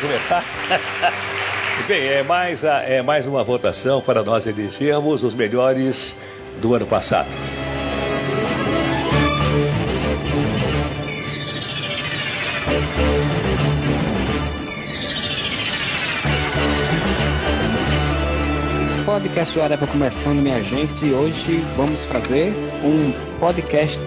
Começar? Bem, é mais, a- é mais uma votação para nós elegermos os melhores do ano passado. Podcast do Areva começando, minha gente. Hoje vamos fazer um podcast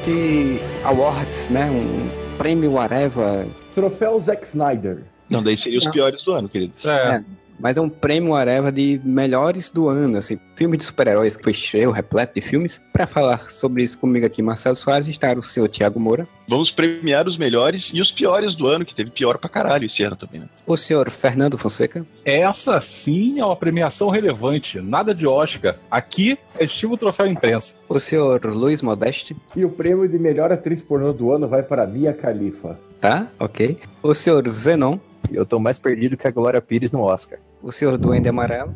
awards, né? Um prêmio Areva. Troféu Zack Snyder. Não, daí seria os piores do ano, querido. É. Mas é um prêmio Areva de melhores do ano, assim, filme de super-heróis que foi cheio, repleto de filmes. Para falar sobre isso comigo aqui, Marcelo Soares, está o senhor Tiago Moura, Vamos premiar os melhores e os piores do ano, que teve pior pra caralho esse ano também, né? o senhor Fernando Fonseca, Essa sim é uma premiação relevante, nada de Oscar. Aqui é estilo troféu imprensa. o senhor Luiz Modeste, E o prêmio de melhor atriz pornô do ano vai para Mia Khalifa. tá? Ok. O senhor Zenon, Eu tô mais perdido que a Glória Pires no Oscar. o senhor Duende Amarelo.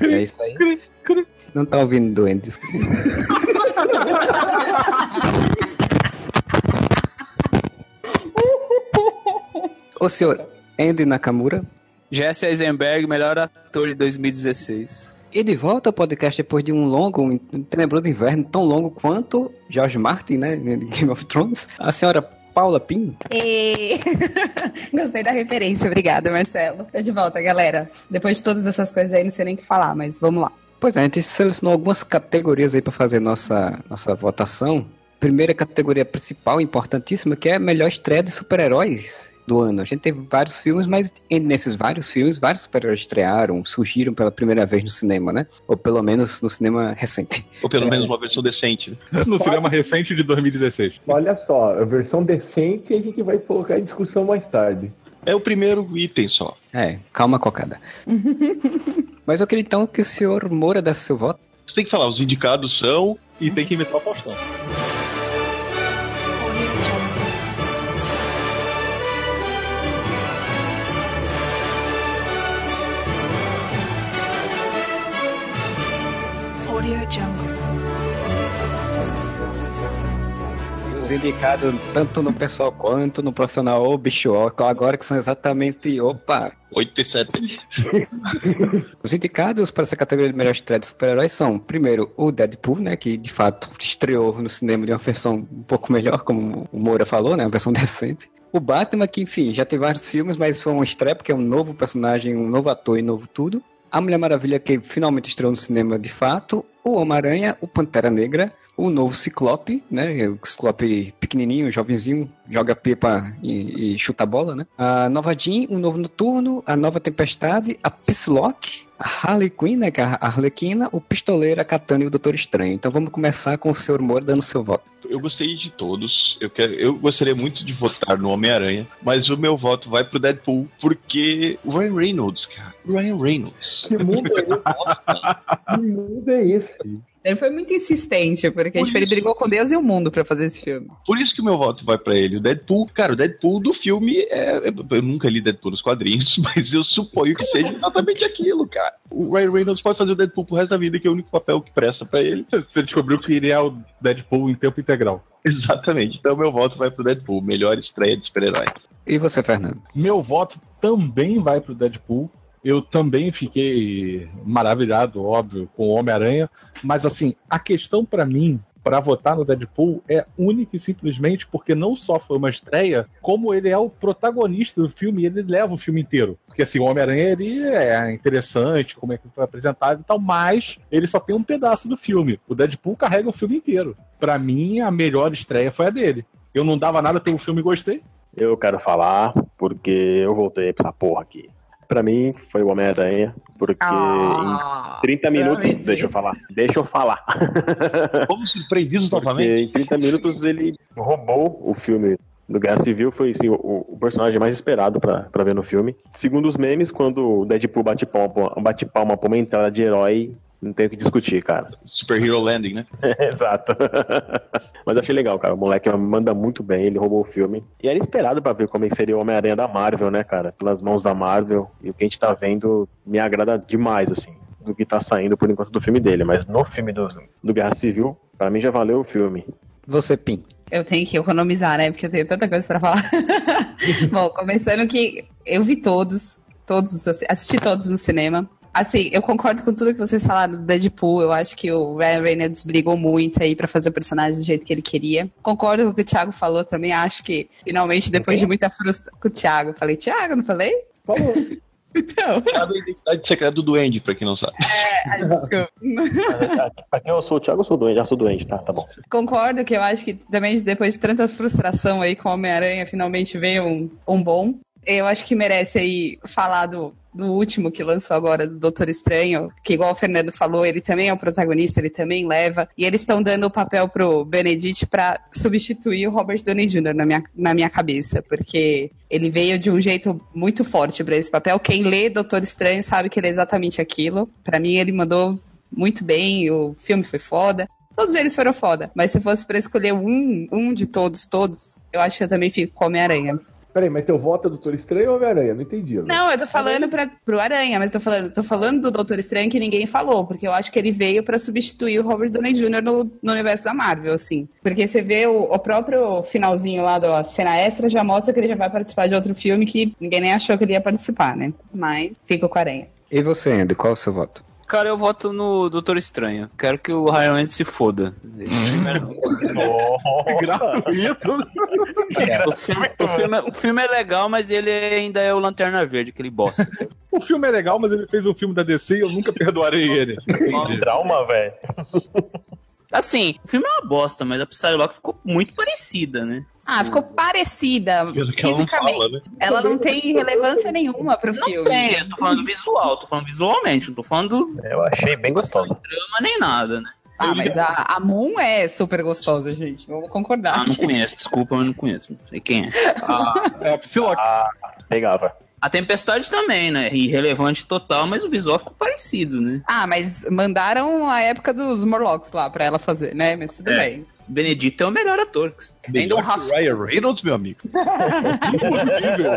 É isso aí. Não tá ouvindo Duende, desculpa. O senhor Andy Nakamura. Jesse Eisenberg, melhor ator de 2016. E de volta ao podcast depois de um longo, um tenebroso inverno, tão longo quanto George Martin, né? De Game of Thrones. A senhora Paula Pim. E... Gostei da referência, obrigada, Marcelo. Tô de volta, galera. Depois de todas essas coisas aí, não sei nem o que falar, mas vamos lá. Pois é, a gente selecionou algumas categorias aí para fazer nossa, nossa votação. Primeira categoria principal, importantíssima, que é a melhor estreia de super-heróis do ano. A gente teve vários filmes, mas nesses vários filmes, vários super-heróis estrearam, surgiram pela primeira vez no cinema, né? Ou pelo menos no cinema recente. Ou pelo menos uma versão decente, né? No cinema recente de 2016. Olha só, a versão decente a gente vai colocar em discussão mais tarde. É o primeiro item só. É, calma, cocada. mas eu queria então que o senhor Moura desse seu voto. Tu tem que falar, os indicados são. E tem que imitar o Faustão. Audio Jungle. Os indicados tanto no pessoal quanto no profissional ou bicho ó, agora que são exatamente, opa, 8 e 7. Os indicados para essa categoria de melhor estreia de super-heróis são, primeiro, o Deadpool, né, que de fato estreou no cinema de uma versão um pouco melhor, como o Moura falou, né, uma versão decente. O Batman, que enfim, já tem vários filmes, mas foi uma estreia porque é um novo personagem, um novo ator e novo tudo. A Mulher Maravilha, que finalmente estreou no cinema de fato. O Homem-Aranha, o Pantera Negra, o novo Ciclope, né? O Ciclope pequenininho, jovenzinho, joga pipa e, e chuta bola, né? A Nova Jean, o novo Noturno, a Nova Tempestade, a Psylocke, a Harley Quinn, né? Que é a Arlequina, o Pistoleiro, a Katana e o Doutor Estranho. Então vamos começar com o Sr. Moura dando seu voto. Eu gostei de todos. Eu, quero, eu gostaria muito de votar no Homem-Aranha, mas o meu voto vai pro Deadpool, porque o Ryan Reynolds, cara. Ryan Reynolds. Que mundo é esse? que mundo é esse? Ele foi muito insistente, porque Por tipo, ele brigou com Deus e o mundo pra fazer esse filme. Por isso que o meu voto vai pra ele. O Deadpool, cara, o Deadpool do filme é. Eu nunca li Deadpool nos quadrinhos, mas eu suponho que seja exatamente aquilo, cara. O Ryan Reynolds pode fazer o Deadpool pro resto da vida, que é o único papel que presta pra ele. Você descobriu que ele é o Deadpool em tempo integral. Exatamente. Então meu voto vai pro Deadpool, melhor estreia de super-herói. E você, Fernando? Meu voto também vai pro Deadpool. Eu também fiquei maravilhado, óbvio, com o Homem-Aranha. Mas, assim, a questão pra mim, pra votar no Deadpool, é única e simplesmente porque não só foi uma estreia, como ele é o protagonista do filme e ele leva o filme inteiro. Porque, assim, o Homem-Aranha, ele é interessante, como é que foi apresentado e tal, mas ele só tem um pedaço do filme. O Deadpool carrega o filme inteiro. Pra mim, a melhor estreia foi a dele. Eu não dava nada pelo filme e gostei. Eu quero falar porque eu voltei pra essa porra aqui. Pra mim, foi o Homem-Aranha, porque Ah, em 30 minutos. Deixa eu falar. Deixa eu falar. Fomos surpreendidos Porque novamente. em 30 minutos ele roubou o filme do Guerra Civil. Foi assim, o, o personagem mais esperado pra, pra ver no filme. Segundo os memes, quando o Deadpool bate palma, bate palma pra uma entrada de herói, não tem o que discutir, cara. Super Hero Landing, né? Exato. Mas eu achei legal, cara. O moleque manda muito bem, ele roubou o filme. E era esperado pra ver como é seria o Homem-Aranha da Marvel, né, cara? Pelas mãos da Marvel. E o que a gente tá vendo me agrada demais, assim, do que tá saindo por enquanto do filme dele. Mas no filme do, do Guerra Civil, pra mim já valeu o filme. Você, Pim. Eu tenho que economizar, né? Porque eu tenho tanta coisa pra falar. Bom, começando que eu vi todos, todos, assisti todos no cinema. Assim, eu concordo com tudo que vocês falaram do Deadpool. Eu acho que o Ryan Reynolds brigou muito aí pra fazer o personagem do jeito que ele queria. Concordo com o que o Thiago falou também. Acho que finalmente, depois de muita frustração. Com o Thiago. Eu falei, Thiago, não falei? Falou. Então. Thiago é a identidade secreta do Duende, pra quem não sabe. É, ai, desculpa. pra quem eu sou o Thiago, eu sou doente, já sou doente, tá? Tá bom. Concordo que eu acho que também depois de tanta frustração aí com o Homem-Aranha, finalmente veio um, um bom. Eu acho que merece aí falar do, do último que lançou agora, do Doutor Estranho, que igual o Fernando falou, ele também é o protagonista, ele também leva. E eles estão dando o papel pro Benedict pra substituir o Robert Downey Jr. na minha, na minha cabeça, porque ele veio de um jeito muito forte pra esse papel. Quem lê Doutor Estranho sabe que ele é exatamente aquilo. Pra mim, ele mandou muito bem, o filme foi foda. Todos eles foram foda. Mas se fosse pra escolher um, um de todos, todos, eu acho que eu também fico com Homem-Aranha. Peraí, mas teu voto é Doutor Estranho ou Homem-Aranha? Não entendi. né? Não, eu tô falando pra, pro Aranha, mas tô falando, tô falando do Doutor Estranho que ninguém falou, porque eu acho que ele veio pra substituir o Robert Downey Jr. No, no universo da Marvel, assim. Porque você vê o, o próprio finalzinho lá da cena extra já mostra que ele já vai participar de outro filme que ninguém nem achou que ele ia participar, né? Mas fico com o Aranha. E você, Andy, qual é o seu voto? Cara, eu voto no Doutor Estranho. Quero que o Ryan Reynolds se foda. O filme, o, filme, é- o filme é legal, mas ele ainda é o Lanterna Verde, aquele bosta. O filme é legal, mas ele fez um filme da DC e eu nunca perdoarei ele. Trauma, velho. Assim, o filme é uma bosta, mas a Psylocke ficou muito parecida, né? Ah, ficou parecida Pelo que ela não fisicamente. fala, né? Ela não tem relevância nenhuma pro filme. Tem, eu tô falando visual, tô falando visualmente, não tô falando do Eu achei bem gostoso. trama nem nada, né? Ah, mas a, a Moon é super gostosa, gente. Vamos concordar. Ah, não conheço, desculpa, mas não conheço. Não sei quem é. É a Psylocke. Ah, pegava. A Tempestade também, né? Irrelevante total, mas o visual ficou parecido, né? Ah, mas mandaram a época dos Morlocks lá pra ela fazer, né? Mas tudo É. bem. Benedito é o melhor ator. Ainda um Melhor que raço. o Ryan Reynolds, meu amigo. Impossível.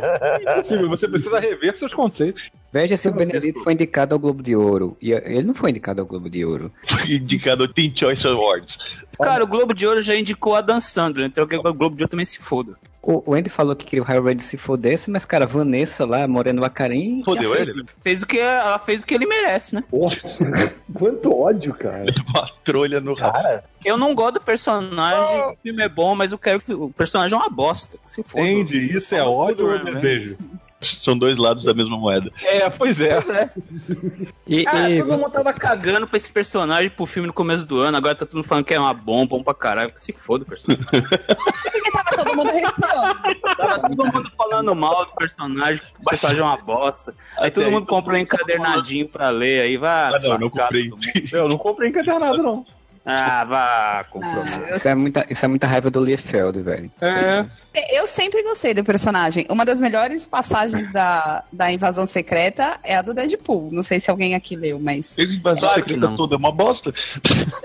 Impossível. Você precisa rever seus conceitos. Veja se o Benedito foi indicado ao Globo de Ouro. E ele não foi indicado ao Globo de Ouro. Foi indicado ao Teen Choice Awards. Cara, o Globo de Ouro já indicou a Dan Sandler, então o Globo de Ouro também se foda. O, o Andy falou que queria o Harry Reid se fodesse, mas, cara, Vanessa lá, Moreno Bacarim... Fodeu ele? fez. Fez o que ela fez o que ele merece, né? Quanto ódio, cara. Uma trolha no rabo. Eu não gosto do personagem, o filme é bom, mas eu quero que o personagem é uma bosta. Se foda. Andy, isso é ódio ou é né? desejo? São dois lados da mesma moeda. É, pois é. E, Cara, e- todo mundo tava cagando pra esse personagem pro filme no começo do ano, agora tá todo mundo falando que é uma bomba, bom pra caralho, que se foda o personagem. Porque tava todo mundo respirando. Tava todo mundo falando mal do personagem, o personagem é uma bosta. Aí todo Até mundo aí, comprou um encadernadinho pra ler, aí vai Ah, não, não comprei. todo mundo. Eu não comprei encadernado, não. Ah, vá, comprou. Ah, isso, é muita, isso é muita raiva do Liefeld, velho. É. Eu sempre gostei do personagem. Uma das melhores passagens da, da invasão secreta é a do Deadpool. Não sei se alguém aqui leu, mas. Esse invasão Claro secreta toda é uma bosta.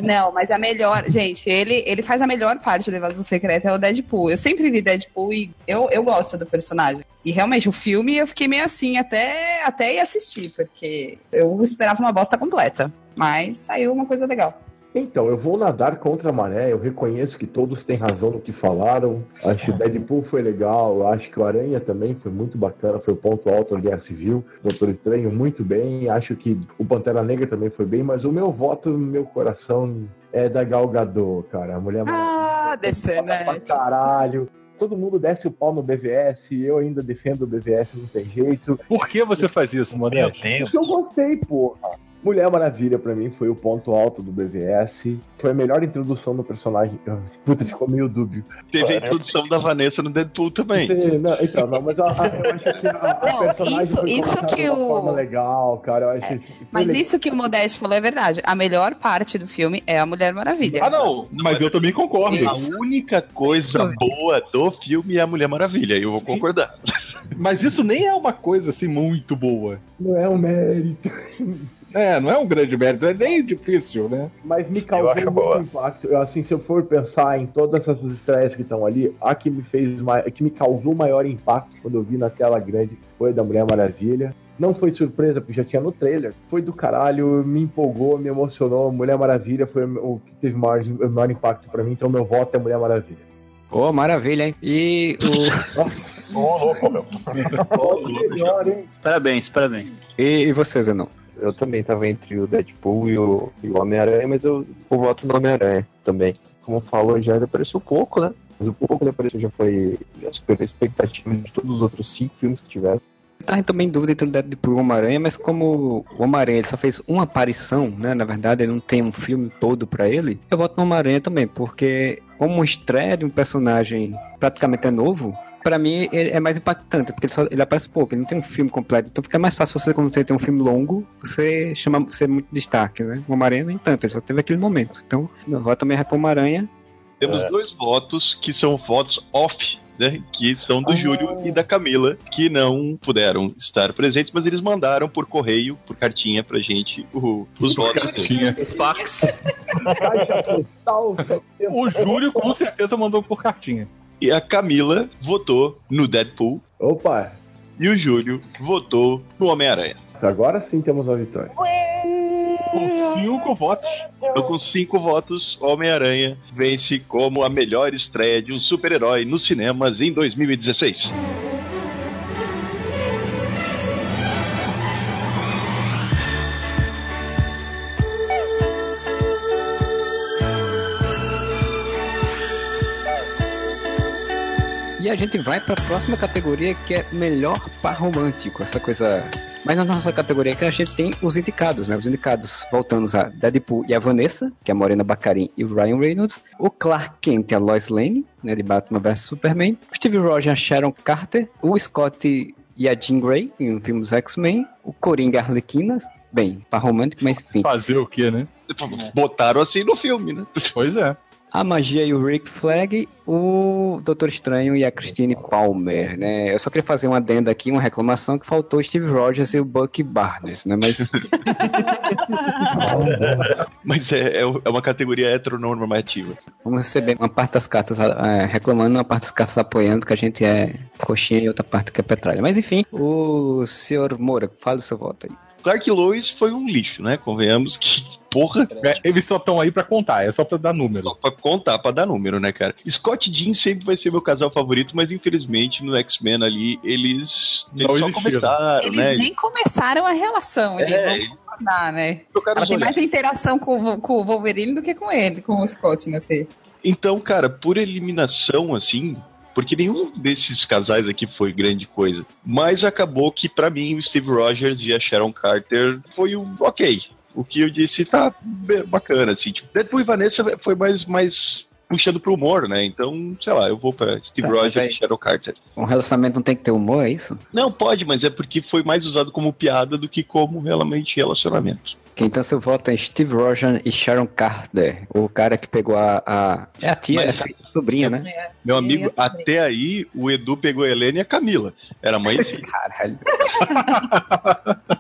Não, mas a melhor. Gente, ele, ele faz a melhor parte da invasão secreta é o Deadpool. Eu sempre li Deadpool e eu, eu gosto do personagem. E realmente, o filme eu fiquei meio assim até, até ir assistir, porque eu esperava uma bosta completa. Mas saiu uma coisa legal. Então, eu vou nadar contra a maré. Eu reconheço que todos têm razão no que falaram. Acho que o Deadpool foi legal. Acho que o Aranha também foi muito bacana. Foi o ponto alto da Guerra Civil. Doutor Estranho, muito bem. Acho que o Pantera Negra também foi bem. Mas o meu voto, no meu coração, é da Gal Gadot, cara. A mulher Ah, descer, pra né? caralho. Todo mundo desce o pau no BVS. Eu ainda defendo o BVS, não tem jeito. Por que você faz isso, Modeste? Deus. Porque eu gostei, porra. Mulher Maravilha, pra mim, foi o ponto alto do BVS. Foi a melhor introdução do personagem. Puta, ficou meio dúbio. Teve a introdução da Vanessa no Deadpool também. Não, então, não, mas a, a, eu acho que a, a Não, personagem isso- foi isso que de uma o- forma legal, cara. Eu acho que foi Mas legal. isso que o Modeste falou é verdade. A melhor parte do filme é a Mulher Maravilha. Ah, não, mas eu também concordo. A única coisa boa do filme é a Mulher Maravilha, eu vou concordar. Mas isso nem é uma coisa assim muito boa. Não é um mérito. É, não é um grande mérito, é nem difícil, né? Mas me causou acho muito boa. impacto. Eu, assim, se eu for pensar em todas essas estreias que estão ali, a que me fez a que me causou maior impacto quando eu vi na tela grande foi da Mulher Maravilha. Não foi surpresa, porque já tinha no trailer. Foi do caralho, me empolgou, me emocionou. Mulher Maravilha foi o que teve maior, o maior impacto pra mim, então meu voto é Mulher Maravilha. Ô, maravilha, hein? E o. Ô, louco, meu. melhor, hein? Parabéns, parabéns. e, e você, Zenon? Eu também tava entre o Deadpool e o, o Homem-Aranha, mas eu, eu voto no Homem-Aranha também. Como falou, já ele apareceu pouco, né? Mas o pouco que apareceu já foi. Já superou a expectativa de todos os outros cinco filmes que tiveram. Eu tava também em dúvida entre o Deadpool e o Homem-Aranha, mas como o Homem-Aranha só fez uma aparição, né? Na verdade, ele não tem um filme todo pra ele, eu voto no Homem-Aranha também, porque como estreia de um personagem praticamente é novo, pra mim ele é mais impactante, porque ele, só, ele aparece pouco, ele não tem um filme completo. Então fica mais fácil você, quando você tem um filme longo, você chama você muito destaque, né? O Homem-Aranha nem tanto, ele só teve aquele momento. Então, meu voto também é pro Homem-Aranha. Temos dois votos que são votos off, né? Que são do Júlio e da Camila, que não puderam estar presentes, mas eles mandaram por correio, por cartinha pra gente, o- os votos. Tinha. Fax. O Júlio com certeza mandou por cartinha. E a Camila votou no Deadpool Opa, e o Júlio votou no Homem-Aranha. agora sim temos uma vitória. Com cinco votos. Então, com cinco votos, Homem-Aranha vence como a melhor estreia de um super-herói nos cinemas em 2016. A gente vai para a próxima categoria que é melhor par romântico, essa coisa. Mas na nossa categoria que a gente tem os indicados, né? Os indicados voltamos a Deadpool e a Vanessa, que é a Morena Baccarin e o Ryan Reynolds, o Clark Kent e a Lois Lane, né, de Batman vs Superman, o Steve Rogers e a Sharon Carter, o Scott e a Jean Grey, em um filme dos X-Men, o Coringa e a Arlequina, bem, par romântico, mas enfim. Fazer o quê, né? Botaram assim no filme, né? Pois é. A Magia e o Rick Flag, o Doutor Estranho e a Christine Palmer, né? Eu só queria fazer uma adenda aqui, uma reclamação que faltou o Steve Rogers e o Bucky Barnes, né? Mas Mas é, é é uma categoria heteronormativa. vamos receber uma parte das cartas é, reclamando, uma parte das cartas apoiando, que a gente é coxinha e outra parte que é petralha. Mas enfim, o senhor Moura, fala o seu voto aí. Clark Lois foi um lixo, né? Convenhamos que, porra, É, Eles só estão aí pra contar, é só pra dar número. só pra contar, pra dar número, né, cara? Scott Jean sempre vai ser meu casal favorito, mas infelizmente no X-Men ali, eles, eles Não só existiram. começaram, Eles né? nem começaram a relação, eles É, vão tornar, né? Ela tem mais interação com, com o Wolverine do que com ele, com o Scott, né? Assim. Então, cara, por eliminação, assim, porque nenhum desses casais aqui foi grande coisa. Mas acabou que, pra mim, o Steve Rogers e a Sharon Carter foi um ok. O que eu disse tá bacana, assim. Tipo, Deadpool e Vanessa foi mais, mais puxando pro humor, né? Então, sei lá, eu vou pra Steve Tá, Rogers aí- e Sharon Carter. Um relacionamento não tem que ter humor, é isso? Não, pode, mas é porque foi mais usado como piada do que como realmente relacionamento. Então seu voto é Steve Rogers e Sharon Carter, o cara que pegou a. a- é a tia, Mas- é a sobrinha, né? Meu Eu amigo, até aí, o Edu pegou a Helena e a Camila. Era mãe e filha. Caralho.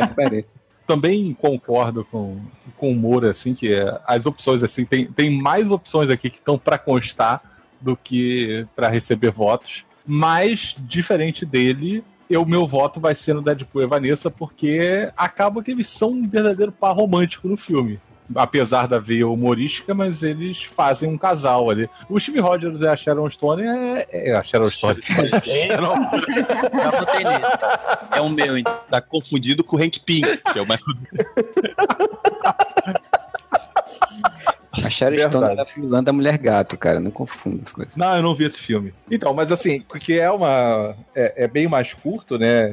Referência. Também concordo com, com o Moura, assim, que é, as opções, assim, tem, tem mais opções aqui que estão pra constar do que pra receber votos. Mas, diferente dele, o meu voto vai ser no Deadpool e Vanessa, porque acaba que eles são um verdadeiro par romântico no filme. Apesar da veia humorística, mas eles fazem um casal ali. O Steve Rogers e a Sharon Stone é. é a Sharon Stone. Sharon-. É o meu, então. Tá confundido com o Hank Pym, que é o Michael A Sharon Stone Verdade. era vilã da Mulher Gato, cara. Não confunda as coisas. Não, eu não vi esse filme. Então, mas assim, porque é uma. É, é bem mais curto, né?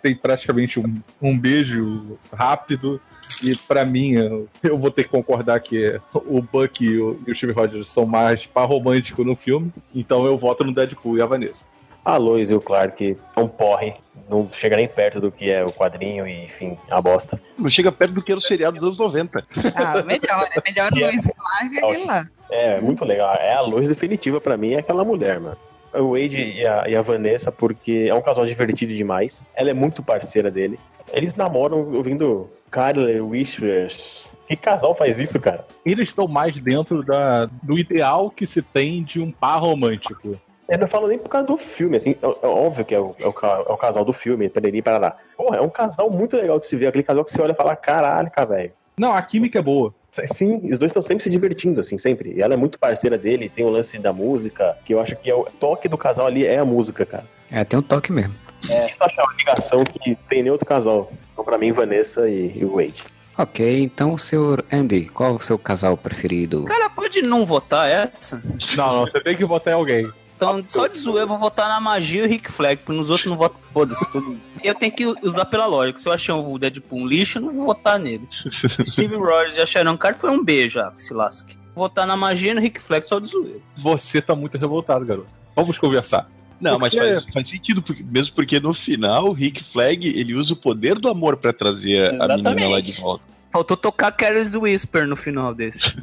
Tem praticamente um, um beijo rápido. E pra mim, eu, eu vou ter que concordar que o Buck e o, e o Steve Rogers são mais par romântico no filme. Então eu voto no Deadpool e a Vanessa. A Lois e o Clark é um porre. Não chega nem perto do que é o quadrinho e, enfim, a bosta. Não chega perto do que era o seriado dos anos 90. Ah, melhor, é melhor Luiz Clark é aquele lá. É, muito legal. É a Lois definitiva pra mim, é aquela mulher, mano. O Wade e a, e a Vanessa, porque é um casal divertido demais. Ela é muito parceira dele. Eles namoram ouvindo Carly Whispers. Que casal faz isso, cara? Eles estão mais dentro da, do ideal que se tem de um par romântico. Eu não falo nem por causa do filme, assim, é, é óbvio que é o, é o é o casal do filme, pereri, parará. Porra, é um casal muito legal de se ver, aquele casal que você olha e fala, caralho, velho. Não, a química é boa. Sim, os dois estão sempre se divertindo, assim, sempre. E ela é muito parceira dele, tem o lance da música, que eu acho que é o toque do casal ali é a música, cara. É, tem um toque mesmo. É, isso eu acho uma ligação que tem nem outro casal. Então, pra mim, Vanessa e, e o Wade. Ok, então, senhor Andy, qual o seu casal preferido? Cara, pode não votar essa? Não, não, você tem que votar em alguém. Então, só de zoeira, eu vou votar na magia e o Rick Flag, porque nos outros não voto, foda-se. Todo... Eu tenho que usar pela lógica. Se eu achei o Deadpool um lixo, eu não vou votar neles. Steve Rogers e a Sharon Carter foi um beijo, já, que se lasque. Vou votar na magia e no Rick Flag só de zoeira. Você tá muito revoltado, garoto. Vamos conversar. Não, mas Porque- faz, faz sentido, porque- mesmo porque no final o Rick Flag ele usa o poder do amor pra trazer a menina lá de volta. Faltou tocar Carel's Whisper no final desse.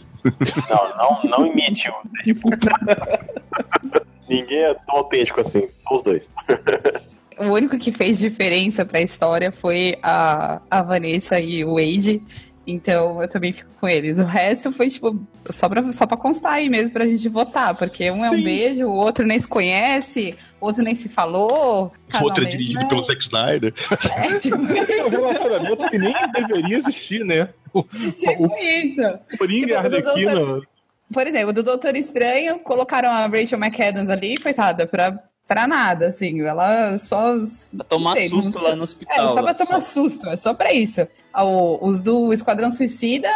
Não, não, não imite o Deadpool. Ninguém é tão autêntico assim, só os dois. O único que fez diferença pra história foi a, a Vanessa e o Wade. Então eu também fico com eles. O resto foi, tipo, só pra, só pra constar aí mesmo pra gente votar. Porque um é um beijo, o outro nem se conhece, o outro nem se falou. casal Outra é é- pelo Zack Snyder. É, tipo, É um relacionamento que nem deveria existir, né? O tipo isso. Coringa e a Tipo, Arlequina. Por exemplo, do Doutor Estranho, colocaram a Rachel McAdams ali, coitada, pra, pra nada, assim. Ela só. Pra tomar sei, susto não- lá no É, hospital. só pra tomar susto, é só pra isso. Ah, o- os do Esquadrão Suicida,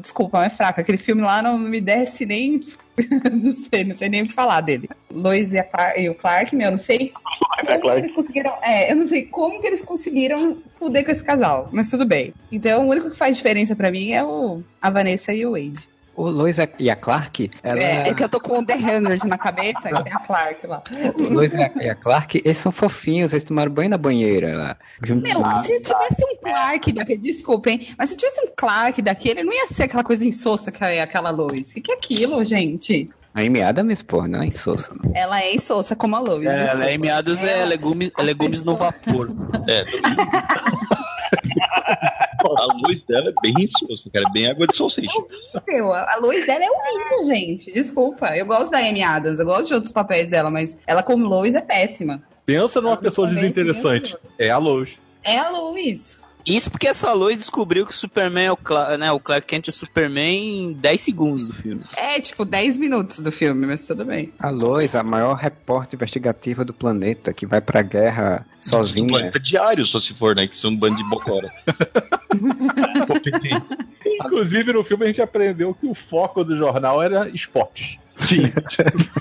desculpa, é fraco. Aquele filme lá não me desce nem. não sei, não sei nem o que falar dele. Lois e, e o Clark, meu, não sei. Como que eles conseguiram. É, eu não sei como que eles conseguiram fuder com esse casal, mas tudo bem. Então, o único que faz diferença pra mim é o, a Vanessa e o Wade. O Lois e a Clark, ela... É, é que eu tô com o The Hundred na cabeça, e tem a Clark lá. o Lois e a, a Clark, eles são fofinhos, eles tomaram banho na banheira lá. Meu, se tivesse um Clark daquele, desculpa, hein? Mas se tivesse um Clark daquele, não ia ser aquela coisa insossa que é aquela Lois. O que, que é aquilo, gente? A Amy Adams, pô, não é insossa, não. Ela é insossa como a Lois. É, desculpa. ela é meados é, legumes, é legumes no vapor. É. a luz dela é bem insossa, cara. É bem água de salsicha. Meu, a a Lois dela é horrível, gente. Desculpa. Eu gosto da Amy Adams, eu gosto de outros papéis dela, mas ela como Lois é péssima. Pensa numa Ela pessoa desinteressante. É a Lois. É a Lois. Isso porque essa Lois descobriu que o Superman é o, Cla né, o Clark Kent é o Superman em 10 segundos do filme. É, tipo, 10 minutos do filme, mas tudo bem. A Lois, a maior repórter investigativa do planeta, que vai pra guerra Um sozinha. planeta diário, só se for, né? Que são um bando de bocora. Inclusive, no filme a gente aprendeu que o foco do jornal era esportes. Sim.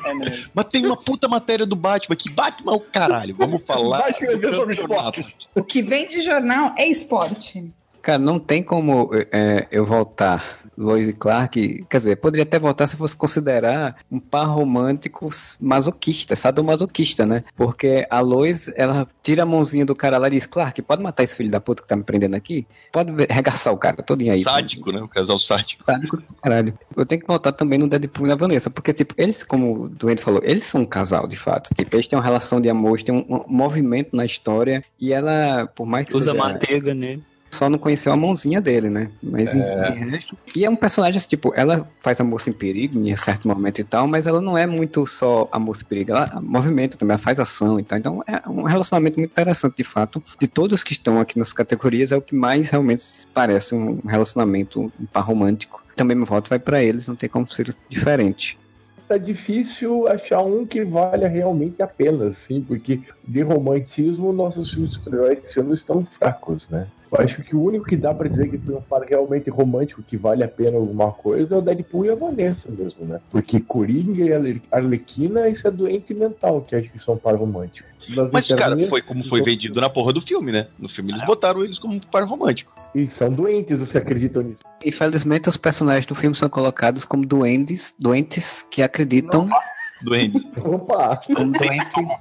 É mesmo. Mas tem uma puta matéria do Batman que Batman é o caralho. Vamos falar. Vai escrever sobre esportes. O que vem de jornal é esporte. Cara, não tem como é, eu voltar Lois e Clark. Quer dizer, poderia até voltar se fosse considerar um par romântico masoquista, sadomasoquista, né? Porque a Lois, ela tira a mãozinha do cara lá e diz: Clark, pode matar esse filho da puta que tá me prendendo aqui? Pode regaçar o cara todinho aí. Sádico, né? O casal sádico. Sádico do caralho. Eu tenho que voltar também no Deadpool e na Vanessa, porque, tipo, eles, como o Duende falou, eles são um casal, de fato. Tipo, eles têm uma relação de amor, eles têm um, um movimento na história, e ela, por mais que Usa seja- manteiga nele. Só não conheceu a mãozinha dele, né? Mas em- de resto. E é um personagem, assim, tipo, ela faz a moça em perigo em certo momento e tal, mas ela não é muito só a moça em perigo, ela movimenta também, ela faz ação e tal. Então é um relacionamento muito interessante, de fato. De todos que estão aqui nas categorias, é o que mais realmente parece um relacionamento, um par romântico. Também meu voto vai pra eles, não tem como ser diferente. Tá difícil achar um que valha realmente a pena, assim, porque de romantismo nossos filmes super-heróis estão fracos, né? Eu acho que o único que dá pra dizer que foi um par realmente romântico que vale a pena alguma coisa é o Deadpool e a Vanessa mesmo, né? Porque Coringa e Arle- Arlequina, isso é doente mental, que acho que são um par romântico. Nós Mas, cara, foi como foi vendido na porra do filme, né? No filme eles botaram eles como um par romântico. E são doentes, você acredita nisso? Infelizmente, os personagens do filme são colocados como doentes, doentes que acreditam. Doente. Opa! Como doentes,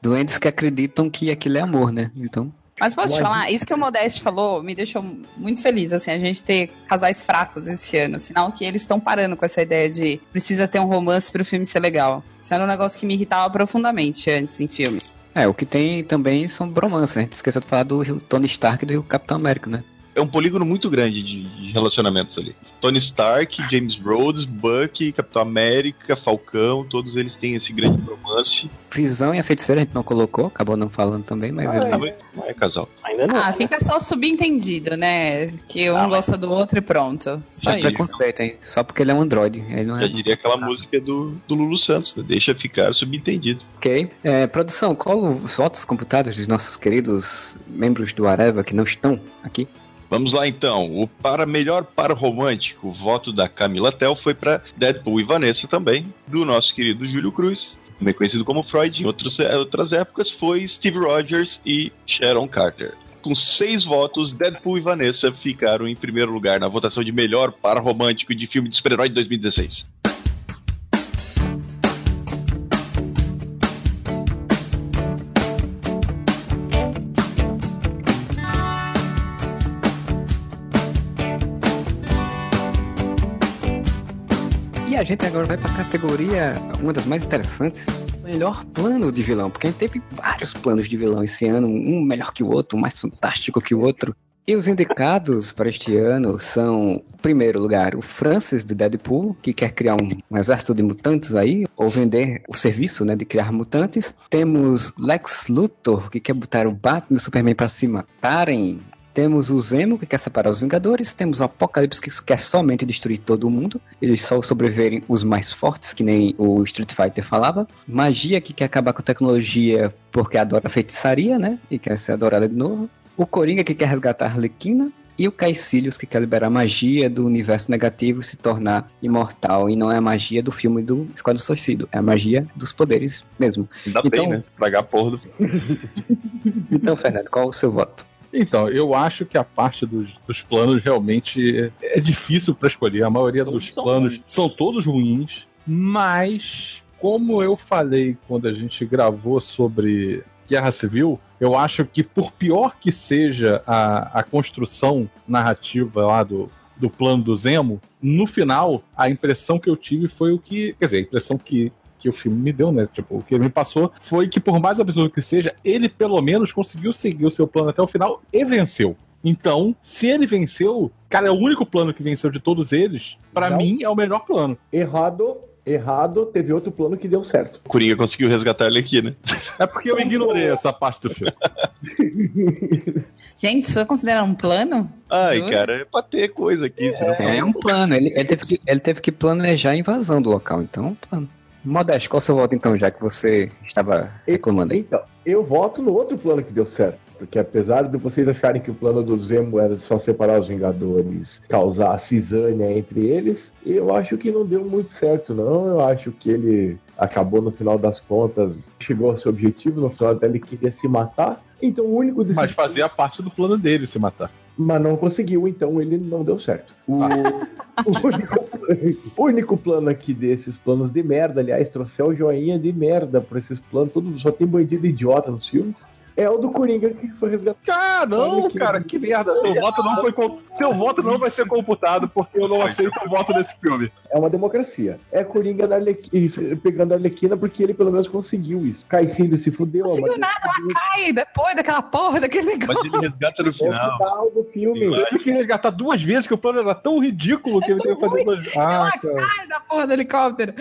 doentes que acreditam que aquilo é amor, né? Então. Mas posso te falar, isso que o Modeste falou me deixou muito feliz, assim, a gente ter casais fracos esse ano. Sinal que eles estão parando com essa ideia de precisa ter um romance pro filme ser legal. Isso era um negócio que me irritava profundamente antes em filme. É, o que tem também são bromances. A gente esqueceu de falar do Tony Stark e do Capitão América, né? É um polígono muito grande de, de relacionamentos ali. Tony Stark, James Rhodes, Bucky, Capitão América, Falcão, todos eles têm esse grande romance. Visão e a feiticeira a gente não colocou, acabou não falando também, mas Ah, ele. Não é, não é casal. Ainda não. Ah, fica só subentendido, né? Que um gosta do outro e pronto. Só é isso. preconceito, hein? Só porque ele é um androide. Ele não é. Já diria aquela música do, do Lulu Santos, né? Deixa ficar subentendido. Ok. É, produção, qual os votos computados dos nossos queridos membros do Areva que não estão aqui? Vamos lá então. O para melhor para romântico, o voto da Camila Tel foi para Deadpool e Vanessa também, do nosso querido Júlio Cruz, também conhecido como Freud. Em outros, eh, outras épocas foi Steve Rogers e Sharon Carter. Com seis votos, Deadpool e Vanessa ficaram em primeiro lugar na votação de melhor para romântico de filme de super-herói de 2016. A gente agora vai pra categoria, uma das mais interessantes, melhor plano de vilão, porque a gente teve vários planos de vilão esse ano, um melhor que o outro, um mais fantástico que o outro. E os indicados para este ano são, em primeiro lugar, o Francis do Deadpool, que quer criar um, um exército de mutantes aí, ou vender o serviço né, de criar mutantes. Temos Lex Luthor, que quer botar o Batman e o Superman para se matarem. Temos o Zemo, que quer separar os Vingadores. Temos o Apocalipse, que quer somente destruir todo mundo. Eles só sobreviverem os mais fortes, que nem o Street Fighter falava. Magia, que quer acabar com a tecnologia porque adora feitiçaria, né? E quer ser adorada de novo. O Coringa, que quer resgatar a Arlequina. E o Caecilius, que quer liberar a magia do universo negativo e se tornar imortal. E não é a magia do filme do Esquadrão Suicida, é a magia dos poderes mesmo. Ainda Então- bem, né? Tragar a porra do Então, Fernando, qual o seu voto? Então, eu acho que a parte dos, dos planos realmente é, é difícil para escolher. A maioria dos são planos ruins. são todos ruins, mas como eu falei quando a gente gravou sobre Guerra Civil, eu acho que por pior que seja a, a construção narrativa lá do, do plano do Zemo, no final, a impressão que eu tive foi o que. Quer dizer, a impressão que, que o filme me deu, né? Tipo, o que ele me passou foi que, por mais absurdo que seja, ele pelo menos conseguiu seguir o seu plano até o final e venceu. Então, se ele venceu, cara, é o único plano que venceu de todos eles, pra Não. mim é o melhor plano. Errado, errado, teve outro plano que deu certo. Coringa conseguiu resgatar ele aqui, né? É porque eu ignorei essa parte do filme. Gente, isso é considerado um plano? Ai, Jura? cara, é pra ter coisa aqui. senão- É um plano. Ele, ele teve que, ele teve que planejar a invasão do local. Então, é um plano. Modesto, qual o seu voto então, já que você estava reclamando aí? Então, eu voto no outro plano que deu certo. Porque apesar de vocês acharem que o plano do Zemo era só separar os Vingadores, causar cisânia entre eles, eu acho que não deu muito certo, não. Eu acho que ele acabou no final das contas, chegou ao seu objetivo, no final dele queria se matar. Então o único desses Mas fazia parte do plano dele se matar. Mas não conseguiu, então ele não deu certo. O, o único, o único plano aqui desses planos de merda, aliás, trouxe o joinha de merda pra esses planos, todo, só tem bandido idiota nos filmes. É o do Coringa que foi resgatado. Ah, não, que- cara, que merda. Seu voto não foi Seu voto não vai ser computado porque eu não aceito o voto desse filme. É uma democracia. É Coringa da Arlequina, pegando a Arlequina porque ele pelo menos conseguiu isso. Caicílio se fudeu. Conseguiu mas- nada, ela cai depois daquela porra, daquele negócio. Mas ele resgata no É final. final do filme. Eu Ele queria resgatar duas vezes que o plano era tão ridículo que ele tão teve que fazer duas Ah, ela cara. cai da porra do helicóptero.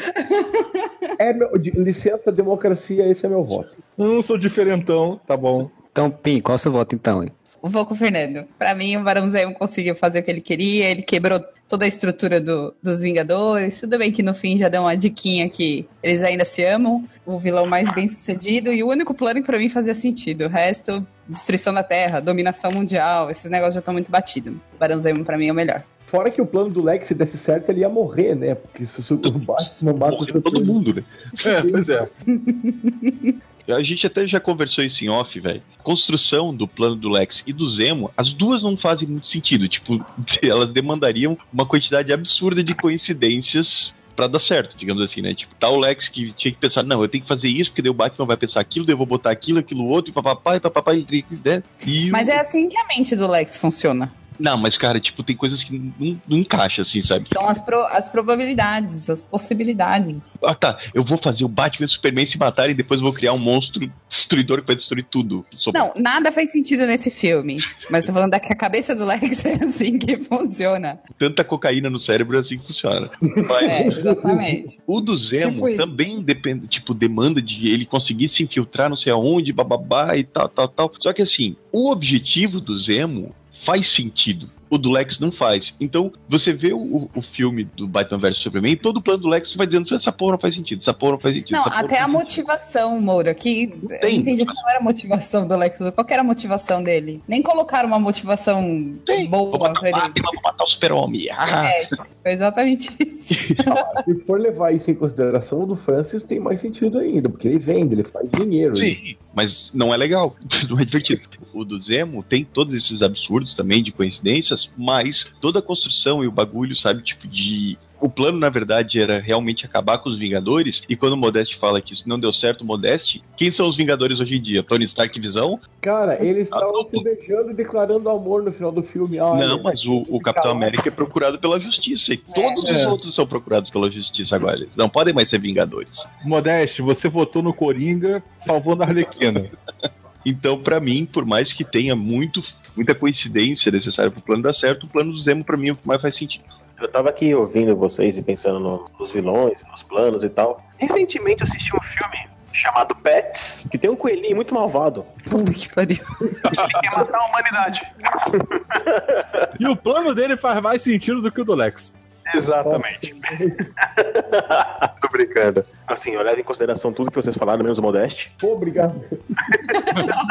É meu, licença, democracia, esse é meu voto. Não sou diferentão, tá bom. Então, Pim, qual o seu voto então? hein? vou com o Fernando. Pra mim, o Barão Zemo conseguiu fazer o que ele queria, ele quebrou toda a estrutura do- dos Vingadores. Tudo bem que no fim já deu uma diquinha que eles ainda se amam, o vilão mais bem sucedido, e o único plano que pra mim fazia sentido. O resto, destruição da Terra, dominação mundial, esses negócios já estão muito batidos. O Barão Zemo pra mim é o melhor. Fora que o plano do Lex, se desse certo, ele ia morrer, né? Porque se o Batman mata todo mundo, né? É, pois é. A gente até já conversou isso em off, velho. Construção do plano do Lex e do Zemo, as duas não fazem muito sentido. Tipo, elas demandariam uma quantidade absurda de coincidências pra dar certo, digamos assim, né? Tipo, tá o Lex que tinha que pensar, não, eu tenho que fazer isso, porque daí o Batman vai pensar aquilo, daí eu vou botar aquilo, aquilo outro, e papapá, e papapá, e né? E Mas é assim que a mente do Lex funciona. Não, mas cara, tipo, tem coisas que não, não encaixa assim, sabe? São as, pro- as probabilidades, as possibilidades. Ah, tá. Eu vou fazer o Batman e o Superman se matarem e depois eu vou criar um monstro destruidor que vai destruir tudo. Sou- Não, nada faz sentido nesse filme. Mas tô falando da que a cabeça do Lex é assim que funciona. Tanta cocaína no cérebro é assim que funciona. Mas É, exatamente. o do Zemo Tipo isso. também depende, tipo, demanda de ele conseguir se infiltrar não sei aonde, bababá e tal, tal, tal. Só que assim, o objetivo do Zemo faz sentido. O do Lex não faz. Então, você vê o, o filme do Batman vs Superman e todo o plano do Lex vai dizendo essa porra não faz sentido, essa porra não faz sentido. Não, até a faz sentido." motivação, Moura, que eu tem entendi qual era a motivação do Lex. Qual era a motivação dele? Nem colocaram uma motivação boa pra ele. Vou matar o super-homem. Ah. É, foi exatamente isso. Se for levar isso em consideração, o do Francis tem mais sentido ainda, porque ele vende, ele faz dinheiro. Sim, mas não é legal, não é divertido. O do Zemo tem todos esses absurdos também de coincidências, mas toda a construção e o bagulho, sabe, tipo de. O plano, na verdade, era realmente acabar com os Vingadores, e quando o Modeste fala que isso não deu certo, Modeste, quem são os Vingadores hoje em dia? Tony Stark Visão? Cara, eles estavam se beijando e declarando amor no final do filme. Ah, não, mas o, o Capitão América é procurado pela justiça, e todos os É. outros são procurados pela justiça agora. Eles não podem mais ser Vingadores. Modeste, você votou no Coringa salvando a Arlequina. Então, pra mim, por mais que tenha muito, muita coincidência necessária pro plano dar certo, o plano do Zemo, pra mim, é o que mais faz sentido. Eu tava aqui ouvindo vocês e pensando no- nos vilões, nos planos e tal. Recentemente eu assisti um filme chamado Pets, que tem um coelhinho muito malvado. Puta que pariu. Ele quer matar a humanidade. E o plano dele faz mais sentido do que o do Lex. Exatamente. Tô brincando. Assim, eu levo em consideração tudo que vocês falaram, menos o Modeste. Pô, obrigado.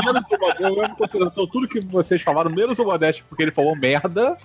Menos o Modeste, eu levo em consideração tudo que vocês falaram, menos o Modeste, porque ele falou merda.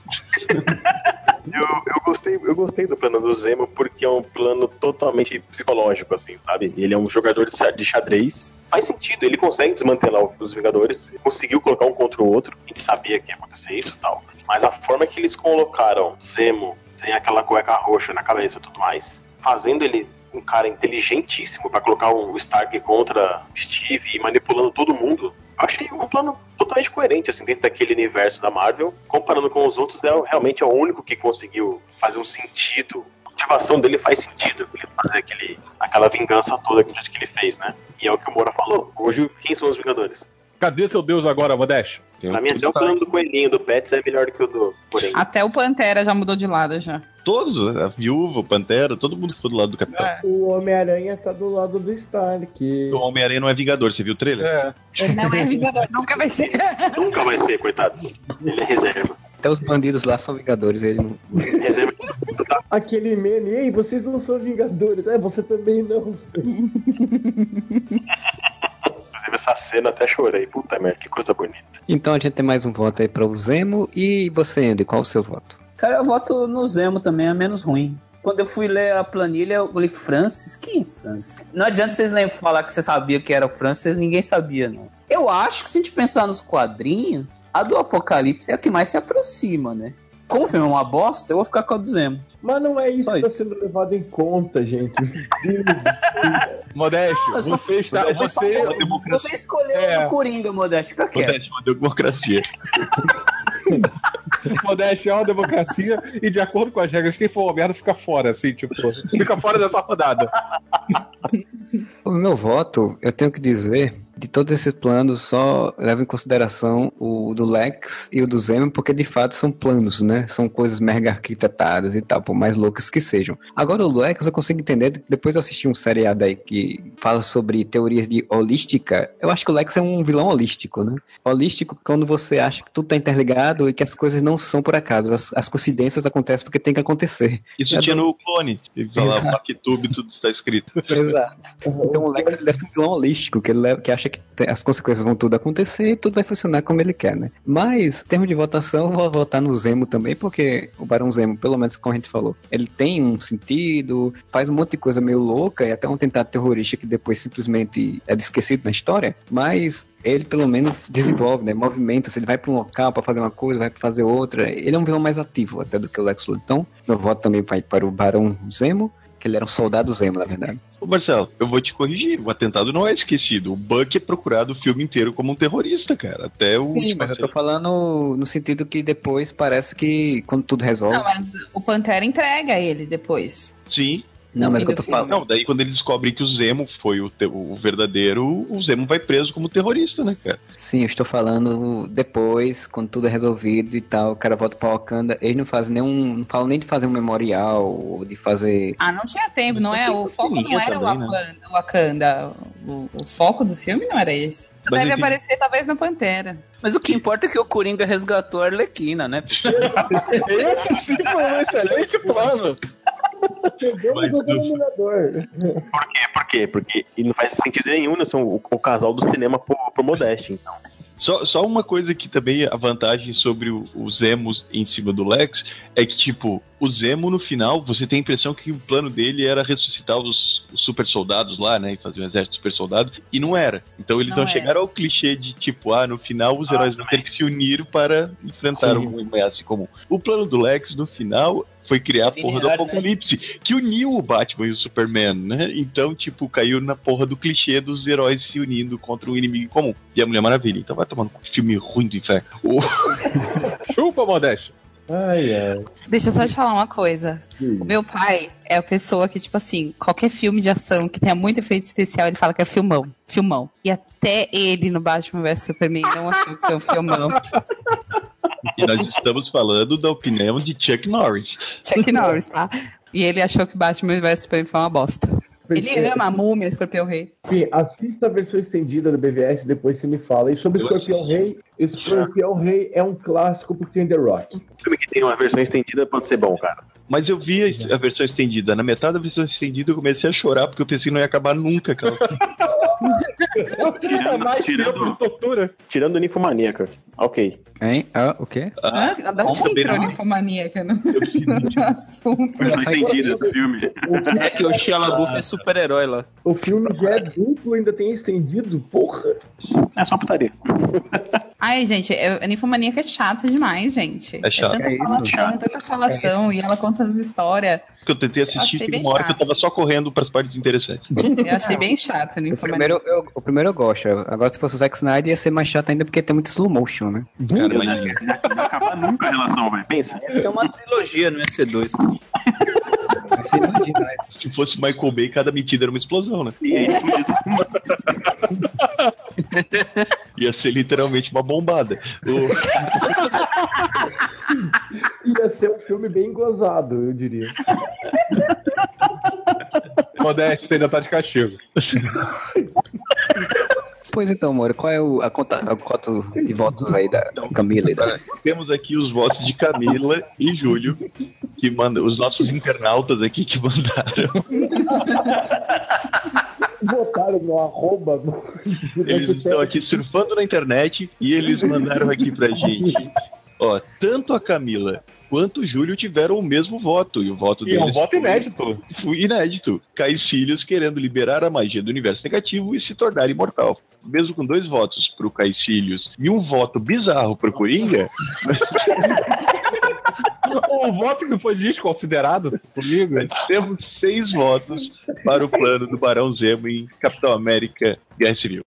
Eu, eu, gostei, eu gostei do plano do Zemo porque é um plano totalmente psicológico, assim, sabe? Ele é um jogador de xa- de xadrez. Faz sentido, ele consegue desmantelar os Vingadores, ele conseguiu colocar um contra o outro, a gente sabia que ia acontecer isso e tal. Mas a forma que eles colocaram Zemo sem aquela cueca roxa na cabeça e tudo mais, fazendo ele um cara inteligentíssimo pra colocar o Stark contra Steve e manipulando todo mundo, achei um plano totalmente coerente, assim, dentro daquele universo da Marvel. Comparando com os outros, é realmente é o único que conseguiu fazer um sentido. A motivação dele faz sentido, ele fazer aquele, aquela vingança toda que ele fez, né? E é o que o Moura falou. Hoje, quem são os Vingadores? Cadê seu Deus agora, Modeste? Pra mim, até o plano do coelhinho do Pets é melhor do que o do Coringa. Até o Pantera já mudou de lado já. Todos, a Viúva, o Pantera, todo mundo ficou do lado do Capitão. O Homem-Aranha tá do lado do Stark. O Homem-Aranha não é Vingador, você viu o trailer? É. Ele não é Vingador, nunca vai ser. Nunca vai ser, coitado. Ele é reserva. Até os bandidos lá são vingadores, ele não. Reserva. Aquele meme, ei, vocês não são Vingadores. É, você também não. Inclusive, essa cena até chorei. Puta merda, que coisa bonita. Então a gente tem mais um voto aí para o Zemo. E você, Andy, qual o seu voto? Cara, eu voto no Zemo também, é menos ruim. Quando eu fui ler a planilha, eu falei, Francis? Quem é Francis? Não adianta vocês nem falar que você sabia que era o Francis, ninguém sabia, não. Eu acho que se a gente pensar nos quadrinhos, a do Apocalipse é a que mais se aproxima, né? Como o filme é uma bosta, eu vou ficar com a do Zemo. Mas não é isso Só que tá isso. sendo levado em conta, gente. Deus. Modeste, eu só- você está. Modeste, Você, uma democracia. Você escolheu É. o Coringa, Modesto, fica quieto. Modeste, uma democracia. Modeste é uma democracia e, de acordo com as regras, quem for uma merda fica fora, assim, tipo, fica fora dessa rodada. O meu voto, eu tenho que dizer de todos esses planos, só levo em consideração o do Lex e o do Zemo, porque de fato são planos, né? São coisas mega arquitetadas e tal, por mais loucas que sejam. Agora o Lex eu consigo entender, depois eu assisti um seriado aí que fala sobre teorias de holística, eu acho que o Lex é um vilão holístico, né? Holístico quando você acha que tudo tá interligado e que as coisas não são por acaso, as, as coincidências acontecem porque tem que acontecer. Isso É tinha do- no clone. Ele fala. Pactube, tudo está escrito. Exato. Então o Lex deve ser um vilão holístico, que, ele leva- que acha que te- as consequências vão tudo acontecer e tudo vai funcionar como ele quer, né? Mas, em termos de votação, eu vou votar no Zemo também, porque o Barão Zemo, pelo menos como a gente falou, ele tem um sentido, faz um monte de coisa meio louca, e até um tentado terrorista que depois simplesmente é esquecido na história, mas ele pelo menos desenvolve, né? Movimenta, se ele vai para um local para fazer uma coisa, vai pra fazer outra. Ele é um vilão mais ativo até do que o Lex Luthor. Então, meu voto também vai para o Barão Zemo, que ele era um soldado Zemo, na verdade. Ô Marcelo, eu vou te corrigir. O atentado não é esquecido. O Buck é procurado o filme inteiro como um terrorista, cara. Até o. Sim, mas eu tô falando no sentido que depois parece que quando tudo resolve. Não, mas o Pantera entrega ele depois. Sim. Não, mas fim o que eu tô falando. Não, daí quando eles descobrem que o Zemo foi o, te- o verdadeiro, o Zemo vai preso como terrorista, né, cara? Sim, eu estou falando depois, quando tudo é resolvido e tal, o cara volta pra Wakanda, eles não fazem nenhum. Não falam nem de fazer um memorial ou de fazer. Ah, não tinha tempo, não é? O foco não era o também, Wakanda. o Wakanda. O, o foco do filme não era esse. Mas Deve aparecer talvez no Pantera. Mas o que importa é que o Coringa resgatou a Arlequina, né? Esse sim foi um excelente plano. Mas no-. Por quê? Por quê? Porque e não faz sentido nenhum, né? São o, o casal do cinema pro, pro Modeste, então. Só, só uma coisa que também a vantagem sobre o, o Zemo em cima do Lex é que, tipo, o Zemo no final, você tem a impressão que o plano dele era ressuscitar os, os super soldados lá, né? E fazer um exército de super soldados, e não era. Então eles Não não, chegaram ao clichê de, tipo, ah, no final os heróis vão ter que se unir para enfrentar Sim. um ameaça comum. O plano do Lex no final foi criar a porra do né? apocalipse, que uniu o Batman e o Superman, né? Então, tipo, caiu na porra do clichê dos heróis se unindo contra um inimigo comum. E a Mulher Maravilha. Então vai tomando filme ruim do inferno. Chupa, Modéstia. Ai, ai. Deixa eu só te falar uma coisa. Sim. O meu pai é a pessoa que, tipo assim, qualquer filme de ação que tenha muito efeito especial, ele fala que é filmão. Filmão. E até ele no Batman vs Superman não achou que foi um filmão. E nós estamos falando da opinião de Chuck Norris. Chuck Norris, tá? E ele achou que Batman vs Superman foi uma bosta. Ele ama a múmia, Escorpião Rei. Enfim, assista a versão estendida do BVS, depois você me fala. E sobre Eu Escorpião assisti. Rei, Escorpião Rei é um clássico porque tem The Rock. Um filme que tem uma versão estendida pode ser bom, cara. Mas eu vi a, a versão estendida. Na metade da versão estendida eu comecei a chorar porque eu pensei que não ia acabar nunca, cara. É mais tirando- tempo de tortura. Tirando o Ninfomaníaca. Ok. Hein? Ah, o quê? Ah, da onde entrou ninfomaníaca no, no assunto? Versão estendida do filme. É que o Shia LaBeouf é super-herói lá. O filme já é duplo, ainda tem estendido. Porra! É só putaria. Ai, gente, é- a ninfomaníaca é chata demais, gente. É chato. tanta É isso. falação, tanta falação, e ela conta as histórias. Que eu tentei assistir achei teve uma hora que eu tava só correndo pras partes interessantes. Eu achei bem chato a O primeiro, eu, o primeiro eu gosto. Agora, se fosse o Zack Snyder, ia ser mais chato ainda porque tem muito slow motion, né? Cara, mas Não vai acabar nunca a relação, velho. Pensa. É uma trilogia, não é C2. Você imagina, né? se fosse Michael Bay, cada metida era uma explosão, né? Ia ser literalmente uma bombada. O- Ia ser um filme bem gozado, eu diria. Modéstia, você ainda tá de castigo. Pois então, Moura, qual é o, a conta, a cota de votos aí da Camila e da... Temos aqui os votos de Camila e Júlio, que mandam, os nossos internautas aqui que mandaram. Botaram no arroba. No... Eles estão aqui surfando na internet e eles mandaram aqui pra gente. Ó, tanto a Camila quanto o Júlio tiveram o mesmo voto. E o voto E é um voto inédito. foi inédito. Caecilius querendo liberar a magia do universo negativo e se tornar imortal. Mesmo com dois votos pro Caecilius e um voto bizarro pro Coringa, O voto que foi desconsiderado comigo. nós temos seis votos para o plano do Barão Zemo em Capitão América Guerra Civil.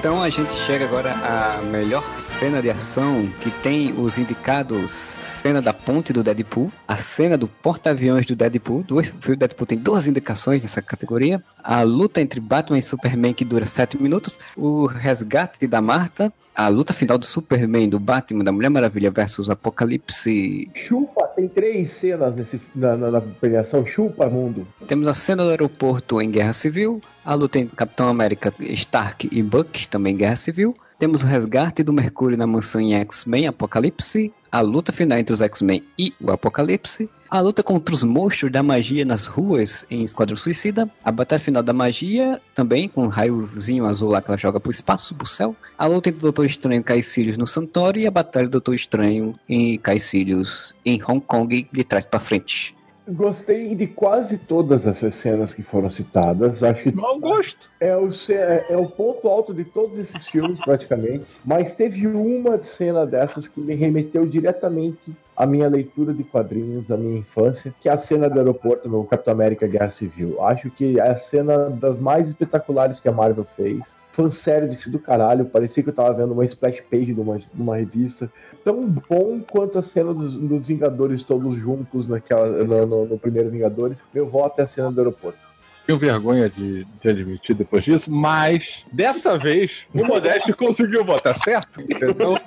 Então a gente chega agora à melhor cena de ação que tem os indicados cena da ponte do Deadpool, a cena do porta-aviões do Deadpool, duas, o Deadpool tem duas indicações nessa categoria, a luta entre Batman e Superman que dura sete minutos, o resgate da Marta, a luta final do Superman, do Batman, da Mulher Maravilha versus Apocalipse. Chupa, tem três cenas nesse, na, na, na premiação. Chupa, mundo. Temos a cena do aeroporto em Guerra Civil, a luta entre Capitão América, Stark e Buck, também em Guerra Civil. Temos o resgate do Mercúrio na mansão em X-Men Apocalipse, a luta final entre os X-Men e o Apocalipse, a luta contra os monstros da magia nas ruas em Esquadrão Suicida, a batalha final da magia, também com um raiozinho azul lá que ela joga pro espaço, pro céu, a luta entre o Doutor Estranho e Caecilius no Santuário e a batalha do Doutor Estranho e Caecilius em Hong Kong de trás para frente. Gostei de quase todas essas cenas que foram citadas. Acho que Mau gosto. é o, ce- é o ponto alto de todos esses filmes, praticamente. Mas teve uma cena dessas que me remeteu diretamente à minha leitura de quadrinhos da minha infância, que é a cena do aeroporto no Capitão América Guerra Civil. Acho que é a cena das mais espetaculares que a Marvel fez. Fanservice do caralho, parecia que eu tava vendo uma splash page de uma, de uma revista. Tão bom quanto a cena dos, dos Vingadores todos juntos naquela, no, no- no primeiro Vingadores. Meu voto é a cena do aeroporto. Tenho vergonha de, de admitir depois disso, mas dessa vez o Modeste conseguiu votar certo, entendeu?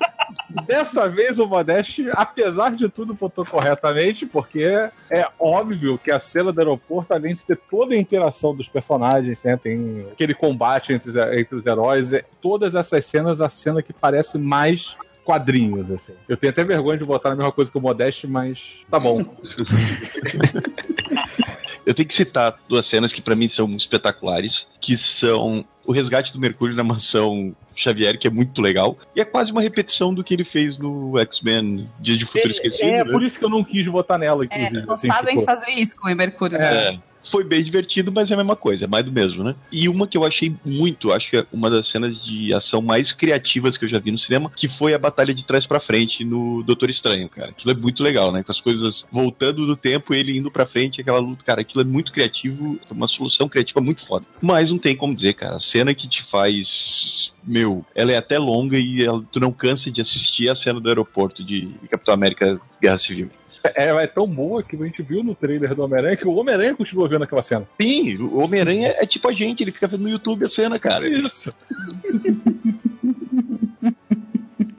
Dessa vez o Modeste, apesar de tudo, votou corretamente, porque é óbvio que a cena do aeroporto, além de ter toda a interação dos personagens, né, tem aquele combate entre, entre os heróis, é, todas essas cenas, a cena que parece mais quadrinhos, assim. Eu tenho até vergonha de votar na mesma coisa que o Modeste, mas tá bom. Eu tenho que citar duas cenas que pra mim são espetaculares, que são o resgate do Mercúrio na mansão Xavier, que é muito legal, e é quase uma repetição do que ele fez no X-Men Dia de Futuro Esquecido. É, né? por isso que eu não quis votar nela, É, inclusive. não assim, sabem tipo, fazer isso com o Mercúrio. É. Foi bem divertido, mas é a mesma coisa, é mais do mesmo, né? E uma que eu achei muito, acho que é uma das cenas de ação mais criativas que eu já vi no cinema, que foi a batalha de trás pra frente no Doutor Estranho, cara. Aquilo é muito legal, né? Com as coisas voltando do tempo, ele indo pra frente, aquela luta, cara, aquilo é muito criativo, uma solução criativa muito foda. Mas não tem como dizer, cara, a cena que te faz meu, ela é até longa e ela- tu não cansa de assistir a cena do aeroporto de Capitão América Guerra Civil. É, é tão boa que a gente viu no trailer do Homem-Aranha que o Homem-Aranha continua vendo aquela cena. Sim, o Homem-Aranha é tipo a gente, ele fica vendo no YouTube a cena, cara. Isso.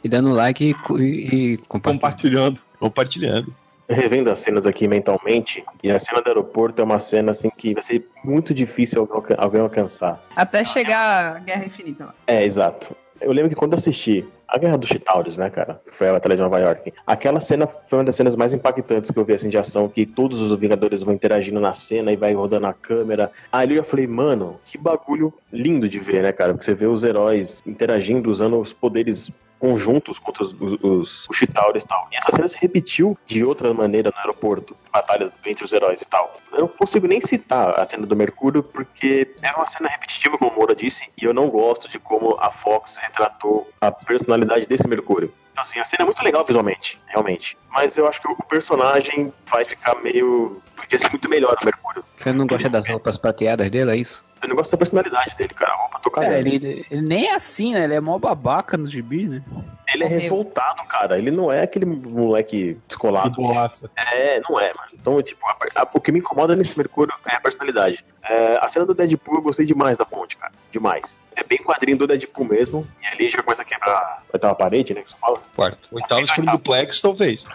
E dando like e, e, e compartilhando. Compartilhando. Compartilhando. Revendo as cenas aqui mentalmente, e a cena do aeroporto é uma cena assim que vai ser muito difícil alguém alcançar. Até chegar a Guerra Infinita lá. É, exato. Eu lembro que quando eu assisti a Guerra dos Chitauros, né, cara? Foi a Batalha de Nova York. Aquela cena foi uma das cenas mais impactantes que eu vi assim de ação, que todos os Vingadores vão interagindo na cena e vai rodando a câmera. Ali eu falei, mano, que bagulho lindo de ver, né, cara? Porque você vê os heróis interagindo, usando os poderes conjuntos contra os, os, os Chitauros e tal. E essa cena se repetiu de outra maneira no aeroporto, batalhas entre os heróis e tal. Eu não consigo nem citar a cena do Mercúrio, porque era uma cena repetitiva, como o Moura disse, e eu não gosto de como a Fox retratou a personalidade desse Mercúrio. Então, assim, a cena é muito legal visualmente, realmente. Mas eu acho que o personagem faz ficar meio. Podia ser muito melhor o Mercúrio. Você não gosta das roupas prateadas dele, é isso? Não gosto da personalidade dele, cara. A roupa É, cagando. ele, ele nem é assim, né? Ele é mó babaca no gibi, né? Ele é Meu. revoltado, cara. Ele não é aquele moleque Que descolado. boaça. É, não é, mano. Então, tipo, a- a- o que me incomoda nesse Mercúrio é a personalidade. É, a cena do Deadpool eu gostei demais da ponte, cara. Demais. É bem quadrinho do Deadpool mesmo. E ali já começa a quebrar. Vai ter uma parede, né? Que você fala. Quarto. Oitavo, for um duplex, talvez.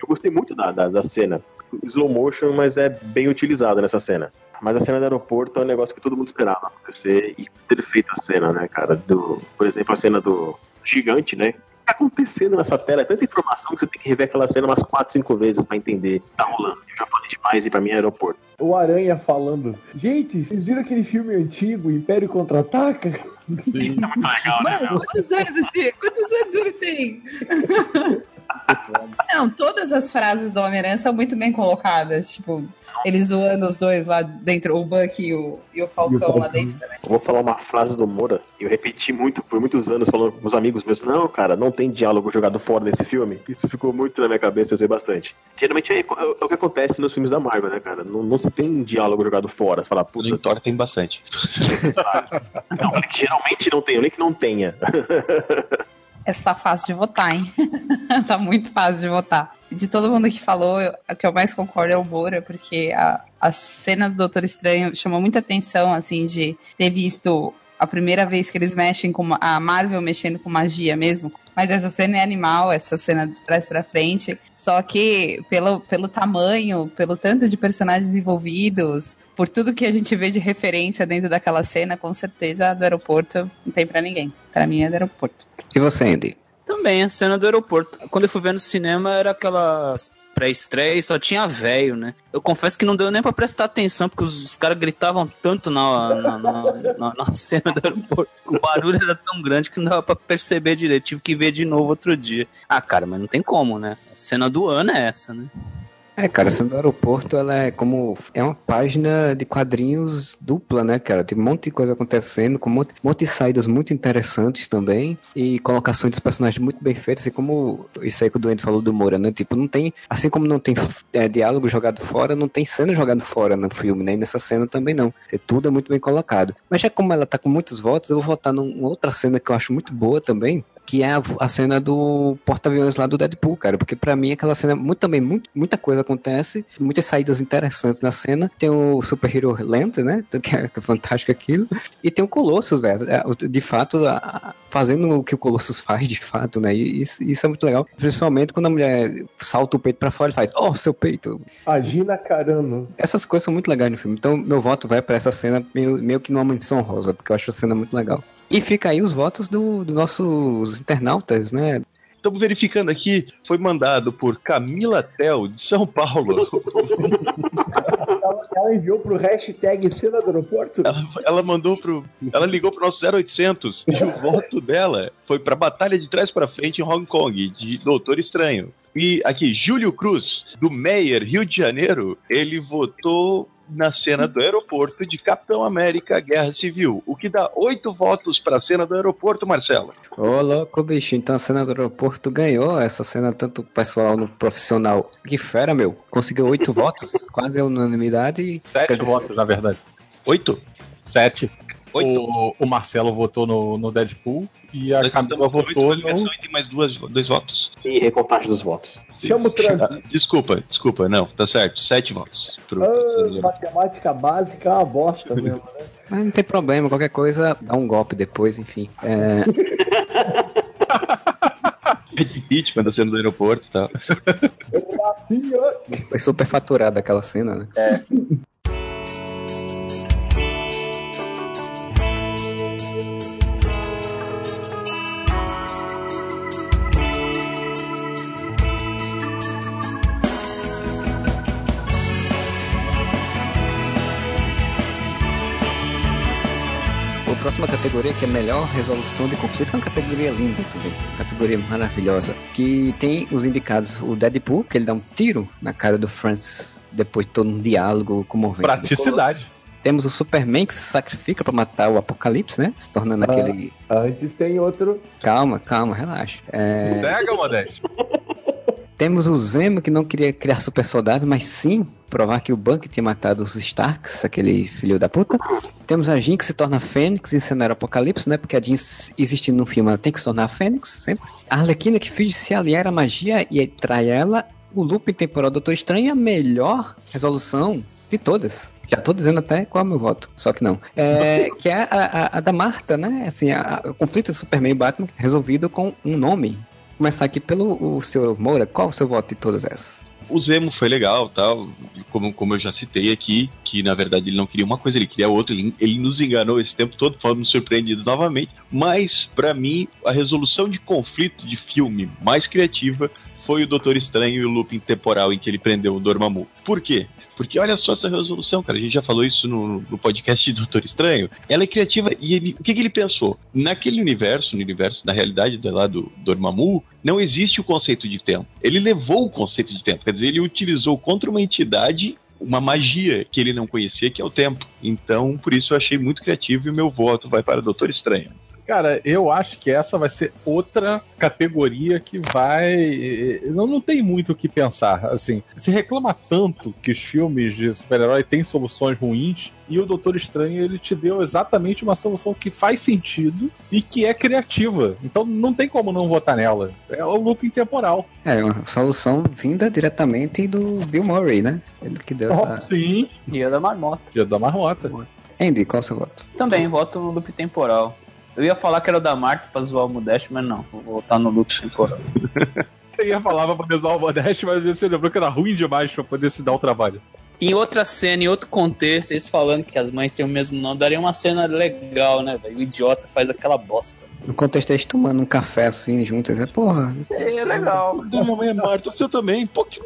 eu gostei muito da, da, da cena. Slow motion, mas é bem utilizada nessa cena. Mas a cena do aeroporto é um negócio que todo mundo esperava acontecer e ter feito a cena, né, cara? Do, por exemplo, a cena do gigante, né? O que tá acontecendo nessa tela? É tanta informação que você tem que rever aquela cena umas 4, 5 vezes pra entender. Tá rolando. Eu já falei demais e pra mim é aeroporto. O Aranha falando. Gente, vocês viram aquele filme antigo, Império Isso é muito legal, né? Mano, quantos anos esse? Quantos anos ele tem? Não, todas as frases do Homem-Aranha são muito bem colocadas. Tipo, eles zoando os dois lá dentro, o Buck e o, e o Falcão lá dentro também. Eu vou falar uma frase do Moura, e eu repeti muito por muitos anos, falando com meus amigos meus, não, cara, não tem diálogo jogado fora nesse filme. Isso ficou muito na minha cabeça, eu sei bastante. Geralmente é, é o que acontece nos filmes da Marvel, né, cara? Não, não se tem diálogo jogado fora. Você fala, puta. No Thor tem bastante. não, geralmente não tem, eu nem que não tenha. Essa tá fácil de votar, hein? tá muito fácil de votar. De todo mundo que falou, a que eu mais concordo é o Moura, porque a, a cena do Doutor Estranho chamou muita atenção, assim, de ter visto a primeira vez que eles mexem com a Marvel mexendo com magia mesmo. Mas essa cena é animal, essa cena de trás pra frente. Só que pelo, pelo tamanho, pelo tanto de personagens envolvidos, por tudo que a gente vê de referência dentro daquela cena, com certeza a do aeroporto não tem pra ninguém. Pra mim é do aeroporto. E você, Andy? Também, a cena do aeroporto. Quando eu fui ver no cinema, era aquela pré-estreia e só tinha velho, né? Eu confesso que não deu nem pra prestar atenção, porque os, os caras gritavam tanto na, na, na, na- na cena do aeroporto, o barulho era tão grande que não dava pra perceber direito. Tive que ver de novo outro dia. Ah, cara, mas não tem como, né? A cena do ano é essa, né? É, cara, sendo do aeroporto, ela é como. É uma página de quadrinhos dupla, né, cara? Tem um monte de coisa acontecendo, com um monte, um monte de saídas muito interessantes também. E colocações dos personagens muito bem feitas, assim como isso aí que o Duende falou do Moura, né? Tipo, não tem. Assim como não tem é, diálogo jogado fora, não tem cena jogado fora no filme, né? Nessa cena também não. Tudo é muito bem colocado. Mas já como ela tá com muitos votos, eu vou votar numa outra cena que eu acho muito boa também, que é a, a cena do porta-aviões lá do Deadpool, cara, porque pra mim aquela cena muito também muito, muita coisa acontece, muitas saídas interessantes na cena. Tem o Super Hero Land, né, que é, que é fantástico aquilo, e tem o Colossus, velho, é, de fato a- fazendo o que o Colossus faz, de fato, né? E isso, isso é muito legal, principalmente quando a mulher salta o peito pra fora e faz, oh, seu peito. A Gina Carano. Essas coisas são muito legais no filme. Então, meu voto vai pra essa cena meio, meio que numa menção rosa, porque eu acho a cena muito legal. E fica aí os votos dos do nossos internautas, né? Estamos verificando aqui, foi mandado por Camila Tel, de São Paulo. Ela, ela enviou pro hashtag cena do aeroporto? Ela, ela mandou pro. Ela ligou pro nosso 0800 e o voto dela foi pra Batalha de Trás pra Frente em Hong Kong, de Doutor Estranho. E aqui, Júlio Cruz, do Meyer, Rio de Janeiro, ele votou na cena do aeroporto de Capitão América Guerra Civil, o que dá oito votos pra cena do aeroporto, Marcelo. Ô, louco, bicho. Então a cena do aeroporto ganhou essa cena, tanto pessoal no profissional. Que fera, meu. Conseguiu oito votos, quase a unanimidade. Sete dizer, votos, na verdade. Oito? Sete. Oito. O, o Marcelo votou no, no Deadpool e a Nós Camila oito votou no. e tem mais duas, dois votos. E recontagem dos votos. Chama o Trump. Desculpa, desculpa, não, tá certo. Sete votos. Pro- Ah, matemática básica é uma bosta mesmo, né? Mas não tem problema, qualquer coisa dá um golpe depois, enfim. É, Impeachment da cena do aeroporto e tal. Foi super faturada aquela cena, né? A próxima categoria, que é melhor resolução de conflito, é uma categoria linda também. Categoria maravilhosa. Que tem os indicados o Deadpool, que ele dá um tiro na cara do Francis, depois de todo um diálogo comovente. Praticidade. Temos o Superman que se sacrifica pra matar o Apocalipse, né? Se tornando Ah. aquele. Antes tem outro. Calma, calma, relaxa. É, Cega, Modeste. Temos o Zemo que não queria criar super soldado, mas sim provar que o Buck tinha matado os Starks, aquele filho da puta. Temos a Jean que se torna Fênix em cenário apocalipse, né? Porque a Jean existindo no filme, ela tem que se tornar Fênix, sempre. A Arlequina que finge se aliar à magia e trai ela. O loop temporal do Doutor Estranho é a melhor resolução de todas. Já tô dizendo até qual é o meu voto, só que não. É, que é a, a- a da Marta, né? Assim, a- a- o conflito de Superman e Batman resolvido com um nome. Começar aqui pelo o senhor Moura, qual o seu voto de todas essas? O Zemo foi legal, tal, como, como eu já citei aqui, que na verdade ele não queria uma coisa, ele queria outra, ele, ele nos enganou esse tempo todo, fomos surpreendidos novamente, mas pra mim a resolução de conflito de filme mais criativa foi o Doutor Estranho e o looping temporal em que ele prendeu o Dormammu. Por quê? Porque olha só essa resolução, cara. A gente já falou isso no, no podcast de Doutor Estranho. Ela é criativa e ele, o que, que ele pensou? Naquele universo, no universo da realidade do, lá do Dormammu, não existe o conceito de tempo. Ele levou o conceito de tempo, quer dizer, ele utilizou contra uma entidade uma magia que ele não conhecia, que é o tempo. Então, por isso eu achei muito criativo e o meu voto vai para Doutor Estranho. Cara, eu acho que essa vai ser outra categoria que vai. Não, não tem muito o que pensar. Assim, se reclama tanto que os filmes de super-herói têm soluções ruins, e o Doutor Estranho ele te deu exatamente uma solução que faz sentido e que é criativa. Então não tem como não votar nela. É o looping temporal. É, uma solução vinda diretamente do Bill Murray, né? Ele que deu Oh, essa. sim. Dia da marmota. Dia da marmota. Andy, qual é o seu voto? Também, voto no loop temporal. Eu ia falar que era o da Marta pra zoar o Modeste, mas não. Vou voltar no loop temporal. Eu ia falar pra usar o Modeste, mas você lembrou que era ruim demais pra poder se dar o trabalho. Em outra cena, em outro contexto, eles falando que as mães têm o mesmo nome, daria uma cena legal, né, velho? O idiota faz aquela bosta. No contexto eles tomando um café assim juntos, é porra. É legal. Da mamãe é Marta, o seu também. Pô, que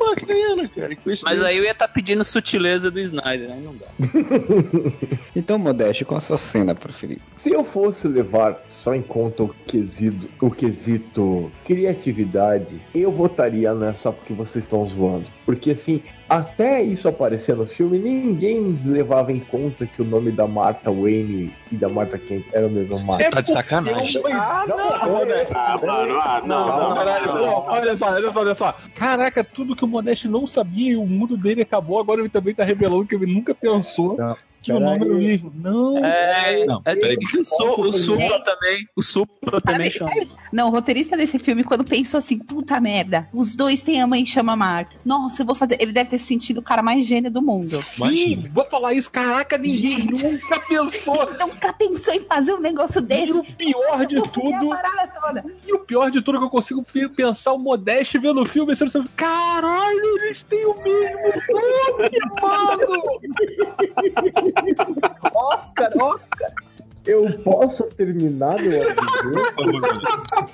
cara. E com isso Mas aí eu ia estar pedindo sutileza do Snyder, aí não dá. Então, Modeste, qual a sua cena preferida? Se eu fosse levar só em conta o quesito, o quesito criatividade, eu votaria nessa porque vocês estão zoando. Porque assim, até isso aparecer no filme, ninguém levava em conta que o nome da Martha Wayne e da Martha Kent era o mesmo Martha. tá de sacanagem. Ah, não, Modeste. Mano, não, não, não. Caralho, não, olha só, olha só, olha só. Caraca, tudo que o Modeste não sabia e o mundo dele acabou, agora ele também tá revelando que ele nunca pensou Não, que o nome era o mesmo. Não. É, Não, é, peraí. o, Su- o Supla Ei. também. O Supla também chama. sabe- Não, o roteirista desse filme, quando pensou assim, puta merda, os dois têm a mãe chama Marta. Nossa, eu vou fazer. Ele deve ter se sentido o cara mais gênio do mundo. Sim, vou falar isso. Caraca, ninguém Gente. nunca pensou. Nunca pensou em fazer um negócio E desse. o pior de tudo, e o pior de tudo é que eu consigo pensar o Modeste vendo o filme, você não caralho, eles têm o mesmo nome, mano! Oscar, Oscar. Eu posso terminar meu favor,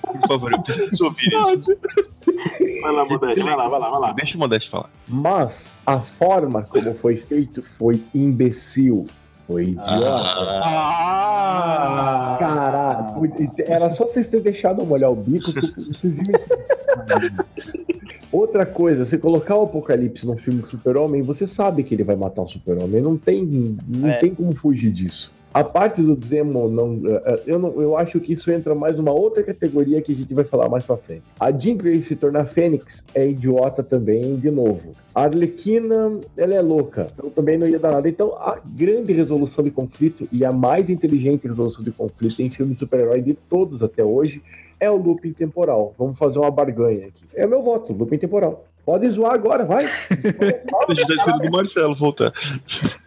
por favor, eu preciso ouvir isso. Vai lá, Modeste, vai lá, vai lá, vai lá. Deixa o Modeste falar. Mas a forma como foi feito foi imbecil. Foi idiota. Ah! Caralho, foi- era só vocês terem deixado eu molhar o bico vocês iam Outra coisa, você colocar o Apocalipse num filme Super-Homem, você sabe que ele vai matar o Super-Homem. Não tem, não É. tem como fugir disso. A parte do Zemo, não, eh, eh, eu, não, eu acho que isso entra mais uma outra categoria que a gente vai falar mais pra frente. A Jean Grey se tornar Fênix é idiota também, de novo. A Arlequina, ela é louca. Eu também não ia dar nada. Então, a grande resolução de conflito e a mais inteligente resolução de conflito em filme de super-herói de todos até hoje é o looping temporal. Vamos fazer uma barganha aqui. É meu voto, looping temporal. Pode zoar agora, vai. A gente tá esperando do Marcelo voltar.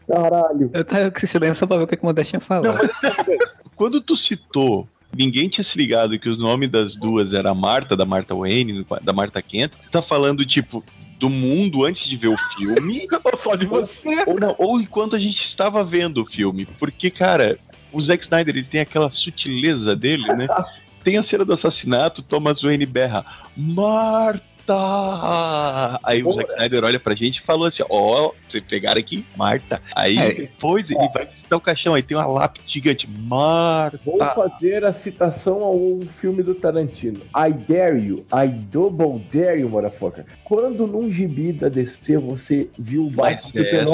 Caralho. Eu tava com esse silêncio só pra ver o que, que o Modeste ia falar. Quando tu citou, ninguém tinha se ligado que o nome das duas era a Marta, da Marta Wayne, da Marta Kent. Tu tá falando, tipo, do mundo antes de ver o filme, Ou só de você? ou não, ou enquanto a gente estava vendo o filme. Porque, cara, o Zack Snyder, ele tem aquela sutileza dele, né? Tem a cena do assassinato, Thomas Wayne berra, Marta! Aí o Zack Snyder olha pra gente e falou assim, ó, vocês pegaram aqui, Marta. Aí É. depois ele vai visitar o caixão, aí tem uma lápide gigante, Marta. Vou fazer a citação ao filme do Tarantino. I dare you, I double dare you, motherfucker. Quando num gibi da DC você viu o Batman é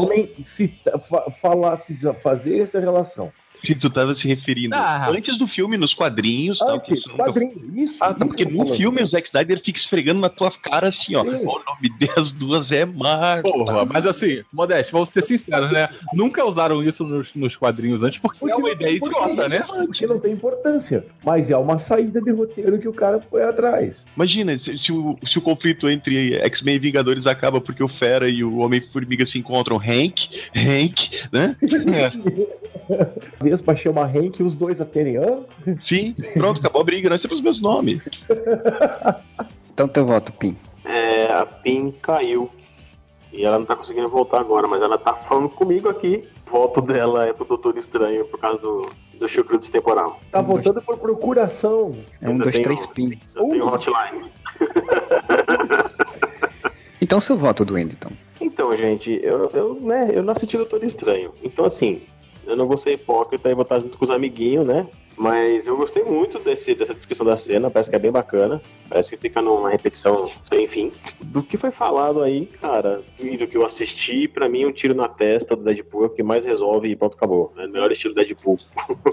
falar, fazer essa relação? Se tu tava se referindo Ah. antes do filme, nos quadrinhos, tal, que Antes, isso nunca quadrinho, isso. Ah, tá, porque no tô filme falando. o Zack Snyder fica esfregando na tua cara assim, ó. Sim. O nome das duas é Marta. Porra, mas assim, Modeste, vamos ser sinceros, né? Nunca usaram isso nos, nos quadrinhos antes, porque, é uma não- ideia porque idiota, né? Porque não tem importância. Mas é uma saída de roteiro que o cara foi atrás. Imagina se, se o, se o conflito entre X-Men e Vingadores acaba porque o Fera e o Homem-Formiga se encontram. Hank, Hank, né? Vespa chama Hank e os dois a terem. Hã? Sim, pronto, acabou a briga. Nós temos os meus nomes. Então teu voto, Pim. É, a PIN caiu. E ela não tá conseguindo voltar agora, mas ela tá falando comigo aqui. Voto dela é pro Doutor Estranho por causa do, do chucrutes temporal. Tá voltando por procuração. É um, dois, tem três, um- Pim. Eu tenho hotline. Então, seu voto do então. Então, gente, eu, eu, né, eu não assisti Doutor Estranho. Então, assim, eu não vou ser hipócrita e votar junto com os amiguinhos, né? Mas eu gostei muito desse, dessa descrição da cena, parece que é bem bacana. Parece que fica numa repetição sem fim. Do que foi falado aí, cara, e do que eu assisti, pra mim, um tiro na testa do Deadpool é o que mais resolve e pronto, acabou. É o melhor estilo Deadpool.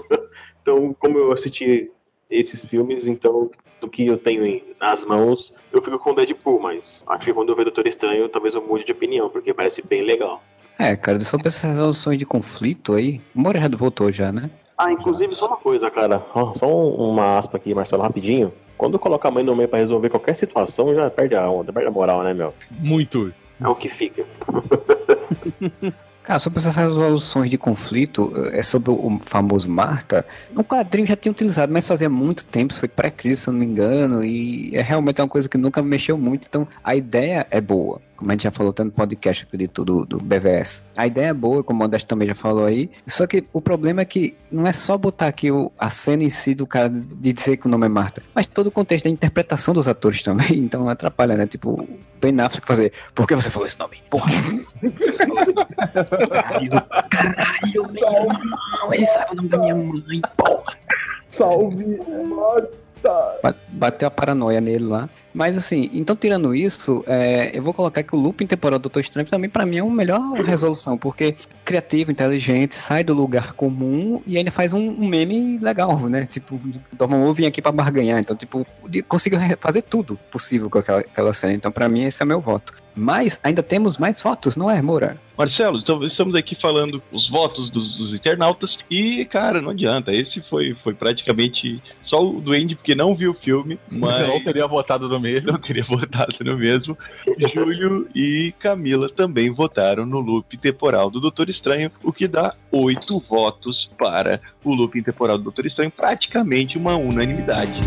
então, como eu assisti esses filmes, então, do que eu tenho nas mãos, eu fico com o Deadpool, mas acho que quando eu ver Doutor Estranho, talvez eu mude de opinião, porque parece bem legal. É, cara, sobre essas resoluções de conflito aí, o Moura já voltou já, né? Ah, inclusive, só uma coisa, cara. Só um- uma aspa aqui, Marcelo, rapidinho. Quando coloca a mãe no meio pra resolver qualquer situação, já perde a onda, perde a moral, né, meu? Muito. É o que fica. Cara, sobre essas resoluções de conflito, é sobre o famoso Marta, no quadrinho já tinha utilizado, mas fazia muito tempo, isso foi pré-crise, se eu não me engano, e é realmente uma coisa que nunca mexeu muito, então a ideia é boa. Como a gente já falou tanto no podcast acredito, do, do BVS. A ideia é boa, como o Modesto também já falou aí. Só que o problema é que não é só botar aqui o, a cena em si do cara de dizer que o nome é Marta, mas todo o contexto da interpretação dos atores também. Então atrapalha, né? Tipo, Ben Affleck fazer. Por que você falou esse nome? Porra! Caralho, caralho, meu irmão, ele sabe o nome da minha mãe, porra. Salve, Bateu a paranoia nele lá. Mas assim, então tirando isso, é, eu vou colocar que o looping temporal do Doutor Estranho também pra mim é uma melhor resolução, porque criativo, inteligente, sai do lugar comum e ainda faz um, um meme legal, né? Tipo, Dormammu vim aqui pra barganhar, então tipo, re- fazer tudo possível com aquela, aquela cena. Então pra mim esse é meu voto. Mas ainda temos mais votos, não é, Moura? Marcelo, então estamos aqui falando os votos dos, dos internautas e, cara, não adianta. Esse foi, foi praticamente só o Duende porque não viu o filme, mas não teria votado no mesmo. não teria votado no mesmo. Júlio e Camila também votaram no loop temporal do Doutor Estranho, o que dá oito votos para o loop temporal do Doutor Estranho, praticamente uma unanimidade.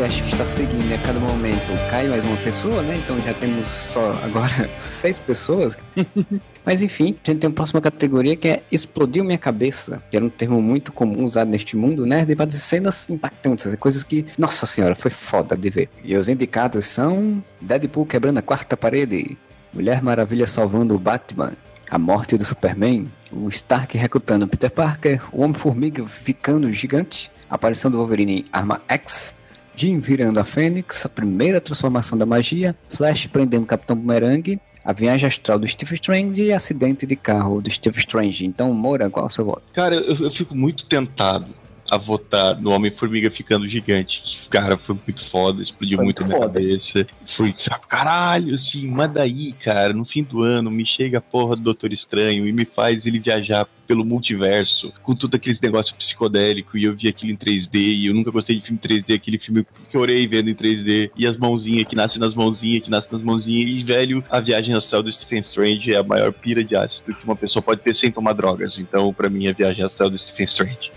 Podcast que está seguindo a cada momento cai mais uma pessoa, né? Então já temos só agora seis pessoas. Mas enfim, a gente tem a próxima categoria que é Explodiu Minha Cabeça, que era um termo muito comum usado neste mundo, né? De fazer cenas impactantes, coisas que, nossa senhora, foi foda de ver. E os indicados são Deadpool quebrando a quarta parede, Mulher Maravilha salvando o Batman, a morte do Superman, o Stark recrutando Peter Parker, o Homem-Formiga ficando gigante, a aparição do Wolverine em Arma X, Jim virando a Fênix, a primeira transformação da magia, Flash prendendo Capitão Boomerang, a viagem astral do Steve Strange e acidente de carro do Steve Strange. Então, Moura, qual é o seu voto? Cara, eu, eu fico muito tentado a votar no Homem-Formiga ficando gigante. Cara, foi muito foda, explodiu Foi muito a muito minha foda. cabeça. Foi, sabe, caralho, assim, mas daí, cara, no fim do ano me chega a porra do Doutor Estranho e me faz ele viajar pelo multiverso, com tudo aqueles negócios psicodélico e eu vi aquilo em 3D e eu nunca gostei de filme 3D, aquele filme que orei vendo em 3D, e as mãozinhas que nascem nas mãozinhas, que nascem nas mãozinhas, e velho, a viagem astral do Stephen Strange é a maior pira de ácido que uma pessoa pode ter sem tomar drogas. Então, pra mim, a viagem astral do Stephen Strange.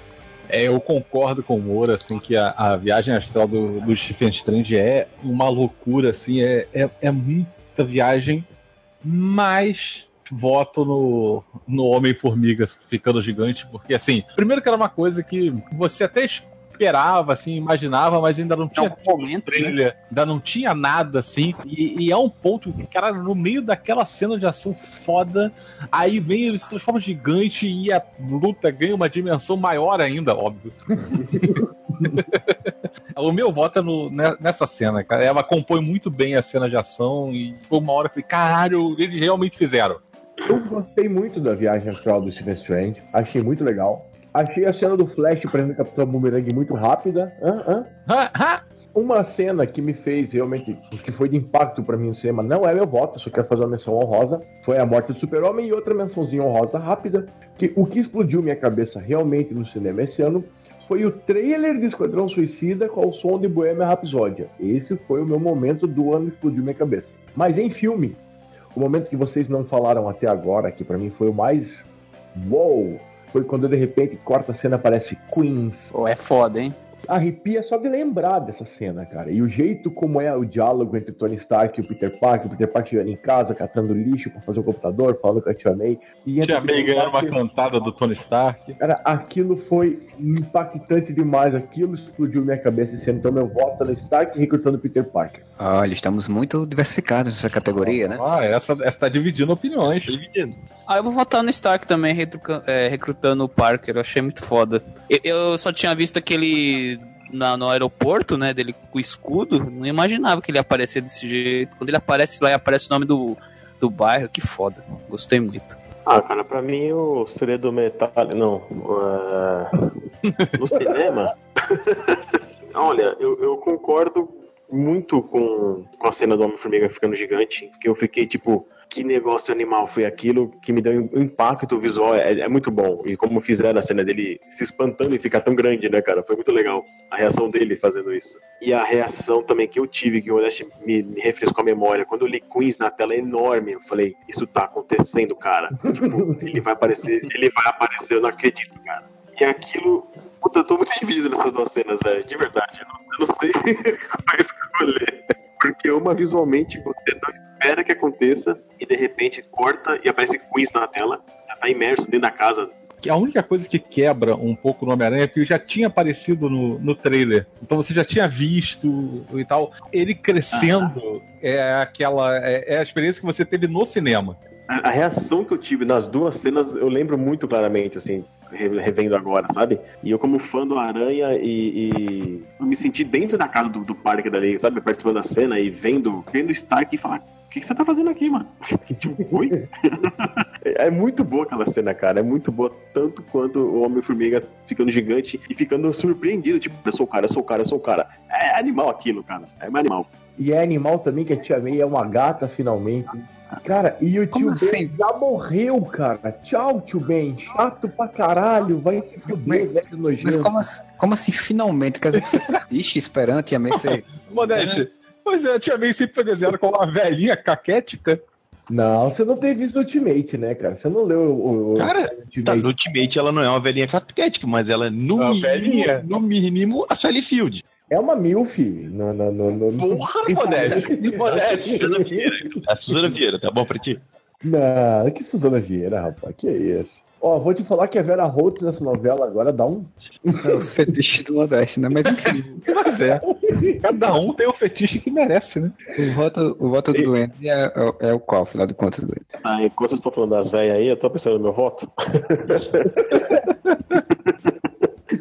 É, eu concordo com o Moura, assim, que a, a viagem astral do, do Stephen Strange é uma loucura, assim, é, é, é muita viagem, mas voto no, no Homem-Formiga ficando gigante, porque, assim, primeiro que era uma coisa que você até esperava, assim, imaginava, mas ainda não tinha um momento, né? trilha, ainda não tinha nada, assim, e, e é um ponto que, cara, no meio daquela cena de ação foda, aí vem ele se transforma gigante e a luta ganha uma dimensão maior ainda, óbvio. o meu voto é no- ne- nessa cena, cara. Ela compõe muito bem a cena de ação e foi uma hora que eu falei, caralho, eles realmente fizeram. Eu gostei muito da viagem astral do Stephen Strange. Achei muito legal. Achei a cena do Flash prendendo o Capitão Boomerang muito rápida. Hã? Hã? Uma cena que me fez realmente, que foi de impacto pra mim no cinema, não é meu voto, só quero fazer uma menção honrosa, foi a morte do Super-Homem e outra mençãozinha honrosa rápida, que o que explodiu minha cabeça realmente no cinema esse ano foi o trailer de Esquadrão Suicida com o som de Bohemian Rhapsody. Esse foi o meu momento do ano que explodiu minha cabeça. Mas em filme, o momento que vocês não falaram até agora, que pra mim foi o mais wow, foi quando de repente corta a cena aparece Queens. Pô, é foda, hein? Arrepia só de lembrar dessa cena, cara. E o jeito como é o diálogo entre Tony Stark e o Peter Parker, o Peter Parker chegando em casa, catando lixo pra fazer o computador, falando com a Tia May. E Tia o May ganhando uma cantada do Tony Stark. Cara, aquilo foi impactante demais. Aquilo explodiu minha cabeça ano. Então, meu voto é no Stark recrutando Peter Parker. Olha, estamos muito diversificados nessa categoria, né? Ah, essa, essa tá dividindo opiniões. Dividindo. Ah, eu vou votar no Stark também, é, recrutando o Parker. Eu achei muito foda. Eu, eu só tinha visto aquele na- no aeroporto, né, dele com o escudo. Não imaginava que ele ia aparecer desse jeito. Quando ele aparece lá e aparece o nome do, do bairro, que foda. Gostei muito. Ah, cara, pra mim o segredo metal. Não. é, no cinema. Olha, eu, eu concordo muito com, com a cena do Homem-Formiga ficando gigante. Porque eu fiquei tipo. Que negócio animal foi aquilo que me deu um impacto visual. É, é muito bom. E como fizeram a cena dele se espantando e ficar tão grande, né, cara? Foi muito legal. A reação dele fazendo isso. E a reação também que eu tive, que o Odeste me, me refrescou a memória. Quando eu li Queens na tela enorme, eu falei, isso tá acontecendo, cara. tipo, ele vai aparecer, ele vai aparecer, eu não acredito, cara. E aquilo. Puta, eu tô muito dividido nessas duas cenas, velho. De verdade. Eu não, eu não sei qual escolher. Porque uma visualmente você não espera que aconteça e de repente corta e aparece Queens na tela. Já tá imerso dentro da casa. A única coisa que quebra um pouco no Homem-Aranha é que ele já tinha aparecido no, no trailer. Então você já tinha visto e tal. Ele crescendo é aquela. É, é a experiência que você teve no cinema. A, a reação que eu tive nas duas cenas eu lembro muito claramente, assim, revendo agora, sabe? E eu, como fã do Aranha, e, e eu me senti dentro da casa do, do parque dali, sabe? Participando da cena e vendo, vendo Stark e falar. O que, que você tá fazendo aqui, mano? tipo, oi? é muito boa aquela cena, cara. É muito boa, tanto quanto o Homem-Formiga ficando gigante e ficando surpreendido. Tipo, eu sou o cara, eu sou o cara, eu sou o cara. É animal aquilo, cara. É animal. E é animal também que a Tia May é uma gata, finalmente. Cara, e o Como tio Ben assim? já morreu, cara. Tchau, tio Ben. Chato pra caralho. Vai se fuder, velho nojento. Mas como, assim- como assim, finalmente? Quer dizer que você foi triste esperando e a May ser... Modeste. Pois é, a Tia May sempre foi desenhada como uma velhinha caquética. Não, você não teve visto Ultimate, né, cara? Você não leu o, o Cara, Ultimate. Tá, no Ultimate ela não é uma velhinha capitética, mas ela é no, Uma mínimo, velhinha. no mínimo a Sally Field. É uma MILF. No, no, no, no... Porra, Modeste. Modeste. Suzana Vieira. A Suzana Vieira, tá bom pra ti? Não, que Suzana Vieira, rapaz. Que isso? Ó, vou te falar que a Vera Holtz nessa novela agora dá um. É os fetiches do Modeste, né? Mas enfim, Mas é. Cada um tem o fetiche que merece, né? o voto, o voto do Duende é, é, é o qual, afinal de contas, Duende? Ah, enquanto vocês estão falando das velhas aí, eu tô pensando no meu voto.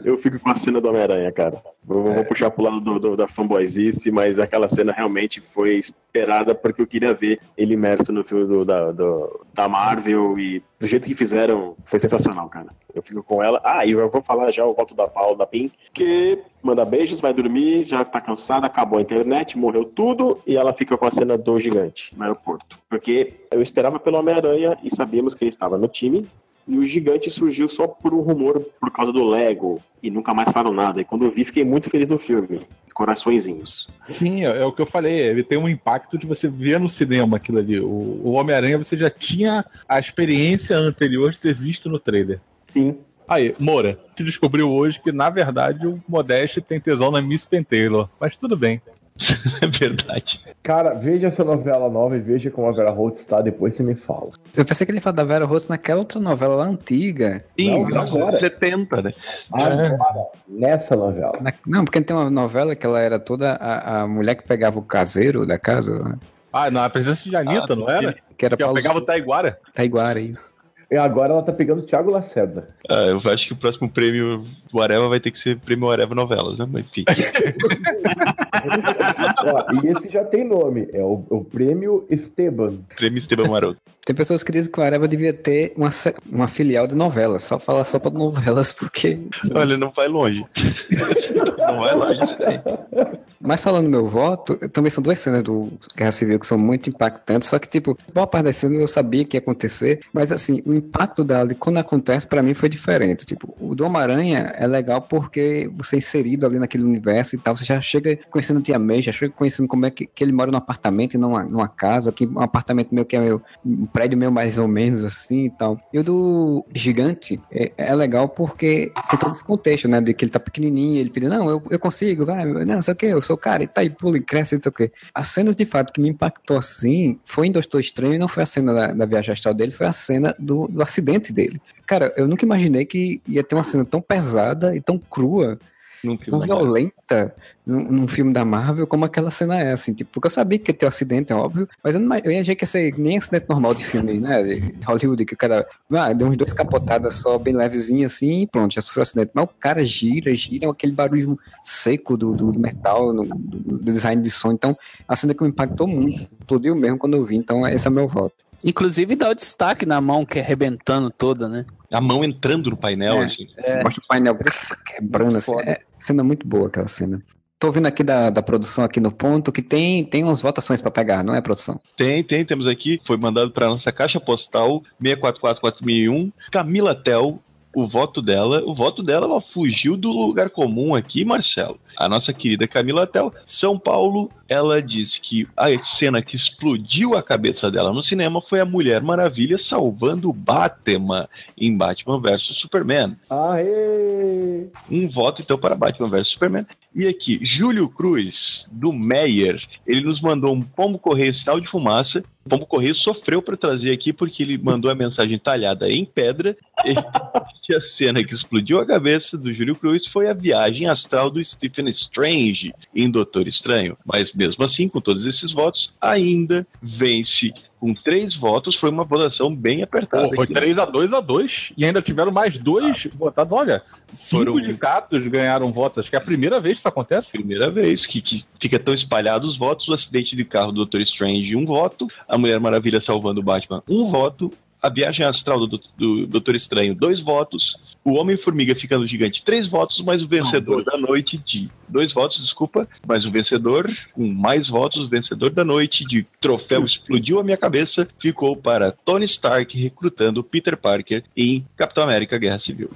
eu fico com a cena do Homem-Aranha, cara. Eu vou puxar pro lado do, do- da fanboyzice, mas aquela cena realmente foi esperada porque eu queria ver ele imerso no filme do- da, do- da Marvel e do jeito que fizeram foi sensacional, cara. Eu fico com ela. Ah, e eu vou falar já o voto da Paula da Pink, que manda beijos, vai dormir, já tá cansada, acabou a internet, morreu tudo, e ela fica com a cena do gigante no aeroporto. Porque eu esperava pelo Homem-Aranha e sabíamos que ele estava no time, e o gigante surgiu só por um rumor por causa do Lego, e nunca mais falaram nada. E quando eu vi, fiquei muito feliz no filme. Coraçõezinhos. Sim, é, é o que eu falei. Ele tem um impacto de você ver no cinema aquilo ali. O, o Homem-Aranha você já tinha a experiência anterior de ter visto no trailer. Sim. Aí, Moura, gente descobriu hoje que, na verdade, o Modeste tem tesão na Miss Pentaylor. Mas tudo bem. É verdade. Cara, veja essa novela nova e veja como a Vera Holtz está, depois você me fala. Eu pensei que ele ia falar da Vera Rose naquela outra novela lá antiga. Sim, Não, agora. 70, né? Agora, nessa novela. Na- Não, porque tem uma novela que ela era toda a, a mulher que pegava o caseiro da casa, né? Ah, na presença de Anitta, Ah, não era? que era Que ela Paulo pegava o Taiguara. Taiguara, isso. E agora ela tá pegando o Thiago Lacerda. Ah, eu acho que o próximo prêmio do Areva vai ter que ser prêmio Areva Novelas, né? Mas enfim. Ó, e esse já tem nome, é o, o Prêmio Esteban. prêmio Esteban Maroto. Tem pessoas que dizem que o Areva devia ter uma, uma filial de novelas, só falar só pra novelas, porque Olha, não vai longe. não vai longe isso daí. Mas falando meu voto, também são duas cenas do Guerra Civil que são muito impactantes, só que, tipo, boa parte das cenas eu sabia que ia acontecer, mas assim, o impacto dela, quando acontece, para mim foi diferente. Tipo, o do Homem-Aranha é legal porque você é inserido ali naquele universo e tal, você já chega conhecendo o Tia May, já chega conhecendo como é que, que ele mora num apartamento e numa, numa casa, que um apartamento meu que é meu, um prédio meu mais ou menos assim e tal. E o do Gigante é, é legal porque tem todo esse contexto, né, de que ele tá pequenininho, ele pedindo, não, eu, eu consigo, vai, não, sei o que, eu sou o cara, e tá aí, pula e cresce, não sei o que. As cenas de fato que me impactou assim foi em Doutor Estranho não foi a cena da, da viagem astral dele, foi a cena do, do acidente dele. Cara, eu nunca imaginei que ia ter uma cena tão pesada e tão crua Num tão violenta num, num filme da Marvel como aquela cena é, assim, tipo, porque eu sabia que ia ter um acidente, é óbvio, mas eu não eu achei que ia ser nem acidente normal de filme, né, de Hollywood, que o cara, ah, deu uns dois capotadas só, bem levezinho assim, e pronto, já sofreu acidente, mas o cara gira, gira, aquele barulho seco do, do metal, no, do, do design de som, então, a cena que me impactou muito, explodiu mesmo quando eu vi, então esse é o meu voto. Inclusive dá o destaque na mão que é arrebentando toda, né? A mão entrando no painel, É. assim. Mostra o painel quebrando, assim, é, cena muito boa aquela cena. Tô ouvindo aqui da, da produção aqui no ponto que tem, tem umas votações pra pegar, não é, produção? Tem, tem, temos aqui. Foi mandado para nossa caixa postal 644401. Camila Tel, o voto dela. O voto dela, ela fugiu do lugar comum aqui, Marcelo. A nossa querida Camila Tel, São Paulo, ela disse que a cena que explodiu a cabeça dela no cinema foi a Mulher Maravilha salvando o Batman em Batman vs Superman. Aê! Um voto então para Batman vs Superman. E aqui, Júlio Cruz, do Meyer, ele nos mandou um pombo correio sinal de fumaça. O pombo correio sofreu para trazer aqui porque ele mandou a mensagem talhada em pedra. E a cena que explodiu a cabeça do Júlio Cruz foi a viagem astral do Stephen Strange em Doutor Estranho. Mas mesmo assim, com todos esses votos, ainda vence. Com três votos, foi uma votação bem apertada. Pô, foi aqui, né? 3 a 2 a 2 e ainda tiveram mais dois votados. Olha, cinco Foram- indicados ganharam votos. Acho que é a primeira vez que isso acontece. Primeira vez que, que fica tão espalhado os votos. O acidente de carro do Doutor Strange, um voto. A Mulher Maravilha salvando o Batman, um voto. A viagem astral do, Doutor- do Doutor Estranho, dois votos. O Homem-Formiga ficando gigante, três votos, mas o vencedor da noite de. Dois votos, desculpa, mas o vencedor, com mais votos, o vencedor da noite de troféu explodiu a minha cabeça, ficou para Tony Stark recrutando Peter Parker em Capitão América Guerra Civil.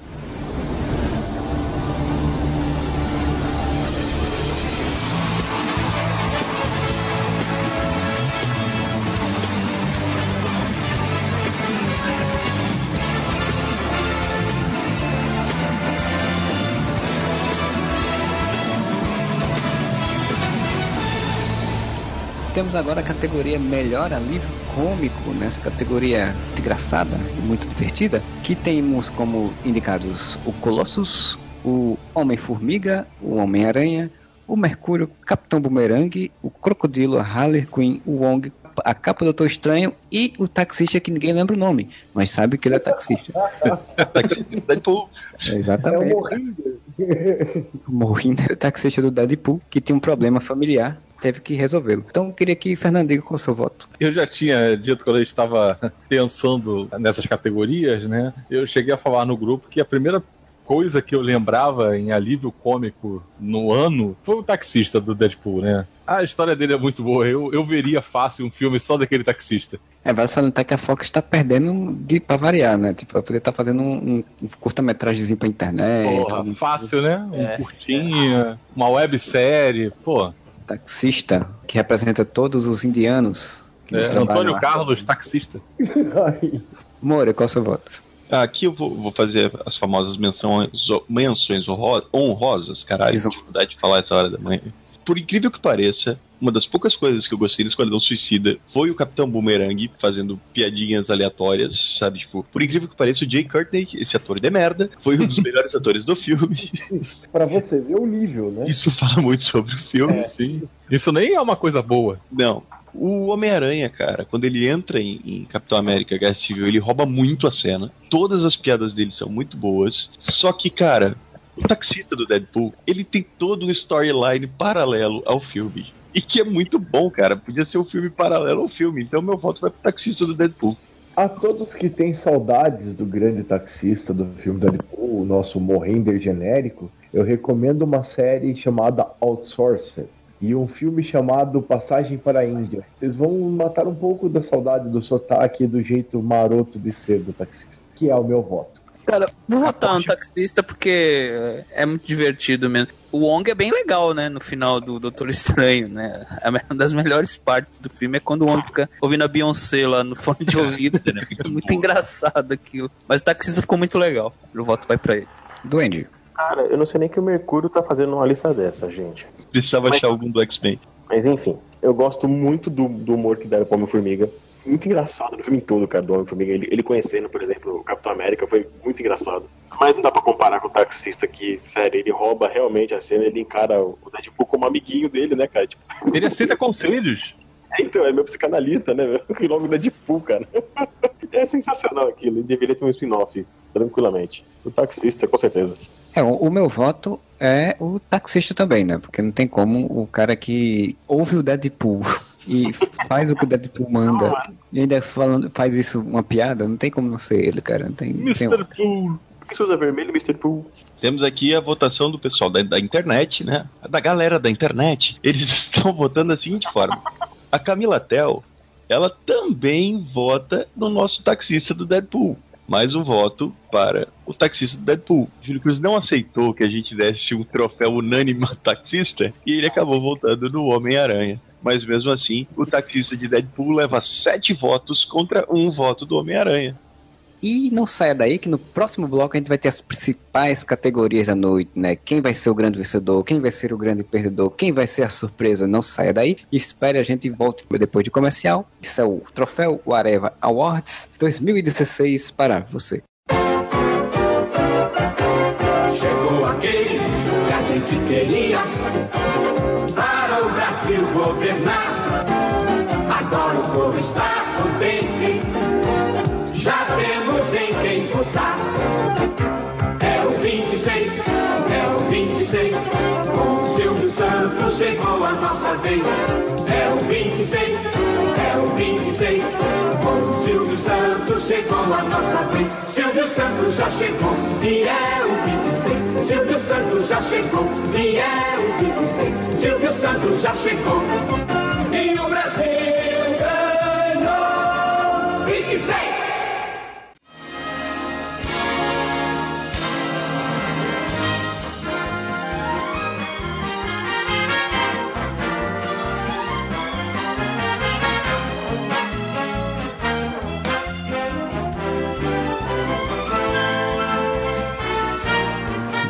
Agora a categoria Melhor Alívio Cômico, nessa categoria engraçada e muito divertida, que temos como indicados o Colossus, o Homem-Formiga, o Homem-Aranha, o Mercúrio, Capitão Boomerang, o Crocodilo, a Harley Quinn, o Wong, a capa do Doutor Estranho e o taxista que ninguém lembra o nome, mas sabe que ele é taxista. Deadpool. É o Exatamente. Morrinder. O Morrinder, o taxista do Deadpool, que tinha um problema familiar, teve que resolvê-lo. Então eu queria que Fernando diga qual é o seu voto. Eu já tinha dito quando a gente estava pensando nessas categorias, né? Eu cheguei a falar no grupo que a primeira coisa que eu lembrava em alívio cômico no ano foi o taxista do Deadpool, né? A história dele é muito boa. Eu, eu veria fácil um filme só daquele taxista. É, vale salientar que a Fox está perdendo de, pra variar, né? Tipo, ela poderia estar fazendo um, um curta-metragemzinho pra internet. Porra, um fácil, né? Um curtinha, uma websérie. Pô, taxista que representa todos os indianos. é, Antônio lá. Carlos, taxista. Moura, qual é o seu voto? Aqui eu vou, vou fazer as famosas menções, menções honro- honrosas, caralho, Isso. dificuldade de falar essa hora da manhã. Por incrível que pareça, uma das poucas coisas que eu gostei do Esquadrão Suicida foi o Capitão Boomerang fazendo piadinhas aleatórias, sabe? Tipo, por incrível que pareça, o Jay Courtney, esse ator de merda, foi um dos melhores atores do filme. pra você ver o nível, né? Isso fala muito sobre o filme. Sim. Isso nem é uma coisa boa. Não. O Homem-Aranha, cara, quando ele entra em, em Capitão América Guerra Civil, ele rouba muito a cena. Todas as piadas dele são muito boas. Só que, cara, o taxista do Deadpool, ele tem todo um storyline paralelo ao filme. E que é muito bom, cara. Podia ser um filme paralelo ao filme. Então meu voto vai pro taxista do Deadpool. A todos que têm saudades do grande taxista do filme Deadpool, o nosso Morrender genérico, eu recomendo uma série chamada Outsourced. E um filme chamado Passagem para a Índia. Vocês vão matar um pouco da saudade do sotaque e do jeito maroto de ser do taxista, que é o meu voto. Cara, vou votar no taxista porque é muito divertido mesmo. O Wong é bem legal, né? No final do Doutor Estranho, né? Uma das melhores partes do filme é quando o Wong fica ouvindo a Beyoncé lá no fone de ouvido. é muito engraçado aquilo. Mas o taxista ficou muito legal. O voto vai pra ele. Duende. Cara, eu não sei nem que o Mercúrio tá fazendo uma lista dessa, gente. Precisava Mas- achar algum do X-Men. Mas enfim, eu gosto muito do, do humor que deram pro Homem-Formiga. Muito engraçado no filme todo, cara, do Homem-Formiga. Ele, ele conhecendo, por exemplo, o Capitão América foi muito engraçado. Mas não dá pra comparar com o taxista que, sério, ele rouba realmente a cena, ele encara o Deadpool como amiguinho dele, né, cara? Tipo, Ele aceita conselhos. é, então, é meu psicanalista, né? Que logo Deadpool, cara. É sensacional aquilo, ele deveria ter um spin-off, tranquilamente. O taxista, com certeza. É, o, o meu voto é o taxista também, né? Porque não tem como o cara que ouve o Deadpool e faz o que o Deadpool manda e ainda falando, faz isso uma piada, não tem como não ser ele, cara. Não tem, tem Mr. outro. Pool. Por que você usa vermelho, Mr. Pool? Temos aqui a votação do pessoal da, da internet, né? Da galera da internet. Eles estão votando da seguinte forma. A Camila Tel, ela também vota no nosso taxista do Deadpool. Mais um voto para o taxista do Deadpool. Júlio Cruz não aceitou que a gente desse um troféu unânime ao taxista e ele acabou votando no Homem-Aranha. Mas mesmo assim, o taxista de Deadpool leva sete votos contra um voto do Homem-Aranha. E não saia daí que no próximo bloco a gente vai ter as principais categorias da noite, né? Quem vai ser o grande vencedor, quem vai ser o grande perdedor, quem vai ser a surpresa, não saia daí. E espere a gente volte depois de comercial. Isso é o Troféu Areva Awards 2016 para você. 26, é o 26, com Silvio Santos chegou a nossa vez. Silvio Santos já chegou e é o 26. Silvio Santos já chegou e é o 26. Silvio Santos já chegou e o Brasil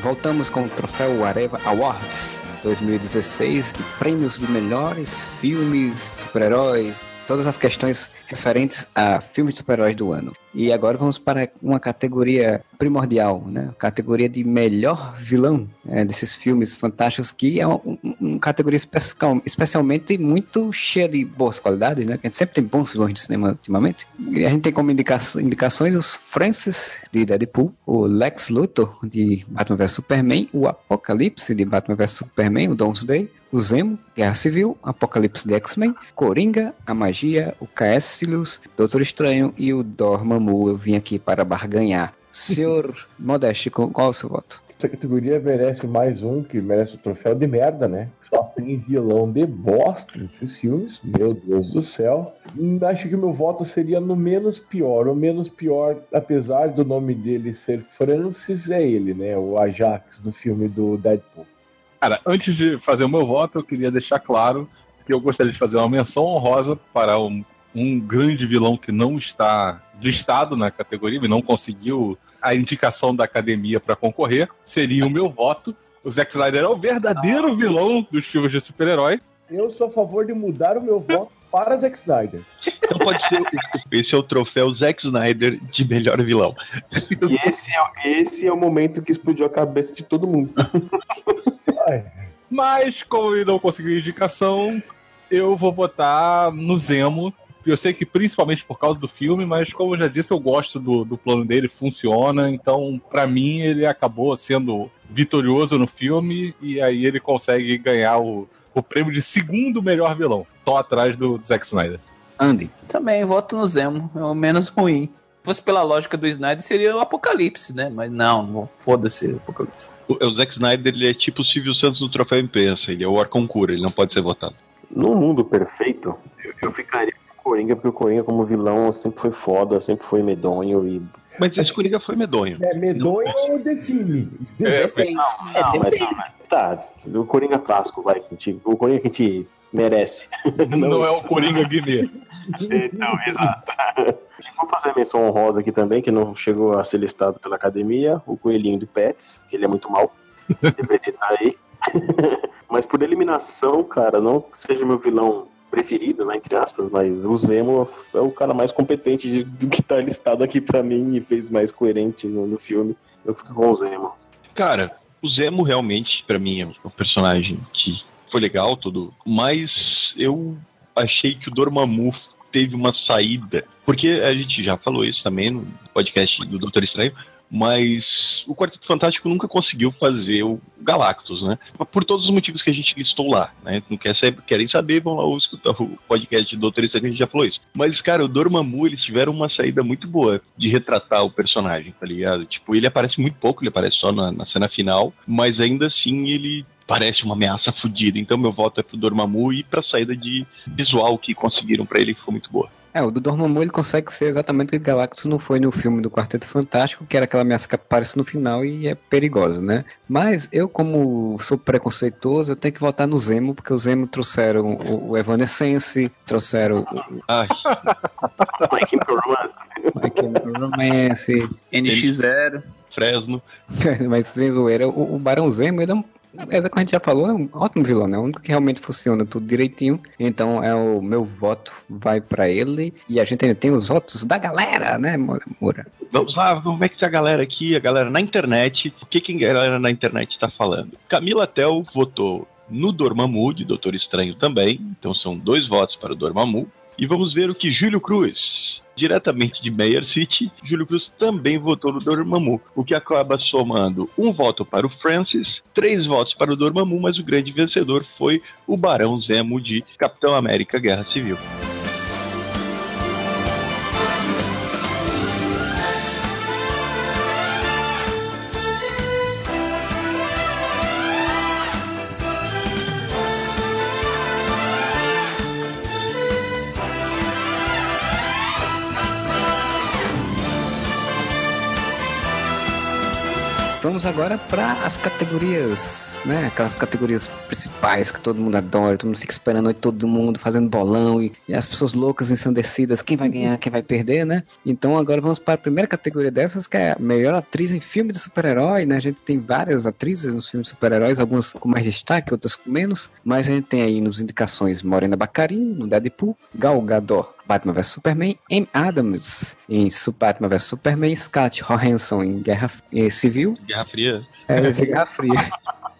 Voltamos com o Troféu Areva Awards 2016 de prêmios de melhores filmes, super-heróis, todas as questões referentes a filmes de super-heróis do ano. E agora vamos para uma categoria primordial, né? Categoria de melhor vilão né? desses filmes fantásticos, que é uma, um- uma categoria especial- especialmente muito cheia de boas qualidades, né? Que a gente sempre tem bons vilões de cinema ultimamente. E a gente tem como indica- indicações os Francis de Deadpool, o Lex Luthor de Batman vs Superman, o Apocalipse de Batman vs Superman, o Doomsday, o Zemo, Guerra Civil, Apocalipse de X-Men, Coringa, a Magia, o Caecilius, Doutor Estranho e o Dormammu. Eu vim aqui para barganhar. Senhor Modeste, qual é o seu voto? Essa categoria merece mais um que merece o troféu de merda, né? Só tem vilão de bosta nesses filmes. Meu Deus do céu. Hum, Acho que o meu voto seria no menos pior. O menos pior, apesar do nome dele ser Francis, é ele, né? O Ajax do filme do Deadpool. Cara, antes de fazer o meu voto, eu queria deixar claro que eu gostaria de fazer uma menção honrosa para um, um grande vilão que não está listado na categoria e não conseguiu a indicação da academia para concorrer. Seria o meu voto. O Zack Snyder é o verdadeiro vilão dos filmes de super-herói. Eu sou a favor de mudar o meu voto para Zack Snyder. Então pode ser. Esse é o troféu Zack Snyder de melhor vilão. E esse é, esse é o momento que explodiu a cabeça de todo mundo. Mas, como ele não conseguiu indicação, eu vou votar no Zemo. Eu sei que principalmente por causa do filme, mas como eu já disse, eu gosto do, do plano dele, funciona. Então, pra mim, ele acabou sendo vitorioso no filme e aí ele consegue ganhar o, o prêmio de segundo melhor vilão, só atrás do Zack Snyder. Andy. Também voto no Zemo, é o menos ruim. fosse pela lógica do Snyder, seria o Apocalipse, né? Mas não, não foda-se o Apocalipse. O, o Zack Snyder ele é tipo o Silvio Santos do Troféu Imprensa, ele é o Arcon Cura, ele não pode ser votado. No mundo perfeito, eu, eu ficaria Coringa, porque o Coringa como vilão sempre foi foda, sempre foi medonho e. Mas esse Coringa foi medonho. É medonho ou define? É, Não, não, mas não, mas tá. O Coringa clássico, vai, que a gente- o Coringa que a gente merece. Não, é o Coringa Guimê. Então, exato. E Vou fazer a menção honrosa aqui também, que não chegou a ser listado pela academia, o Coelhinho do Pets, que ele é muito mal. Deveria estar aí. mas por eliminação, cara, não que seja meu vilão preferido, né, entre aspas, mas o Zemo é o cara mais competente do que tá listado aqui pra mim e fez mais coerente no, no filme. Eu fico com o Zemo. Cara, o Zemo realmente, pra mim, é um personagem que foi legal, tudo, mas eu achei que o Dormammu teve uma saída, porque a gente já falou isso também no podcast do Doutor Estranho, mas o Quarteto Fantástico nunca conseguiu fazer o Galactus, né? Por todos os motivos que a gente listou lá, né? Não quer saber, querem saber, vão lá escutar o podcast do Doutor que a gente já falou isso. Mas, cara, o Dormammu, eles tiveram uma saída muito boa de retratar o personagem, tá ligado? Tipo, ele aparece muito pouco, ele aparece só na, na cena final, mas ainda assim ele parece uma ameaça fodida. Então meu voto é pro Dormammu e pra saída de visual que conseguiram pra ele ficou muito boa. É, o do Dormammu ele consegue ser exatamente o que Galactus não foi no filme do Quarteto Fantástico, que era aquela ameaça que aparece no final e é perigosa, né? Mas eu, como sou preconceituoso, eu tenho que votar no Zemo, porque o Zemo trouxeram o, o Evanescence, trouxeram o Ai, My Chemical Romance. My Chemical Romance, NX0. Fresno. mas sem zoeira, o, o Barão Zemo, ele é um o que a gente já falou, é um ótimo vilão, né? O único que realmente funciona tudo direitinho. Então é o meu voto vai pra ele. E a gente ainda tem os votos da galera, né, Moura? Vamos lá, como é que tá a galera aqui, a galera na internet? O que, que a galera na internet tá falando? Camila Tel votou no Dormammu, de Doutor Estranho também. Então são dois votos para o Dormammu. E vamos ver o que Júlio Cruz, diretamente de Meyer City, Júlio Cruz também votou no Dormammu, o que acaba somando um voto para o Francis, três votos para o Dormammu, mas o grande vencedor foi o Barão Zemo de Capitão América Guerra Civil. Vamos agora para as categorias, né? Aquelas categorias principais que todo mundo adora, todo mundo fica esperando a noite, todo mundo fazendo bolão e, e as pessoas loucas, ensandecidas, quem vai ganhar, quem vai perder, né? Então agora vamos para a primeira categoria dessas, que é a melhor atriz em filme de super-herói, né? A gente tem várias atrizes nos filmes de super-heróis, algumas com mais destaque, outras com menos, mas a gente tem aí nos indicações Morena Bacarin, no Deadpool, Gal Gadot, Batman vs Superman, Amy Adams em Batman vs Superman, Scott Johansson em Guerra eh, Civil, Guerra Fria. é, é Guerra Fria.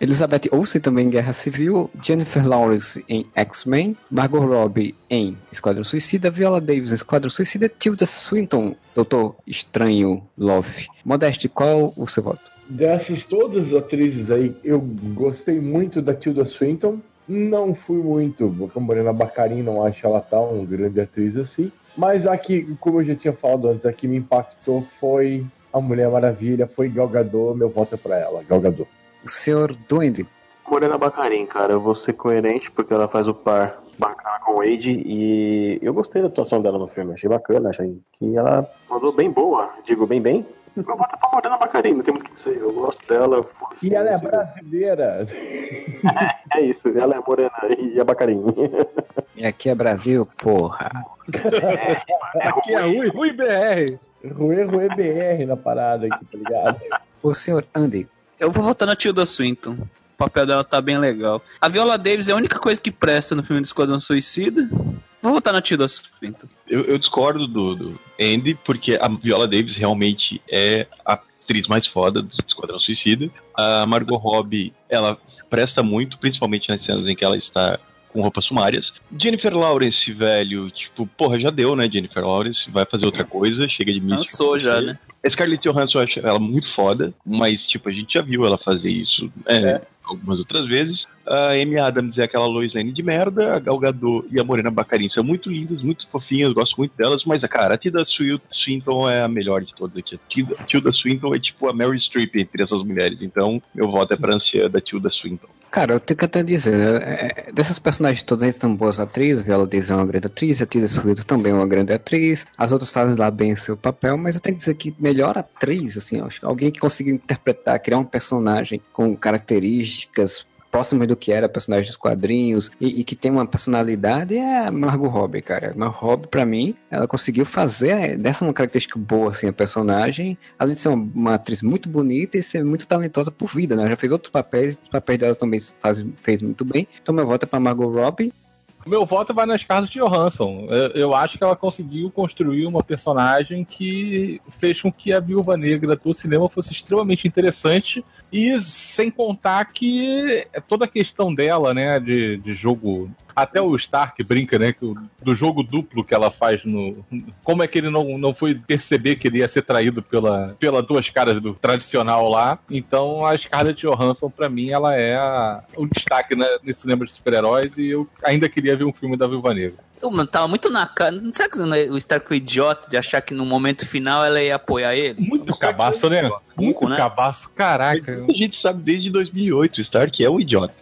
Elizabeth Olsen também em Guerra Civil, Jennifer Lawrence em X-Men, Margot Robbie em Esquadrão Suicida, Viola Davis em Esquadrão Suicida, Tilda Swinton, Doutor Estranho Love. Modeste, qual o seu voto? Dessas todas as atrizes aí, eu gostei muito da Tilda Swinton. Não fui muito, como Morena Bacarin, não acho ela tão uma grande atriz assim. Mas a que, como eu já tinha falado antes, a que me impactou foi a Mulher Maravilha, foi Gal Gadot, meu voto é pra ela, Gal Gadot. O senhor Duende. Morena Bacarin, cara, eu vou ser coerente porque ela faz o par bacana com o Wade e eu gostei da atuação dela no filme, achei bacana, achei que ela mandou bem boa, digo bem bem. Eu voto pra Morena Bacarin, não tem muito o que dizer, eu gosto dela. foda-se, E ela é brasileira. É isso, ela é morena e a Bacarin. E aqui é Brasil, porra. Aqui é Rui, Rui BR. Ruê, Ruê BR na parada aqui, tá ligado? O senhor Andy. Eu vou votar na Tilda Swinton. O papel dela tá bem legal. A Viola Davis é a única coisa que presta no filme do Esquadrão Suicida. Vou votar na Tilda Swinton. Eu, eu discordo do, do Andy, porque a Viola Davis realmente é a atriz mais foda do Esquadrão Suicida. A Margot Robbie, ela presta muito, principalmente nas cenas em que ela está com roupas sumárias. Jennifer Lawrence, velho, tipo, porra, já deu, né? Jennifer Lawrence vai fazer outra coisa, chega de mística. Cansou já, né? A Scarlett Johansson eu acho ela muito foda, mas, tipo, a gente já viu ela fazer isso é, algumas outras vezes. A Amy Adams é aquela Lois Lane de merda, a Gal Gadot e a Morena Bacarin são muito lindas, muito fofinhas, gosto muito delas, mas, cara, a Tilda Swin- Swinton é a melhor de todas aqui. Tilda, Tilda Swinton é tipo a Mary Streep entre essas mulheres, então meu voto é pra anciã da Tilda Swinton. Cara, eu tenho que até dizer, é, é, dessas personagens todas eles são boas atrizes, Viola Davis é uma grande atriz, a Tilda Swinton também é uma grande atriz, as outras fazem lá bem seu papel, mas eu tenho que dizer que melhor atriz, assim, acho alguém que conseguiu interpretar, criar um personagem com características próximas do que era personagem dos quadrinhos e, e que tem uma personalidade é a Margot Robbie, cara. Margot Robbie, pra mim, ela conseguiu fazer dessa uma característica boa, assim, a personagem, além de ser uma, uma atriz muito bonita e ser muito talentosa por vida, né? Ela já fez outros papéis, os papéis dela também faz, fez muito bem. Então meu voto é pra Margot Robbie. Meu voto vai na Scarlett Johansson. Eu, eu acho que ela conseguiu construir uma personagem que fez com que a Viúva Negra do cinema fosse extremamente interessante e sem contar que toda a questão dela, né, de, de jogo... Até o Stark brinca, né, do jogo duplo que ela faz no... Como é que ele não, não foi perceber que ele ia ser traído pela, pela duas caras do tradicional lá. Então a Scarlett Johansson, pra mim, ela é a- o destaque né, nesse cinema de super-heróis e eu ainda queria ver um filme da Viúva Negra. Eu, mano, tava muito na cara. Não será que o Stark foi idiota de achar que no momento final ela ia apoiar ele? Muito cabaço, né? Muito né? cabaço, caraca. A gente sabe desde 2008, o Stark é um idiota.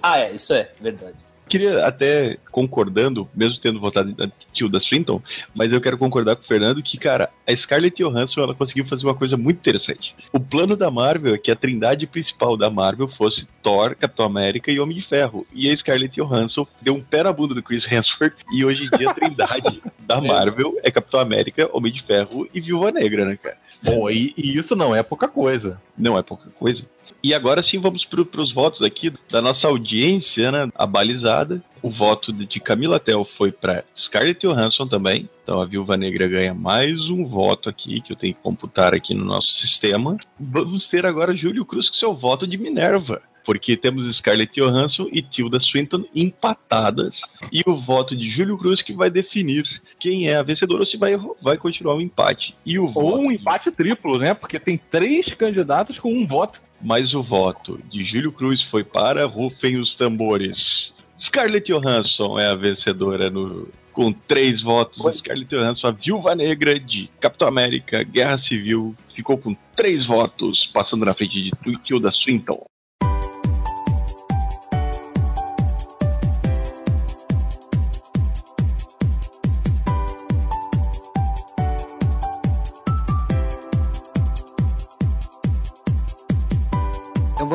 Ah, é, isso é, verdade. Queria até concordando, mesmo tendo votado na Tilda Swinton, mas eu quero concordar com o Fernando que, cara, a Scarlett Johansson ela conseguiu fazer uma coisa muito interessante. O plano da Marvel é que a trindade principal da Marvel fosse Thor, Capitão América e Homem de Ferro. E a Scarlett Johansson deu um pé na bunda do Chris Hemsworth e hoje em dia a trindade da Marvel é Capitão América, Homem de Ferro e Viúva Negra, né, cara? Bom, e, e isso não é pouca coisa. Não é pouca coisa. E agora sim vamos para os votos aqui da nossa audiência, né? Abalizada. O voto de de Camila Tel foi para Scarlett Johansson também. Então a Viúva Negra ganha mais um voto aqui, que eu tenho que computar aqui no nosso sistema. Vamos ter agora Júlio Cruz com seu voto de Minerva. Porque temos Scarlett Johansson e Tilda Swinton empatadas. E o voto de Júlio Cruz que vai definir quem é a vencedora ou se vai, vai continuar o empate. E o Ou voto um empate triplo, né? Porque tem três candidatos com um voto. mas o voto de Júlio Cruz foi para Rufem os Tambores. Scarlett Johansson é a vencedora no, com três votos. Scarlett Johansson, a viúva negra de Capitão América, Guerra Civil, ficou com três votos, passando na frente de Tilda Swinton.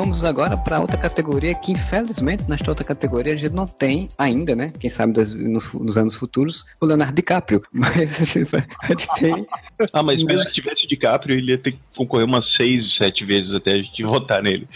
Vamos agora para outra categoria que infelizmente nesta outra categoria a gente não tem ainda, né? Quem sabe das- nos, nos anos futuros o Leonardo DiCaprio, mas a gente, vai- a gente tem Ah, mas mesmo que tivesse o DiCaprio, ele ia ter que concorrer umas seis, sete vezes até a gente votar nele.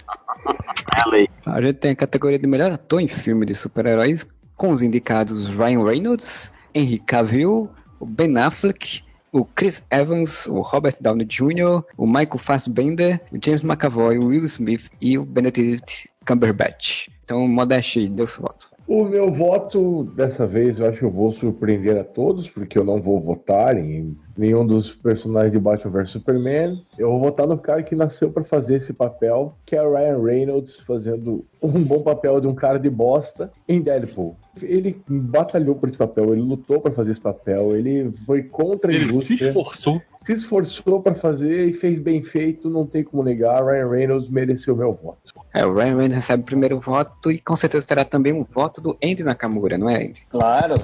a gente tem a categoria de melhor ator em filme de super-heróis com os indicados Ryan Reynolds, Henry Cavill, Ben Affleck, o Chris Evans, o Robert Downey Jr., o Michael Fassbender, o James McAvoy, o Will Smith e o Benedict Cumberbatch. Então, Modeste, deu seu voto. O meu voto, dessa vez, eu acho que eu vou surpreender a todos, porque eu não vou votar em nenhum dos personagens de Batman vs Superman. Eu vou votar no cara que nasceu pra fazer esse papel, que é o Ryan Reynolds, fazendo um bom papel de um cara de bosta em Deadpool. Ele batalhou por esse papel, ele lutou pra fazer esse papel, ele foi contra a Ele se indústria esforçou. Se esforçou pra fazer e fez bem feito, não tem como negar. Ryan Reynolds mereceu meu voto. É, o Ryan Reynolds recebe o primeiro voto e com certeza terá também um voto do Andy Nakamura, não é, Andy? Claro.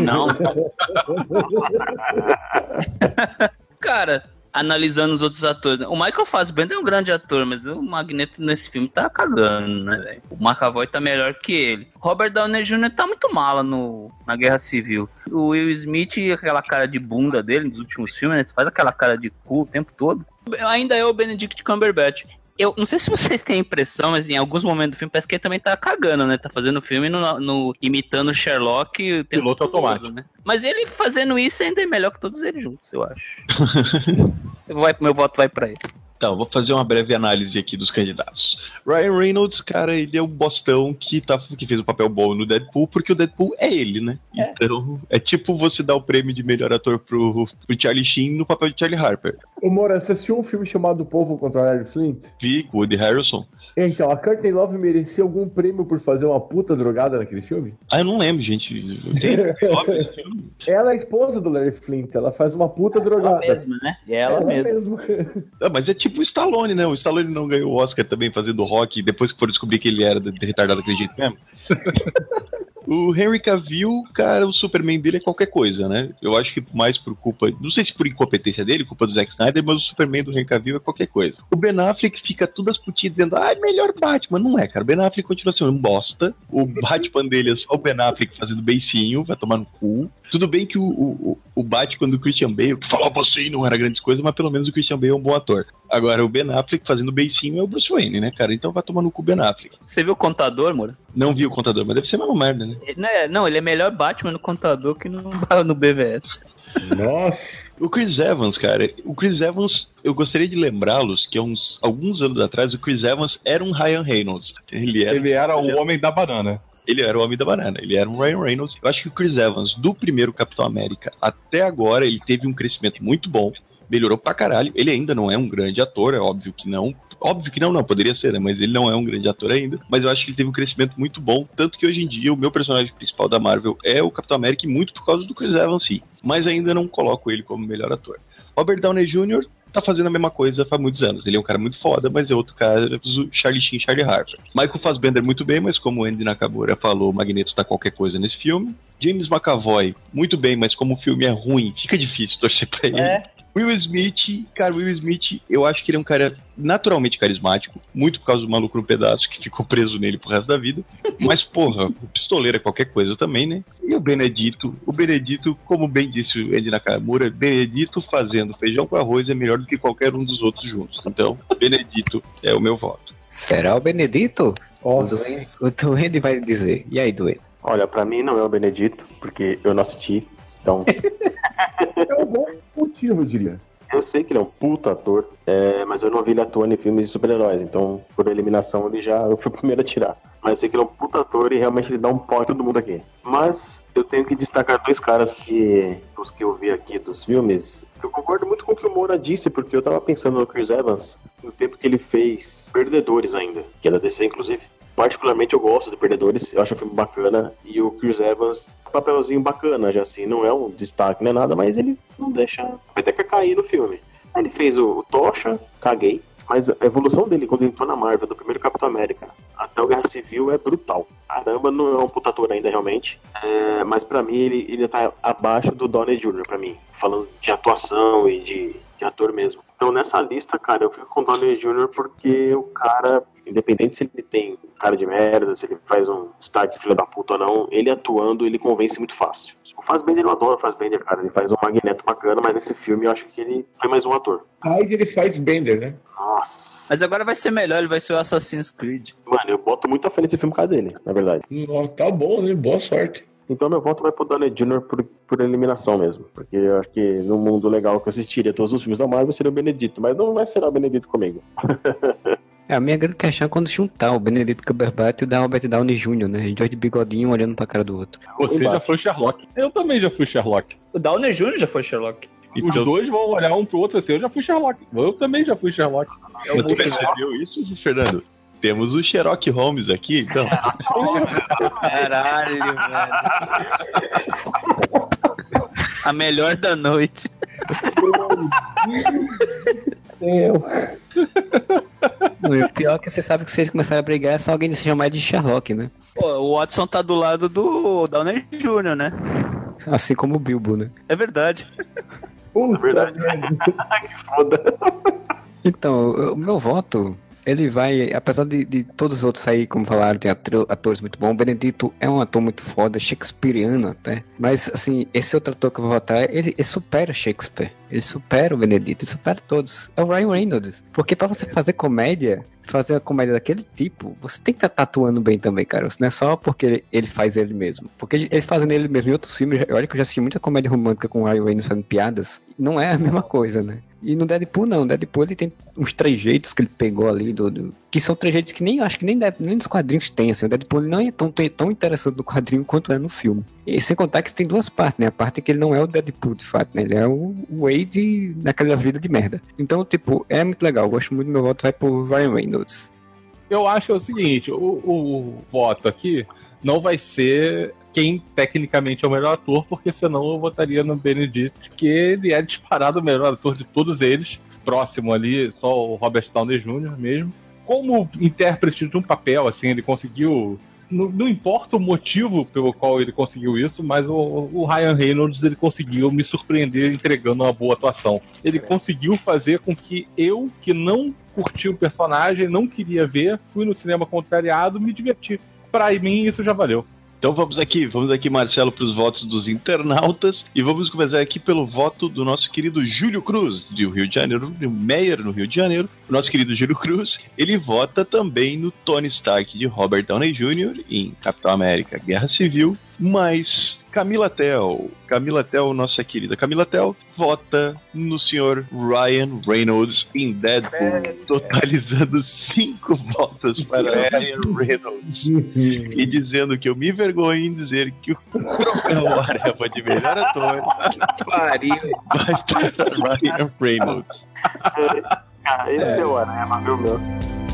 Não. Cara, analisando os outros atores, o Michael Fassbender é um grande ator, mas o Magneto nesse filme tá cagando, né, velho? O McAvoy tá melhor que ele. Robert Downey Jr. tá muito mala no, na Guerra Civil. O Will Smith, aquela cara de bunda dele nos últimos filmes, né? faz aquela cara de cu o tempo todo. Ainda é o Benedict Cumberbatch. Eu não sei se vocês têm a impressão, mas em alguns momentos do filme parece que ele também tá cagando, né? Tá fazendo o filme no, no- imitando o Sherlock. Piloto todo, automático. Né? Mas ele fazendo isso ainda é melhor que todos eles juntos, eu acho. vai, meu voto vai pra ele. Então, vou fazer uma breve análise aqui dos candidatos. Ryan Reynolds, cara, ele é um bostão que, tá, que fez um papel bom no Deadpool, porque o Deadpool é ele, né? Então, é tipo você dar o prêmio de melhor ator pro, pro Charlie Sheen no papel de Charlie Harper. Ô, Moura, você assistiu um filme chamado O Povo contra Larry Flint? Vi com o Woody Harrelson. Então, a Courtney Love merecia algum prêmio por fazer uma puta drogada naquele filme? Ah, eu não lembro, gente. Ela é a esposa do Larry Flint, ela faz uma puta drogada. Ela mesma, né? E é ela, mesma. Ah, mas é tipo o Stallone, né? O Stallone não ganhou o Oscar também fazendo rock depois que foram descobrir que ele era retardado daquele jeito mesmo. O Henry Cavill, cara, o Superman dele é qualquer coisa, né? Eu acho que mais por culpa, não sei se por incompetência dele, culpa do Zack Snyder, mas o Superman do Henry Cavill é qualquer coisa. O Ben Affleck fica tudo as putidas dizendo, ah, melhor Batman. Não é, cara. O Ben Affleck continua sendo um bosta. O Batman dele é só o Ben Affleck fazendo beicinho, vai tomar no cu. Tudo bem que o, o, o Batman do Christian Bale, que falava assim, não era grandes coisas, mas pelo menos o Christian Bale é um bom ator. Agora, o Ben Affleck fazendo beicinho é o Bruce Wayne, né, cara? Então vai tomar no cu Ben Affleck. Você viu o contador, Moura? Não vi o contador, mas deve ser a mesma merda, né? Não, é- não, ele é melhor Batman no contador que no, no BVS. Nossa. O Chris Evans, cara, o Chris Evans, eu gostaria de lembrá-los que há uns alguns anos atrás o Chris Evans era um Ryan Reynolds. Ele era, Ele era o homem da banana. ele era o homem da banana, ele era um Ryan Reynolds. Eu acho que o Chris Evans, do primeiro Capitão América até agora, ele teve um crescimento muito bom, melhorou pra caralho. Ele ainda não é um grande ator, é óbvio que não. Óbvio que não, não, poderia ser, né? Mas ele não é um grande ator ainda. Mas eu acho que ele teve um crescimento muito bom. Tanto que hoje em dia o meu personagem principal da Marvel é o Capitão América, e muito por causa do Chris Evans, sim. Mas ainda não coloco ele como melhor ator. Robert Downey Jr. tá fazendo a mesma coisa há muitos anos. Ele é um cara muito foda, mas é outro cara, Charlie Sheen, Charlie Harper. Michael Fassbender muito bem, mas como o Andy Nakamura falou, Magneto tá qualquer coisa nesse filme. James McAvoy, muito bem, mas como o filme é ruim, fica difícil torcer pra ele. É. Will Smith, cara, Will Smith, eu acho que ele é um cara naturalmente carismático, muito por causa do maluco no pedaço que ficou preso nele pro resto da vida. Mas, porra, o pistoleiro é qualquer coisa também, né? E o Benedito, o Benedito, como bem disse o Andy Nakamura, Benedito fazendo feijão com arroz é melhor do que qualquer um dos outros juntos. Então, Benedito é o meu voto. Será o Benedito? Ó, O Duende, o Duende vai dizer. E aí, Duende? Olha, pra mim não é o Benedito, porque eu não assisti. Então, é um bom motivo, eu diria. eu sei que ele é um puta ator, é, mas eu não vi ele atuando em filmes de super-heróis. Então, por eliminação, ele já eu fui o primeiro a tirar. Mas eu sei que ele é um puta ator e realmente ele dá um pau em todo mundo aqui. Mas eu tenho que destacar dois caras que, os que eu vi aqui dos filmes. Eu concordo muito com o que o Moura disse, porque eu tava pensando no Chris Evans no tempo que ele fez Perdedores ainda, que é da DC, inclusive. Particularmente eu gosto de Perdedores, eu acho o filme bacana. E o Chris Evans, papelzinho bacana, já assim, não é um destaque, não é nada, mas ele não deixa a peteca cair no filme. Aí ele fez o, o Tocha, caguei. Mas a evolução dele quando entrou na Marvel, do primeiro Capitão América até o Guerra Civil, é brutal. Caramba, não é um puta ainda, realmente. É, mas pra mim, ele, ele tá abaixo do Downey Jr., pra mim. Falando de atuação e de, de ator mesmo. Então, nessa lista, cara, eu fico com o Downey Jr. porque o cara, independente se ele tem cara de merda, se ele faz um Stark filho da puta ou não, ele atuando, ele convence muito fácil. O Fassbender, eu adoro o Fassbender, cara. Ele faz um Magneto bacana, mas nesse filme eu acho que ele foi mais um ator. Aí ele faz Bender, né? Nossa. Mas agora vai ser melhor, ele vai ser o Assassin's Creed. Mano, eu boto muito a fé nesse filme por causa dele, na verdade. Ó, tá bom, né? Boa sorte. Então meu voto vai pro Downey Jr. Por, por eliminação mesmo. Porque eu acho que no mundo legal que eu assistiria todos os filmes da Marvel seria o Benedito. Mas não vai ser o Benedito comigo. É, a minha grande questão é quando juntar o Benedito Cumberbatch e o Robert Downey Jr., né? Dois de bigodinho olhando pra cara do outro. Você já foi Sherlock. Eu também já fui Sherlock. O Downey Jr. já foi Sherlock. Os Então, dois vão olhar um pro outro assim, eu já fui Sherlock. Eu também já fui Sherlock. tu percebeu isso, Fernando? Temos o Sherlock Holmes aqui, então. Caralho, velho. A melhor da noite. Não, e o pior é que você sabe que se eles começarem a brigar é só alguém se chamar de Sherlock, né? Pô, o Watson tá do lado do Downey Jr., né? Assim como o Bilbo, né? É verdade. Puta verdade. merda. Foda. Então, o meu voto, ele vai, apesar de, de todos os outros aí, como falaram, tem atores muito bons, Benedito é um ator muito foda, shakespeariano até. Mas, assim, esse outro ator que eu vou votar, ele, ele supera Shakespeare. Ele supera o Benedito, ele supera todos. É o Ryan Reynolds. Porque pra você fazer comédia, fazer uma comédia daquele tipo, você tem que estar atuando bem também, cara. Não é só porque ele, ele faz ele mesmo. Porque ele, ele fazendo ele mesmo em outros filmes, olha que eu já assisti muita comédia romântica com o Ryan Reynolds fazendo piadas, não é a mesma coisa, né? E no Deadpool não, Deadpool ele tem uns trejeitos que ele pegou ali, do, do- que são trejeitos que nem acho que nem, nem nos quadrinhos tem, assim, o Deadpool não é tão, tão, interessante no quadrinho quanto é no filme. E sem contar que tem duas partes, né? A parte que ele não é o Deadpool, de fato, né? Ele é o Wade naquela vida de merda. Então, tipo, é muito legal, eu gosto muito, meu voto vai pro Ryan Reynolds. Eu acho o seguinte: o, o voto aqui não vai ser quem tecnicamente é o melhor ator, porque senão eu votaria no Benedict, que ele é disparado o melhor ator de todos eles. Próximo ali, só o Robert Downey Jr. mesmo. Como intérprete de um papel, assim, ele conseguiu. Não, não importa o motivo pelo qual ele conseguiu isso, mas o, o Ryan Reynolds ele conseguiu me surpreender entregando uma boa atuação. Ele conseguiu fazer com que eu, que não curti o personagem, não queria ver, fui no cinema contrariado, me diverti. Pra mim, isso já valeu. Então vamos aqui, vamos aqui, Marcelo, para os votos dos internautas. E vamos começar aqui pelo voto do nosso querido Júlio Cruz, do Rio de Janeiro, do Meyer, no Rio de Janeiro. O nosso querido Júlio Cruz, ele vota também no Tony Stark de Robert Downey Jr. em Capitão América Guerra Civil. Mas Camila Tell, Camila Tell, nossa querida. Camila Tell, vota no senhor Ryan Reynolds em Deadpool, totalizando cinco votos para Ryan Reynolds. E dizendo que eu me envergonho em dizer que o Areva de melhor ator. Pariu. vai para Ryan Reynolds. Ah, esse é, o Arema, viu, meu?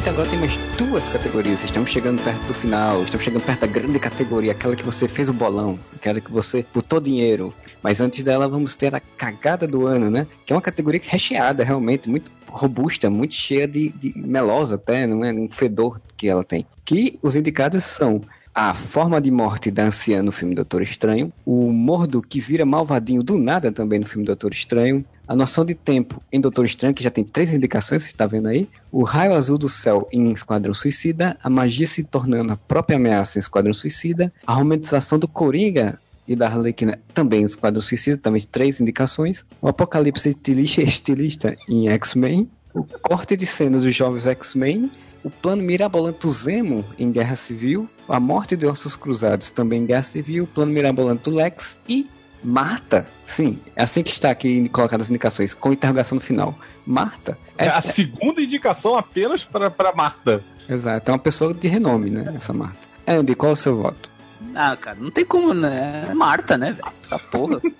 Gente agora tem mais duas categorias. Estamos chegando perto do final, estamos chegando perto da grande categoria, aquela que você fez o bolão, aquela que você botou dinheiro. Mas antes dela, vamos ter a cagada do ano, né? Que é uma categoria recheada, realmente, muito robusta, muito cheia de, de melosa até, não é? Um fedor que ela tem. Que os indicados são a forma de morte da anciã no filme Doutor Estranho, o mordo que vira malvadinho do nada também no filme Doutor Estranho, a noção de tempo em Doutor Estranho, que já tem três indicações, você está vendo aí, o raio azul do céu em Esquadrão Suicida, a magia se tornando a própria ameaça em Esquadrão Suicida, a romantização do Coringa e da Arlequina também em Esquadrão Suicida, também três indicações, o apocalipse estilista, estilista em X-Men, o corte de cenas dos jovens X-Men, o plano mirabolante do Zemo em Guerra Civil, a morte de Ossos Cruzados também em Guerra Civil, o plano mirabolante do Lex e Marta, sim, é assim que está aqui colocado as indicações, com interrogação no final. Marta É a segunda indicação apenas para, para Marta. Exato, é uma pessoa de renome, né, essa Marta. Andy, qual é o seu voto? Ah, cara, não tem como, né? É Marta, né, velho? Essa porra.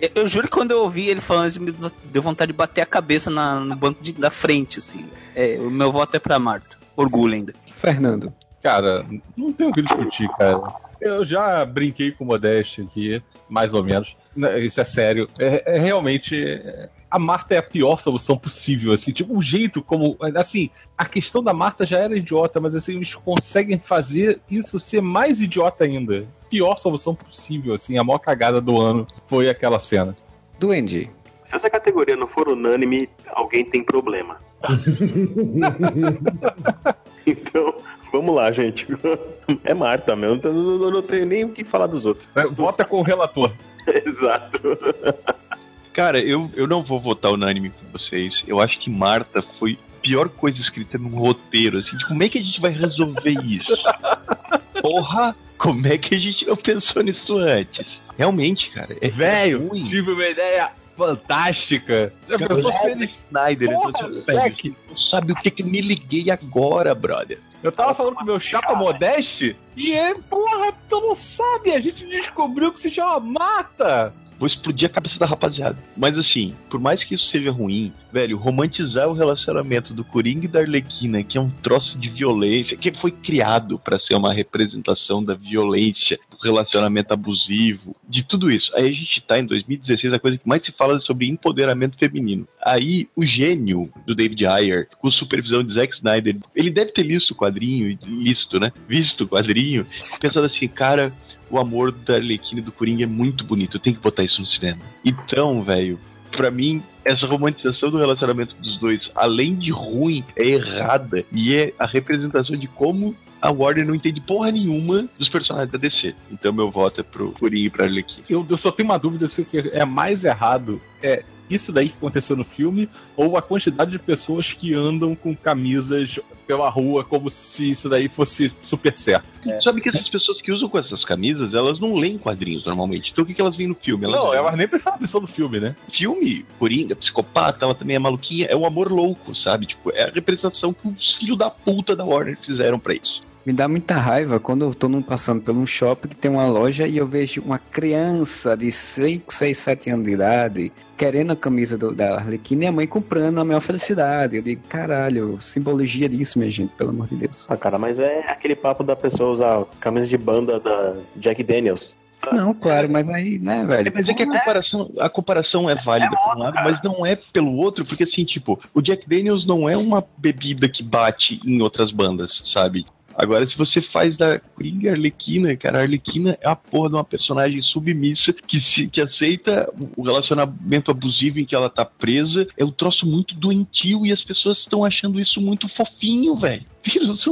Eu, eu juro que quando eu ouvi ele falando isso, me deu vontade de bater a cabeça na- no banco de- da frente, assim. É, o meu voto é pra Marta. Orgulho ainda. Fernando. Cara, não tem o que discutir, cara. Eu já brinquei com o Modeste aqui, mais ou menos. Né, Isso é sério. É, é realmente. A Marta é a pior solução possível, assim, tipo, o jeito como. Assim, a questão da Marta já era idiota, mas assim, eles conseguem fazer isso ser mais idiota ainda. Pior solução possível, assim, a maior cagada do ano foi aquela cena. Duende. Se essa categoria não for unânime, alguém tem problema. então, vamos lá, gente. É Marta mesmo. Eu não, eu não tenho nem o que falar dos outros. Vota com o relator. Exato. Cara, eu, eu não vou votar unânime com vocês. Eu acho que Marta foi a pior coisa escrita num roteiro. Assim, de como é que a gente vai resolver isso? Porra, como é que a gente não pensou nisso antes? Realmente, cara. É Velho, ruim. tive uma ideia fantástica. Já Cara, pensou se. Snyder, Porra, então, tipo, Zack. velho, não sabe o que que me liguei agora, brother. Eu tava falando com o meu chapa Modeste e é, porra, tu não sabe, a gente descobriu que se chama Mata. Vou explodir a cabeça da rapaziada. Mas assim, por mais que isso seja ruim, velho, romantizar o relacionamento do Coringa e da Arlequina, que é um troço de violência, que foi criado pra ser uma representação da violência, relacionamento abusivo, de tudo isso. Aí a gente tá em 2016, a coisa que mais se fala é sobre empoderamento feminino. Aí o gênio do David Ayer, com supervisão de Zack Snyder, ele deve ter listo o quadrinho, listo, né? Visto o quadrinho, pensando assim, cara, o amor da Arlequina e do Coringa é muito bonito. Eu tenho que botar isso no cinema. Então, velho, pra mim, essa romantização do relacionamento dos dois, além de ruim, é errada. E é a representação de como a Warner não entende porra nenhuma dos personagens da DC. Então meu voto é pro Coringa e pra Arlequina. Eu, eu só tenho uma dúvida se o que é mais errado é isso daí que aconteceu no filme ou a quantidade de pessoas que andam com camisas pela rua como se isso daí fosse super certo. Sabe que essas pessoas que usam com essas camisas, elas não leem quadrinhos normalmente. Então o que, que elas veem no filme? Elas Não, elas nem prestaram atenção no filme, né? filme, Coringa, psicopata, ela também é maluquinha, é o amor louco, sabe? Tipo, é a representação que os filhos da puta da Warner fizeram pra isso. Me dá muita raiva quando eu tô num- passando por um shopping que tem uma loja e eu vejo uma criança de 5, 6, 7 anos de idade querendo a camisa do- da Arlequina e a mãe comprando a maior felicidade. Eu digo, caralho, simbologia disso, minha gente, pelo amor de Deus. Ah, cara, mas é aquele papo da pessoa usar camisa de banda da Jack Daniels. Não, claro, mas aí, né, velho? Mas é que a comparação, a comparação é válida por um lado, mas não é pelo outro, porque assim, tipo, o Jack Daniels não é uma bebida que bate em outras bandas, sabe? Agora, se você faz da Coringa Arlequina, cara, a Arlequina é a porra de uma personagem submissa que, se, que aceita o relacionamento abusivo em que ela tá presa. É um troço muito doentio e as pessoas estão achando isso muito fofinho, velho.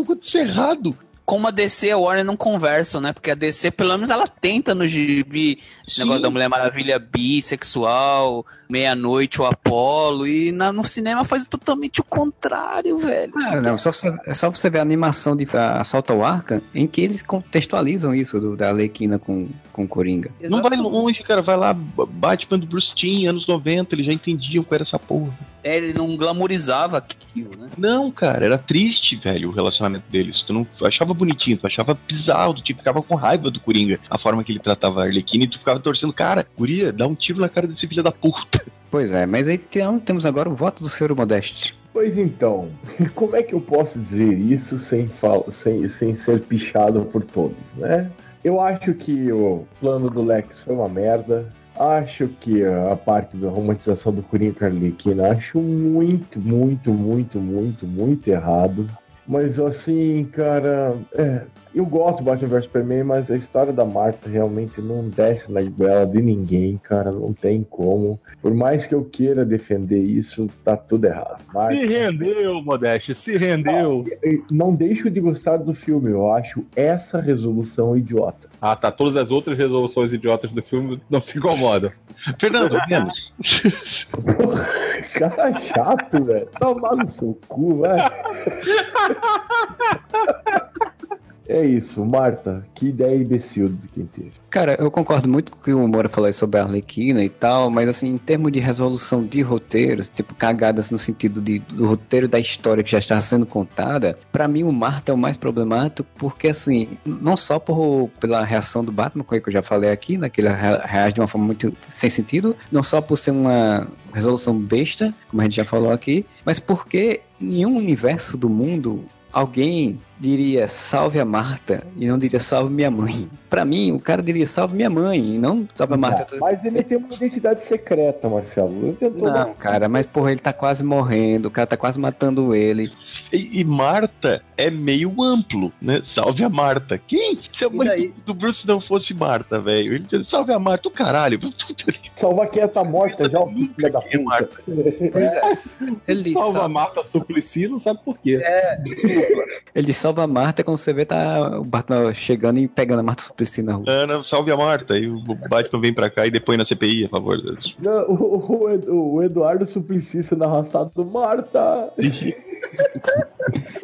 Quanto isso é errado. Como a DC e a Warner não conversam, né? Porque a DC, pelo menos, ela tenta no gibi esse negócio da Mulher Maravilha bissexual, meia-noite o Apolo, e na- no cinema faz totalmente o contrário, velho. Ah, não, só, é só você ver a animação de Assalto ao Arca, em que eles contextualizam isso do, da Arlequina com, com Coringa. Não vai longe, cara. Vai lá, Batman do Bruce Timm, anos 90, eles já entendiam qual era essa porra. É, ele não glamorizava aquilo, né? Não, cara, era triste, velho, o relacionamento deles. Tu não tu achava bonitinho, tu achava bizarro, tu tipo, ficava com raiva do Coringa, a forma que ele tratava a Arlequina, e tu ficava torcendo, cara, Guria, dá um tiro na cara desse filho da puta. Pois é, mas aí tem- temos agora o voto do Senhor Modeste. Pois então, como é que eu posso dizer isso sem, fal- sem, sem ser pichado por todos, né? Eu acho que o plano do Lex foi uma merda. Acho que a parte da romantização do Coringa com a Arlequina acho muito, muito, muito, muito, muito errado. Mas assim, cara, é, eu gosto do Batman vs Superman, mas a história da Marta realmente não desce na goela de ninguém, cara, não tem como. Por mais que eu queira defender isso, tá tudo errado. Marta- Se rendeu, Modeste, se rendeu. não deixo de gostar do filme, eu acho essa resolução idiota. Ah, tá. Todas as outras resoluções idiotas do filme não se incomodam. Fernando, menos. Cara chato, velho. Tomar no seu cu, velho. É isso, Marta. Que ideia imbecil de quem teve. Cara, eu concordo muito com o que o Moura falou sobre a Arlequina e tal, mas assim, em termos de resolução de roteiros, tipo cagadas no sentido de, do roteiro da história que já está sendo contada, pra mim o Marta é o mais problemático, porque assim, não só por, pela reação do Batman, que eu já falei aqui, né, que ele rea- reage de uma forma muito sem sentido, não só por ser uma resolução besta, como a gente já falou aqui, mas porque em um universo do mundo alguém diria salve a Marta e não diria salve minha mãe. Pra mim, o cara diria salve minha mãe e não salve a Marta. Mas ele tem uma identidade secreta, Marcelo. Ele tentou Não, cara, mas porra, ele tá quase morrendo, o cara tá quase matando ele. E, e Marta é meio amplo, né? Salve a Marta. Quem? Se a mãe do, do Bruce não fosse Marta, velho. Ele dizia, salve a Marta, o caralho. Salva quem tá morta já, o filho da puta. Pois é. Ele Salva a Marta Suplicy, não sabe por quê. ele diz salva a Marta quando você vê tá o Batman chegando e pegando a Marta Suplicy na rua. Não, salve a Marta. E o Batman vem pra cá e depois na CPI, a favor. Não, o, o o Eduardo Suplicy sendo arrastado Marta.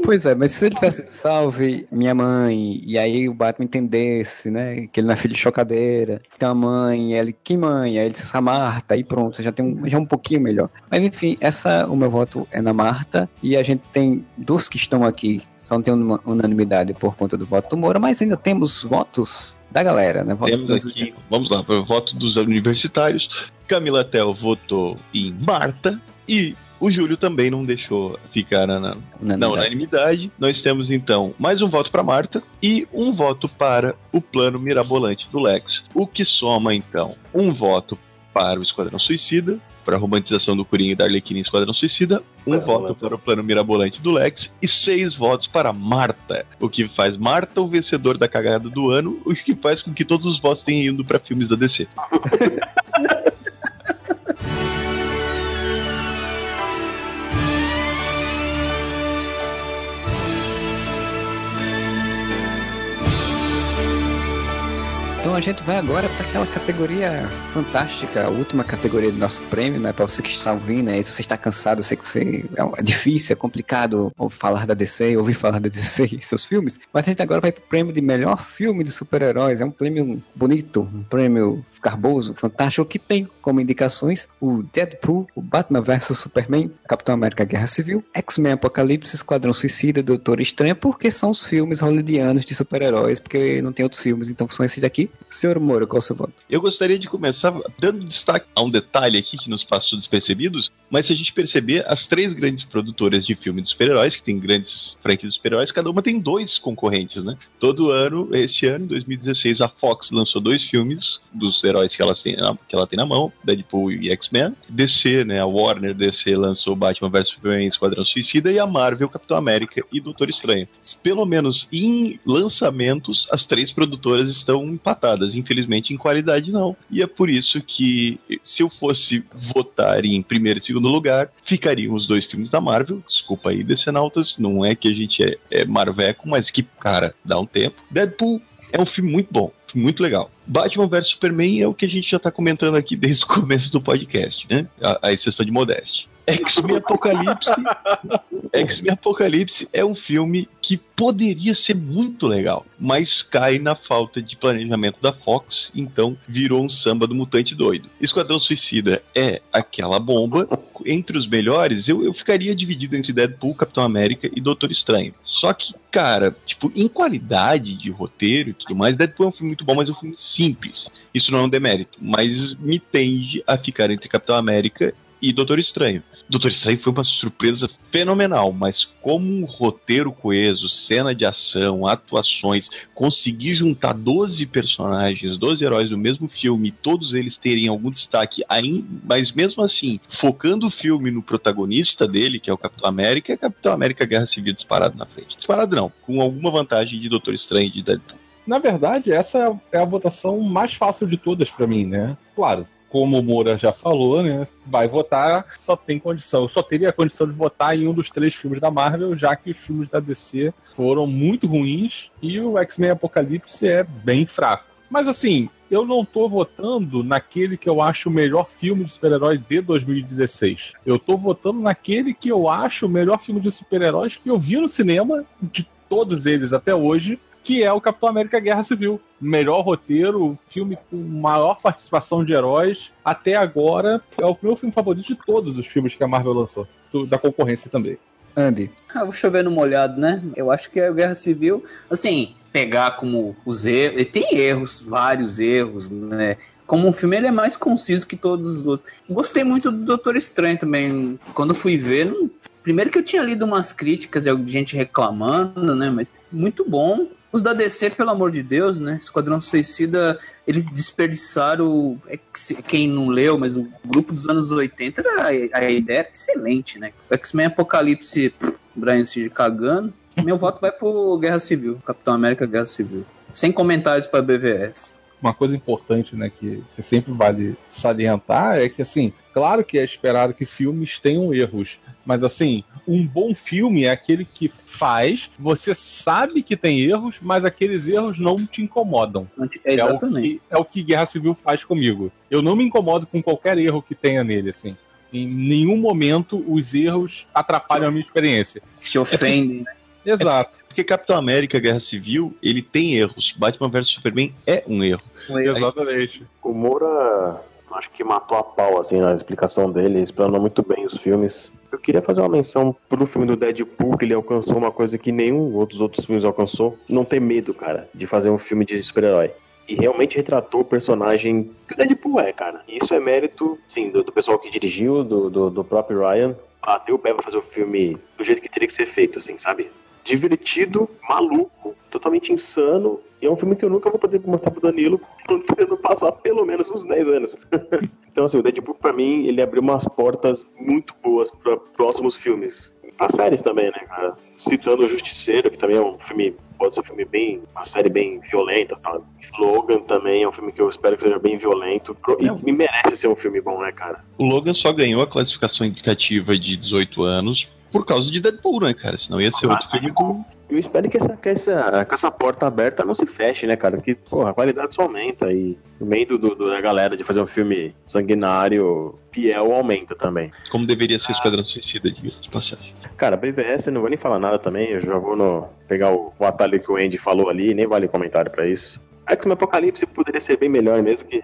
Pois é, mas se ele tivesse salve minha mãe, e aí o Batman entendesse, né, que ele não é filho de chocadeira, que tem uma mãe, e ele, que mãe? Aí ele disse a Marta, aí pronto, você já tem um, já é um pouquinho melhor. Mas enfim, essa, o meu voto é na Marta, e a gente tem dos que estão aqui, só não tem uma unanimidade por conta do voto do Moura, mas ainda temos votos da galera, né? Temos dos- aqui, vamos lá, para o voto dos universitários. Camila Tel votou em Marta e o Júlio também não deixou ficar na, na, na unanimidade. Nós temos então mais um voto para Marta e um voto para o plano mirabolante do Lex, o que soma então um voto para o Esquadrão Suicida, para a romantização do Coringa e da Arlequina em Esquadrão Suicida, um voto para o plano mirabolante do Lex e seis votos para Marta, o que faz Marta o vencedor da cagada do ano, o que faz com que todos os votos tenham ido para filmes da DC. Então a gente vai agora para aquela categoria fantástica, a última categoria do nosso prêmio, né? Para você que está ouvindo, né? Se você está cansado, eu sei que você é difícil, é complicado falar da DC, ouvir falar da DC e seus filmes. Mas a gente agora vai para o prêmio de melhor filme de super-heróis. É um prêmio bonito, um prêmio garboso, fantástico, que tem como indicações o Deadpool, o Batman vs Superman, Capitão América Guerra Civil, X-Men Apocalipse, Esquadrão Suicida, Doutor Estranho, porque são os filmes hollywoodianos de super-heróis, porque não tem outros filmes, então são esses daqui. Senhor Moura, qual o seu voto? Eu gostaria de começar dando destaque a um detalhe aqui que nos passou despercebidos, mas se a gente perceber, as três grandes produtoras de filmes de super-heróis, que tem grandes franquias de super-heróis, cada uma tem dois concorrentes, né? Todo ano, esse ano, em 2016, a Fox lançou dois filmes dos heróis que, elas têm, que ela tem na mão, Deadpool e X-Men. DC, né, a Warner DC lançou Batman vs Superman Esquadrão Suicida e a Marvel Capitão América e Doutor Estranho. Pelo menos em lançamentos, as três produtoras estão empatadas, infelizmente em qualidade não. E é por isso que se eu fosse votar em primeiro e segundo lugar, ficariam os dois filmes da Marvel. Desculpa aí, Decenautas, não é que a gente é, é marveco, mas que, cara, dá um tempo. Deadpool é um filme muito bom, muito legal. Batman vs Superman é o que a gente já tá comentando aqui desde o começo do podcast, né? A, a exceção de Modeste. X-Men Apocalipse. X-Men Apocalipse é um filme que poderia ser muito legal, mas cai na falta de planejamento da Fox, então virou um samba do mutante doido. Esquadrão Suicida é aquela bomba. Entre os melhores, eu, eu ficaria dividido entre Deadpool, Capitão América e Doutor Estranho. Só que, cara, tipo, em qualidade de roteiro e tudo mais, Deadpool é um filme muito bom, mas é um filme simples. Isso não é um demérito, mas me tende a ficar entre Capitão América e Doutor Estranho. Doutor Estranho foi uma surpresa fenomenal, mas como um roteiro coeso, cena de ação, atuações, conseguir juntar 12 personagens, 12 heróis do mesmo filme, todos eles terem algum destaque, mas mesmo assim, focando o filme no protagonista dele, que é o Capitão América, Capitão América Guerra Civil disparado na frente. Disparado não, com alguma vantagem de Doutor Estranho e de Deadpool. Na verdade, essa é a votação mais fácil de todas para mim, né? Claro, como o Moura já falou, né? Vai votar, só tem condição. Eu só teria a condição de votar em um dos três filmes da Marvel, já que os filmes da DC foram muito ruins e o X-Men Apocalipse é bem fraco. Mas assim, eu não tô votando naquele que eu acho o melhor filme de super-herói de 2016. Eu tô votando naquele que eu acho o melhor filme de super-heróis que eu vi no cinema, de todos eles até hoje, que é o Capitão América Guerra Civil. Melhor roteiro, filme com maior participação de heróis. Até agora, é o meu filme favorito de todos os filmes que a Marvel lançou. Da concorrência também. Andy. Ah, vou chover no molhado, né? Eu acho que é a Guerra Civil. Assim, pegar como os erros. Tem erros, vários erros, né? Como um filme, ele é mais conciso que todos os outros. Gostei muito do Doutor Estranho também. Quando fui ver, não... primeiro que eu tinha lido umas críticas de gente reclamando, né? Mas muito bom. Os da DC, pelo amor de Deus, né? Esquadrão Suicida, eles desperdiçaram. é que- Quem não leu, mas o grupo dos anos 80 era a ideia era excelente, né? O X-Men Apocalipse, pff, Brian Singer cagando. Meu voto vai pro Guerra Civil, Capitão América Guerra Civil. Sem comentários pra BVS. Uma coisa importante, né, que, que sempre vale salientar é que, assim, claro que é esperado que filmes tenham erros, mas, assim, um bom filme é aquele que faz, você sabe que tem erros, mas aqueles erros não te incomodam. É, É o, que, é o que Guerra Civil faz comigo. Eu não me incomodo com qualquer erro que tenha nele, assim. Em nenhum momento os erros atrapalham a minha experiência. Te ofendem, né? Exato. Porque Capitão América Guerra Civil, ele tem erros. Batman vs Superman é um erro. Exatamente. O Moura, acho que matou a pau, assim, na explicação dele, explanou muito bem os filmes. Eu queria fazer uma menção pro filme do Deadpool, que ele alcançou uma coisa que nenhum outros outros filmes alcançou. Não ter medo, cara, de fazer um filme de super-herói. E realmente retratou o personagem que o Deadpool é, cara. E isso é mérito, sim, do, do pessoal que dirigiu, do, do, do próprio Ryan. Bateu o pé pra fazer o filme do jeito que teria que ser feito, assim, sabe? Divertido, maluco, totalmente insano. E é um filme que eu nunca vou poder mostrar pro Danilo quando passar pelo menos uns 10 anos. então, assim, o Deadpool, pra mim, ele abriu umas portas muito boas para próximos filmes. Pra séries também, né, cara? Citando o Justiceiro, que também é um filme, pode ser um filme bem, uma série bem violenta, tá? Logan também é um filme que eu espero que seja bem violento. E me merece ser um filme bom, né, cara? O Logan só ganhou a classificação indicativa de 18 anos por causa de Deadpool, né, cara? Senão ia ser outro filme com. Eu espero que essa, que essa, que essa porta aberta não se feche, né, cara? Porque, porra, a qualidade só aumenta. E o meio do, do- da galera de fazer um filme sanguinário, fiel, aumenta também. Como deveria ser Esquadrão Suicida, diga-se de passagem. Cara, BVS eu não vou nem falar nada também. Eu já vou no, pegar o, o atalho que o Andy falou ali, nem vale comentário pra isso. X-Men Apocalipse poderia ser bem melhor mesmo que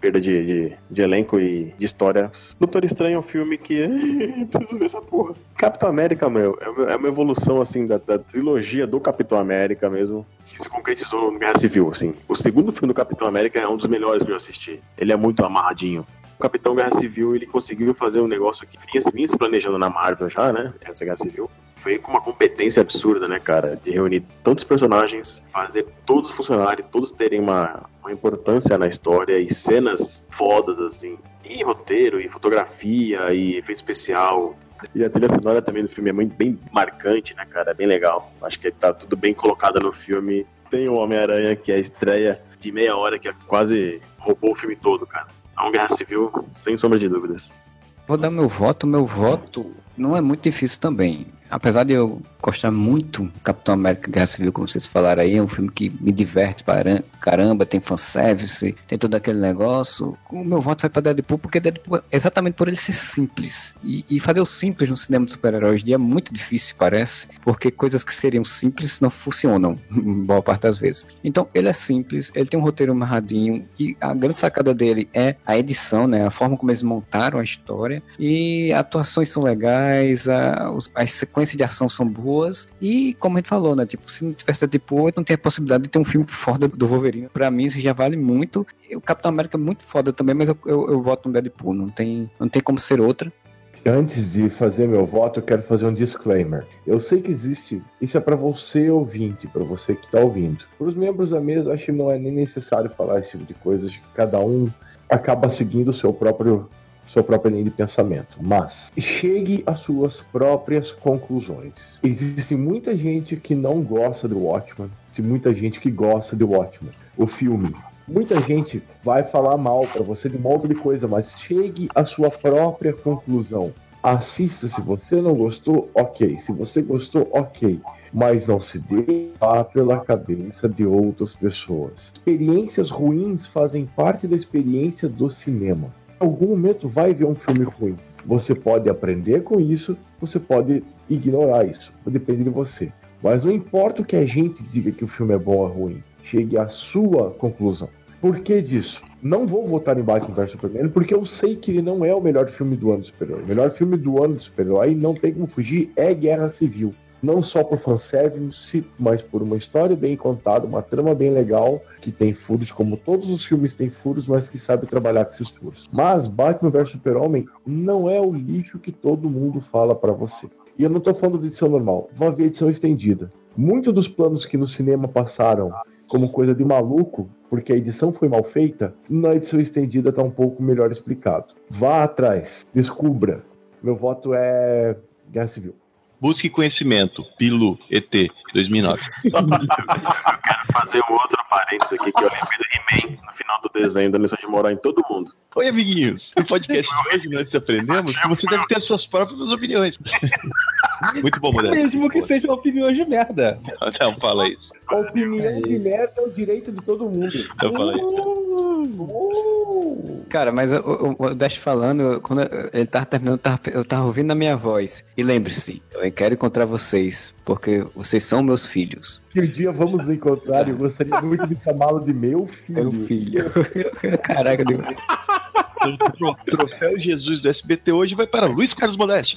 perda de, de, de elenco e de história. Doutor Estranho é um filme que. Preciso ver essa porra. Capitão América, meu, é uma- é uma evolução assim da, da trilogia do Capitão América mesmo. Que se concretizou no Guerra Civil, assim. O segundo filme do Capitão América é um dos melhores que eu assisti. Ele é muito amarradinho. O Capitão Guerra Civil, ele conseguiu fazer um negócio que vinha, vinha se planejando na Marvel já, né? Essa Guerra Civil. Foi com uma competência absurda, né, cara? De reunir tantos personagens, fazer todos funcionarem, todos terem uma, uma importância na história e cenas fodas, assim. E roteiro, e fotografia, e efeito especial. E a trilha sonora também do filme é muito, bem marcante, né, cara? É bem legal. Acho que tá tudo bem colocado no filme. Tem o Homem-Aranha, que é a estreia de meia hora, que é quase roubou o filme todo, cara. É uma guerra civil, sem sombra de dúvidas. Vou dar meu voto. Meu voto não é muito difícil também. Apesar de eu gostar muito Capitão América Guerra Civil, como vocês falaram aí, é um filme que me diverte para caramba, tem fanservice, tem todo aquele negócio. O meu voto vai para Deadpool, porque Deadpool, exatamente por ele ser simples. E, e fazer o simples no cinema de super-heróis é muito difícil, parece, porque coisas que seriam simples não funcionam, boa parte das vezes. Então, ele é simples, ele tem um roteiro amarradinho, e a grande sacada dele é a edição, né? A forma como eles montaram a história. E atuações são legais, a, as sequências de ação são boas. E como a gente falou, né? Tipo, se não tivesse Deadpool, não tem a possibilidade de ter um filme foda do Wolverine. Pra mim, isso já vale muito. O Capitão América é muito foda também, mas eu, eu, eu voto no Deadpool. Não tem, não tem como ser outra. Antes de fazer meu voto, eu quero fazer um disclaimer. Eu sei que existe, isso é para você ouvinte, para você que tá ouvindo. Para os membros da mesa, acho que não é nem necessário falar esse tipo de coisa, que cada um acaba seguindo o seu próprio sua própria linha de pensamento. Mas chegue às suas próprias conclusões. Existe muita gente que não gosta do Watchmen, e muita gente que gosta do Watchmen, o filme. Muita gente vai falar mal para você de um monte de coisa, mas chegue à sua própria conclusão. Assista se você não gostou, ok. Se você gostou, ok. Mas não se levar pela cabeça de outras pessoas. Experiências ruins fazem parte da experiência do cinema. Algum momento vai ver um filme ruim. Você pode aprender com isso, você pode ignorar isso. Depende de você. Mas não importa o que a gente diga que o filme é bom ou ruim. Chegue à sua conclusão. Por que disso? Não vou votar em Batman vs Superman porque eu sei que ele não é o melhor filme do ano do. O melhor filme do ano do super-herói, não tem como fugir, é Guerra Civil. Não só por fanservice, mas por uma história bem contada, uma trama bem legal, que tem furos, como todos os filmes têm furos, mas que sabe trabalhar com esses furos. Mas Batman vs Super-Homem não é o lixo que todo mundo fala pra você. E eu não tô falando de edição normal, vou ver edição estendida. Muitos dos planos que no cinema passaram como coisa de maluco, porque a edição foi mal feita, na edição estendida tá um pouco melhor explicado. Vá atrás, descubra. Meu voto é Guerra Civil. Busque conhecimento. Pilu, ET, 2009. Fazer um outro parênteses aqui que eu lembrei do He-Man no final do desenho da missão de morar em todo mundo. Oi, amiguinhos. No podcast de hoje nós aprendemos que você deve ter as suas próprias opiniões. Muito bom, Modesto. Mesmo que sejam opiniões de merda. Não, fala isso. A opinião de merda é o direito de todo mundo. Não fala isso. Cara, mas o, o, o Dash falando, quando ele tava terminando, eu tava, eu tava ouvindo a minha voz. E lembre-se, eu quero encontrar vocês, porque vocês são meus filhos. Que um dia vamos nos encontrar e eu gostaria muito de chamá-lo de meu filho. Meu filho. Caraca, Deus. O troféu Jesus do SBT hoje vai para Luiz Carlos Modeste.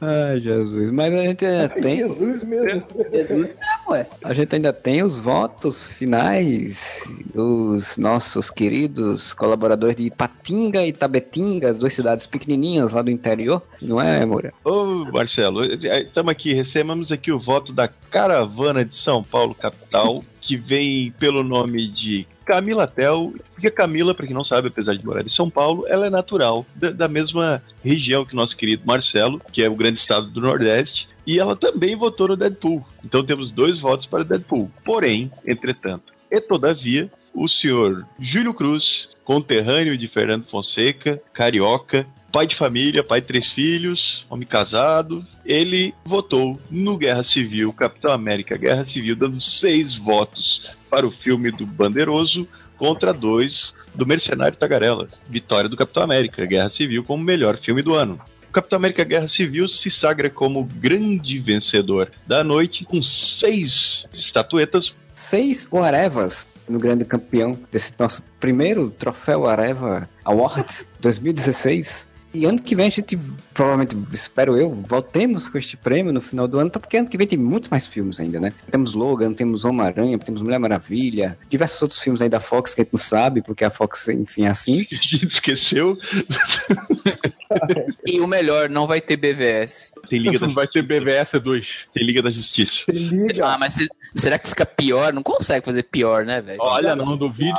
Ai, Jesus. Mas a gente é, tem. Jesus mesmo. Jesus. ué. A gente ainda tem os votos finais dos nossos queridos colaboradores de Ipatinga e Tabetinga, as duas cidades pequenininhas lá do interior, não é, Moura? Ô, Marcelo, estamos aqui, recebemos aqui o voto da Caravana de São Paulo, capital, que vem pelo nome de Camila Tel, porque Camila, para quem não sabe, apesar de morar em São Paulo, ela é natural da, da mesma região que nosso querido Marcelo, que é o grande estado do Nordeste, e ela também votou no Deadpool. Então temos dois votos para Deadpool. Porém, entretanto, e todavia, o senhor Júlio Cruz, conterrâneo de Fernando Fonseca, carioca, pai de família, pai de três filhos, homem casado, ele votou no Guerra Civil, Capitão América Guerra Civil, dando seis votos para o filme do Bandeiroso contra dois do Mercenário Tagarela. Vitória do Capitão América Guerra Civil como melhor filme do ano. O Capitão América Guerra Civil se sagra como grande vencedor da noite com seis estatuetas. Seis Arevas no grande campeão desse nosso primeiro troféu Areva Award 2016. E ano que vem a gente, provavelmente, espero eu, voltemos com este prêmio no final do ano, porque ano que vem tem muitos mais filmes ainda, né? Temos Logan, temos Homem-Aranha, temos Mulher Maravilha, diversos outros filmes aí da Fox que a gente não sabe, porque a Fox, enfim, é assim. A gente esqueceu. E o melhor, não vai ter BVS. Tem Liga da Não vai ter BVS 2. Tem Liga da Justiça. Ah, mas se- será que fica pior? Não consegue fazer pior, né, velho? Olha, não duvide.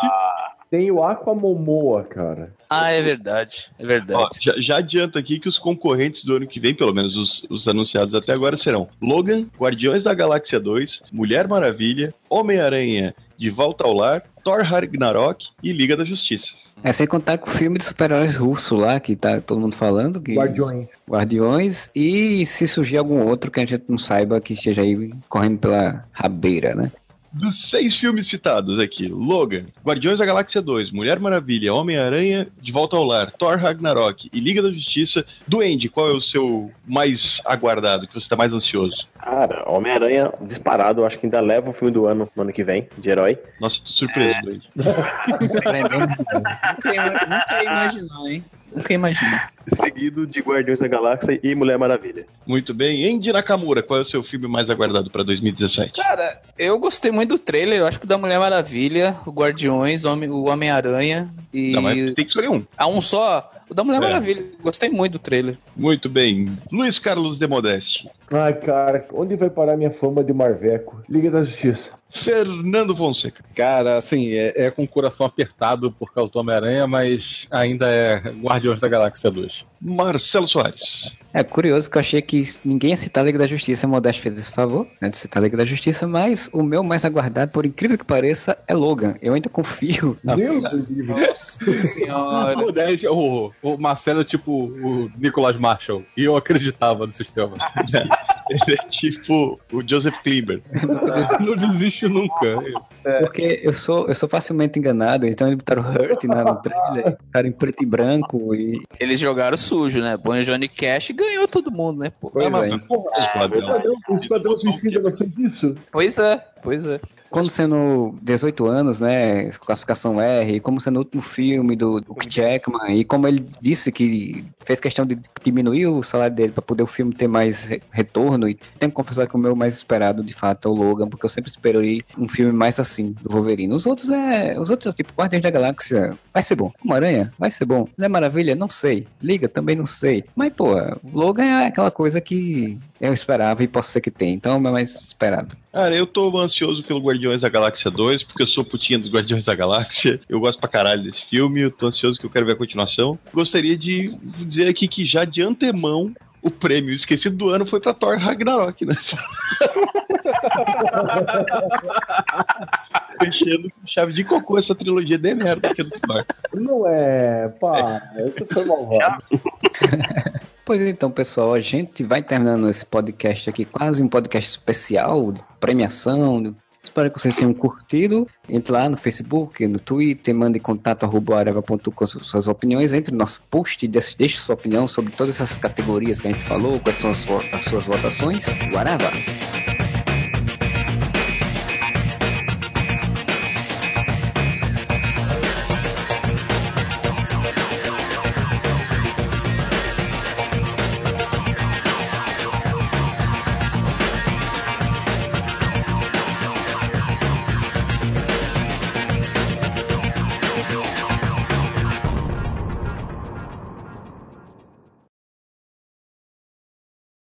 Tem o Aquamomoa, cara. Ah, é verdade. É verdade. Ó, já, já adianto aqui que os concorrentes do ano que vem, pelo menos os, os anunciados até agora, serão Logan, Guardiões da Galáxia 2, Mulher Maravilha, Homem-Aranha de Volta ao Lar, Thor Ragnarok e Liga da Justiça. É sem contar com o filme de super-heróis russo lá, que tá todo mundo falando. Que Guardiões. Guardiões. E se surgir algum outro que a gente não saiba que esteja aí correndo pela rabeira, né? Dos seis filmes citados aqui, Logan, Guardiões da Galáxia 2, Mulher Maravilha, Homem-Aranha de Volta ao Lar, Thor Ragnarok e Liga da Justiça, Duende, qual é o seu mais aguardado, que você está mais ansioso? Cara, Homem-Aranha disparado, eu acho que ainda leva o filme do ano, no ano que vem, de herói. Nossa, tô surpreso, Duende. Nunca ia, nunca ia imaginar, hein? Nunca ia imaginar. Seguido de Guardiões da Galáxia e Mulher Maravilha. Muito bem. Andy Nakamura, qual é o seu filme mais aguardado para 2017? Cara, eu gostei muito do trailer. Eu acho que o da Mulher Maravilha, o Guardiões, Homem- o Homem-Aranha e. Não, mas tem que escolher um. Ah, um só? O da Mulher É. Maravilha. Gostei muito do trailer. Muito bem. Luiz Carlos de Modeste. Ai, cara, onde vai parar minha fama de Marveco? Liga da Justiça. Fernando Fonseca. Cara, assim, é, é com o coração apertado por causa do Homem-Aranha, mas ainda é Guardiões da Galáxia 2. Marcelo Soares. É curioso que eu achei que ninguém ia citar a Liga da Justiça. A Modeste fez esse favor, né, de citar a Liga da Justiça, mas o meu mais aguardado, por incrível que pareça, é Logan. Eu ainda confio. na- Deus do livre. Senhora. O, dez- o, o Marcelo é tipo o Nicholas Marshall. E eu acreditava no sistema. Ele é tipo o Joseph Klimber. Não desiste nunca. Porque eu sou, eu sou facilmente enganado, então eles botaram Hurt na, no trailer, botaram em preto e branco e. Eles jogaram sujo, né? Põe o Johnny Cash e ganhou todo mundo, né? Pô? Pois é. Porra, o Esquadrão, o Esquadrão Suicida não fez isso? Pois é, pois é. Quando sendo 18 anos, né? Classificação R, como sendo o último filme do, do Jackman, e como ele disse que fez questão de diminuir o salário dele para poder o filme ter mais re- retorno, e tenho que confessar que o meu mais esperado, de fato, é o Logan, porque eu sempre esperei um filme mais assim, do Wolverine. Os outros é. Os outros, tipo, Guardiões da Galáxia, vai ser bom. Uma-Aranha, vai ser bom. Mulher Maravilha, não sei. Liga, também não sei. Mas, pô, o Logan é aquela coisa que eu esperava e posso ser que tenha. Então é mais esperado. Cara, eu tô ansioso pelo Guardiões da Galáxia 2, porque eu sou putinha dos Guardiões da Galáxia. Eu gosto pra caralho desse filme, eu tô ansioso que eu quero ver a continuação. Gostaria de dizer aqui que já de antemão o prêmio esquecido do ano foi pra Thor Ragnarok, né? Fechando com chave de cocô essa trilogia de merda aqui do Thor. Não é, pá, isso foi malvado. Pois então, pessoal, a gente vai terminando esse podcast aqui, quase um podcast especial de premiação. Espero que vocês tenham curtido. Entre lá no Facebook, no Twitter, mande contato arroba areva.com com suas opiniões. Entre no nosso post deixe, sua opinião sobre todas essas categorias que a gente falou, quais são as, as suas votações. Areva!